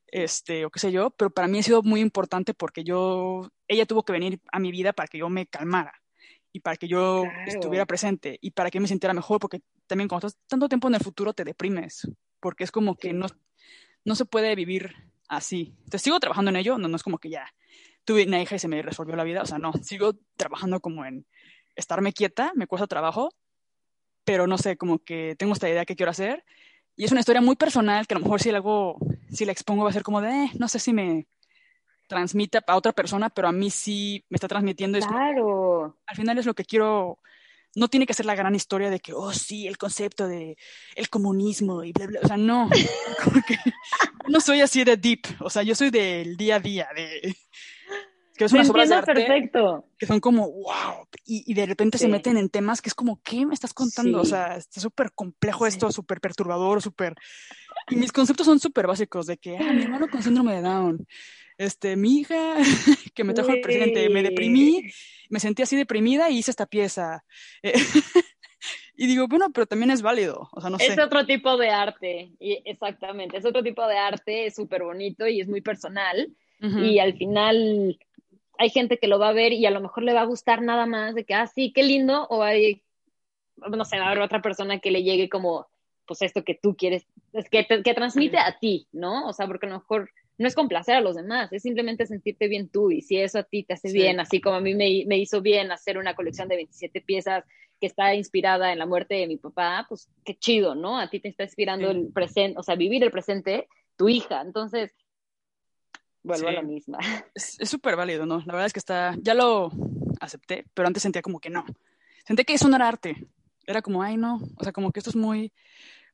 este, o qué sé yo, pero para mí ha sido muy importante porque yo, ella tuvo que venir a mi vida para que yo me calmara y para que yo estuviera presente y para que me sintiera mejor, porque también cuando estás tanto tiempo en el futuro te deprimes, porque es como que no, no se puede vivir así. Entonces sigo trabajando en ello, no, no es como que ya tuve una hija y se me resolvió la vida, o sea, no, sigo trabajando como en estarme quieta, me cuesta trabajo, pero no sé, como que tengo esta idea que quiero hacer y es una historia muy personal que a lo mejor si algo, si la expongo va a ser como de, eh, no sé si me transmite a otra persona, pero a mí sí me está transmitiendo. Claro. al final es lo que quiero, no tiene que ser la gran historia de que, oh, sí, el concepto de el comunismo y bla, bla, o sea, no, no soy así de deep, o sea, yo soy del día a día, de que es unas obras de arte perfecto. que son como wow y, de repente se meten en temas que es como ¿qué me estás contando? O sea, está súper complejo esto, súper perturbador, súper y mis conceptos son súper básicos de que ah, mi hermano con síndrome de Down, este, mi hija que me trajo el presidente, me deprimí, me sentí así deprimida y hice esta pieza. y digo, bueno, pero también es válido, o sea, no sé. Es otro tipo de arte, y exactamente, es otro tipo de arte, es súper bonito y es muy personal. Y al final, hay gente que lo va a ver y a lo mejor le va a gustar nada más de que, ah, sí, qué lindo, o hay, no sé, va a haber otra persona que le llegue como, pues esto que tú quieres, es que, que transmite a ti, ¿no? O sea, porque a lo mejor no es complacer a los demás, es simplemente sentirte bien tú y si eso a ti te hace bien, así como a mí me, me, hizo bien hacer una colección de 27 piezas que está inspirada en la muerte de mi papá, pues qué chido, ¿no? A ti te está inspirando el presente, o sea, vivir el presente, tu hija. Entonces, vuelvo a la misma. Es súper válido, ¿no? La verdad es que está, ya lo acepté, pero antes sentía como que no. Sentí que eso no era arte. Era como, ay, no, o sea, como que esto es muy...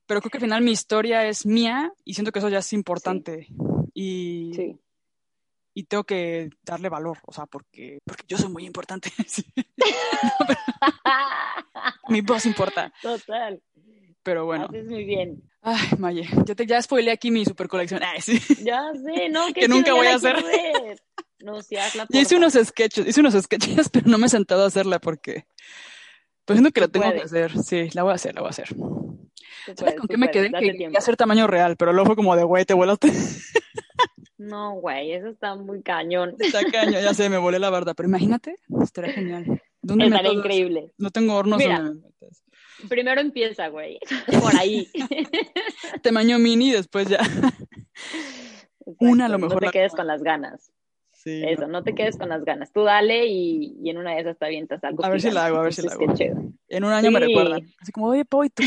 Pero creo que al final mi historia es mía y siento que eso ya es importante. Y, sí. y tengo que darle valor, o sea, porque, porque yo soy muy importante. mi voz importa. Total. Pero bueno. Haces muy bien. Ay, Maye, ya, te, ya spoileé aquí mi super colección. Ay, sí. Ya sé, no, que nunca voy a hacer. No, si hazla. Ya hice unos sketches, hice unos sketches, pero no me he sentado a hacerla porque. Pues siento que la tengo que hacer. Sí, la voy a hacer, la voy a hacer. ¿Sabes con qué me quedé? Que quería hacer tamaño real, pero luego fue como de, güey, te volaste. No, güey, eso está muy cañón. Está cañón, ya sé, me volé la verdad, pero imagínate, estaría genial. ¿Dónde Estaría increíble. No tengo hornos Mira, donde me metes. Primero empieza, güey. Por ahí. Tamaño mini, después ya. Una a lo mejor. No te quedes con las ganas. Sí, Eso, no. te quedes con las ganas. Tú dale y, y en una de esas te avientas algo. A ver si la hago, a ver si la hago. En un año me recuerdan. Así como, oye, Poi, tu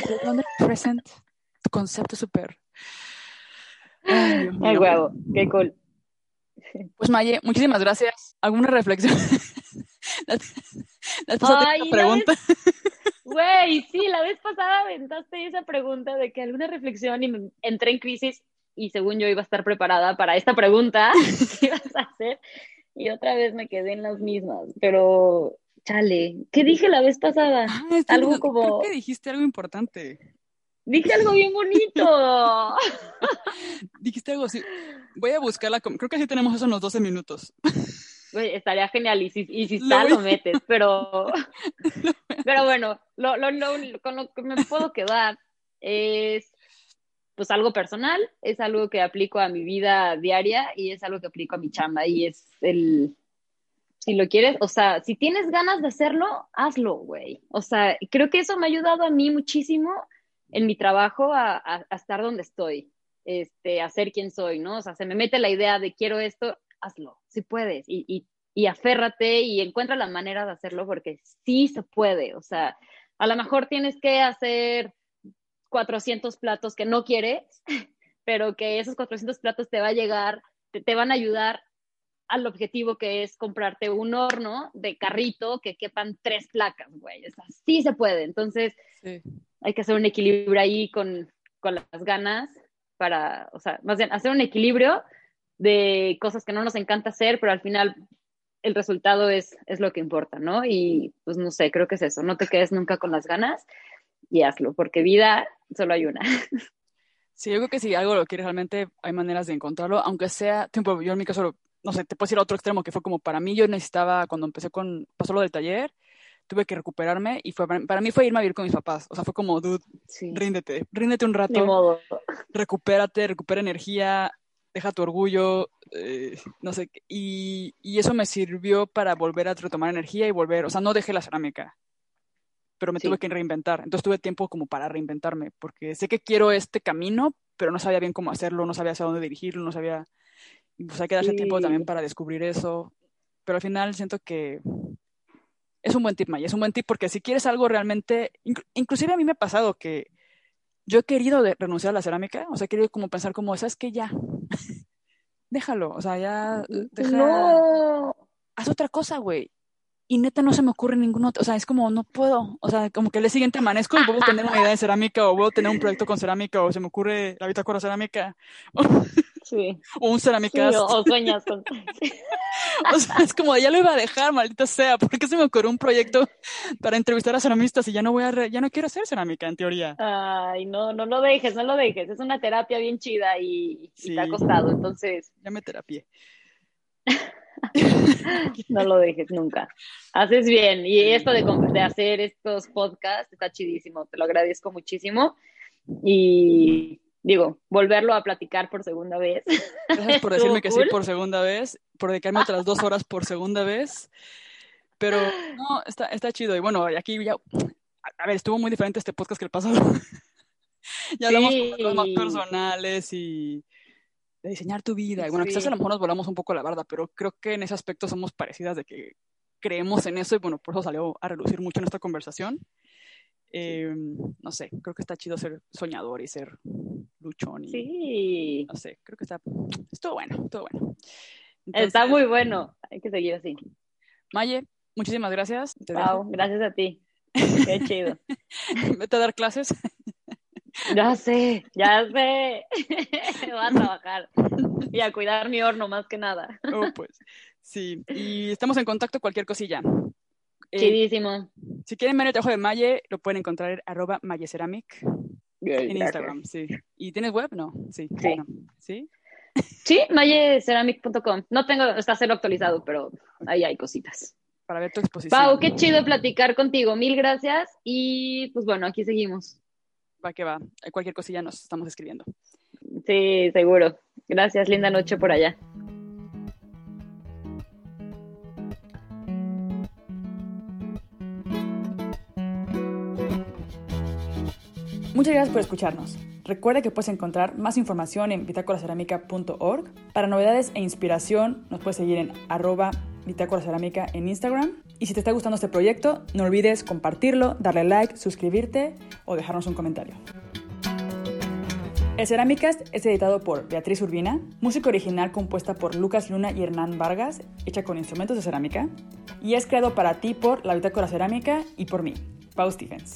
present, tu concepto súper. Ay, Ay huevo, qué cool. Pues Maye, muchísimas gracias. ¿Alguna reflexión? la, la pregunta. Güey, sí, la vez pasada aventaste esa pregunta de que alguna reflexión y me entré en crisis y según yo iba a estar preparada para esta pregunta que ibas a hacer y otra vez me quedé en las mismas, pero chale, ¿qué dije la vez pasada? Ah, algo como... Creo que dijiste algo importante. Dije algo bien bonito. Dijiste algo así. Voy a buscarla. Creo que así tenemos eso en los 12 minutos. estaría genial. Y si, y si está, lo, metes, pero. Pero bueno, lo, lo, con lo que me puedo quedar es pues algo personal, es algo que aplico a mi vida diaria y es algo que aplico a mi chamba y es el, si lo quieres, o sea, si tienes ganas de hacerlo, hazlo, güey. O sea, creo que eso me ha ayudado a mí muchísimo en mi trabajo a, estar donde estoy, este, a ser quien soy, ¿no? O sea, se me mete la idea de quiero esto, hazlo, si puedes, y, y, y aférrate y encuentra la manera de hacerlo porque sí se puede, o sea, a lo mejor tienes que hacer 400 platos que no quieres, pero que esos 400 platos te va a llegar, te, van a ayudar al objetivo que es comprarte un horno de carrito que quepan tres placas, güey. O sí se puede. Entonces, hay que hacer un equilibrio ahí con, con, las ganas para, o sea, más bien hacer un equilibrio de cosas que no nos encanta hacer, pero al final el resultado es, es lo que importa, ¿no? Y pues no sé, creo que es eso. No te quedes nunca con las ganas y hazlo, porque vida solo hay una. Sí, yo creo que si algo lo quieres realmente, hay maneras de encontrarlo, aunque sea, tiempo, yo en mi caso, no sé, te puedo decir a otro extremo, que fue como para mí, yo necesitaba, cuando empecé con, pasó lo del taller, tuve que recuperarme y fue para, mí fue irme a vivir con mis papás. O sea, fue como, dude, ríndete, ríndete un rato. modo. Recupérate, recupera energía, deja tu orgullo, eh, no sé, y, y, eso me sirvió para volver a retomar energía y volver, o sea, no dejé la cerámica pero me tuve que reinventar. Entonces tuve tiempo como para reinventarme, porque sé que quiero este camino, pero no sabía bien cómo hacerlo, no sabía hacia dónde dirigirlo, no sabía... Pues hay que darse tiempo también para descubrir eso. Pero al final siento que es un buen tip, Maya. Es un buen tip porque si quieres algo realmente... inclusive a mí me ha pasado que yo he querido renunciar a la cerámica, o sea, he querido como pensar como, ¿sabes qué? Ya, déjalo, o sea, ya, deja... No. Haz otra cosa, güey y neta no se me ocurre ningún otro, o sea, es como no puedo, o sea, como que el siguiente amanezco y puedo tener una idea de cerámica o puedo tener un proyecto con cerámica o se me ocurre la bitácora cerámica sí. o un cerámica o, sueñas con... o sea, es como ya lo iba a dejar, maldita sea, ¿por qué se me ocurrió un proyecto para entrevistar a ceramistas y ya no voy a, ya no quiero hacer cerámica en teoría? Ay, no, no lo dejes, no lo dejes, es una terapia bien chida y, y te ha costado, entonces... Ya me terapié. no lo dejes nunca. Haces bien. Y esto de, de, hacer estos podcasts está chidísimo. Te lo agradezco muchísimo. Y digo, volverlo a platicar por segunda vez. Gracias por decirme que sí por segunda vez, por dedicarme otras dos horas por segunda vez. Pero no, está, está chido. Y bueno, aquí ya. A ver, estuvo muy diferente este podcast que el pasado. ya hablamos de cosas más personales y de diseñar tu vida. Y bueno, quizás a lo mejor nos volamos un poco la barda, pero creo que en ese aspecto somos parecidas de que creemos en eso y bueno, por eso salió a relucir mucho en esta conversación. Em, no sé, creo que está chido ser soñador y ser luchón. Y, sí. No sé, creo que está, estuvo bueno, estuvo bueno. está muy bueno, hay que seguir así. Maye, muchísimas gracias. wow, gracias a ti. Qué chido. Vete a dar clases. Ya sé, ya sé. Voy a trabajar y a cuidar mi horno más que nada. Oh, pues. Sí, y estamos en contacto cualquier cosilla. Eh, Chidísimo. si quieren ver el trabajo de Maye, lo pueden encontrar en arroba mayeceramic en Instagram, sí. ¿Y tienes web? No, sí. Sí. ¿Sí? Sí, mayeceramic.com. No tengo, está cero actualizado, pero ahí hay cositas. Para ver tu exposición. Pau, qué chido platicar contigo. Mil gracias. Y pues bueno, aquí seguimos va que va. Cualquier cosilla nos estamos escribiendo. Sí, seguro. Gracias, linda noche por allá. Muchas gracias por escucharnos. Recuerda que puedes encontrar más información en bitácoracerámica.org. Para novedades e inspiración nos puedes seguir en arroba bitácoracerámica en Instagram y si te está gustando este proyecto, no olvides compartirlo, darle like, suscribirte o dejarnos un comentario. El Ceramicast es editado por Beatriz Urbina, música original compuesta por Lucas Luna y Hernán Vargas, hecha con instrumentos de cerámica, y es creado para ti por La Bitácora Cerámica y por mí, Pau Stephens.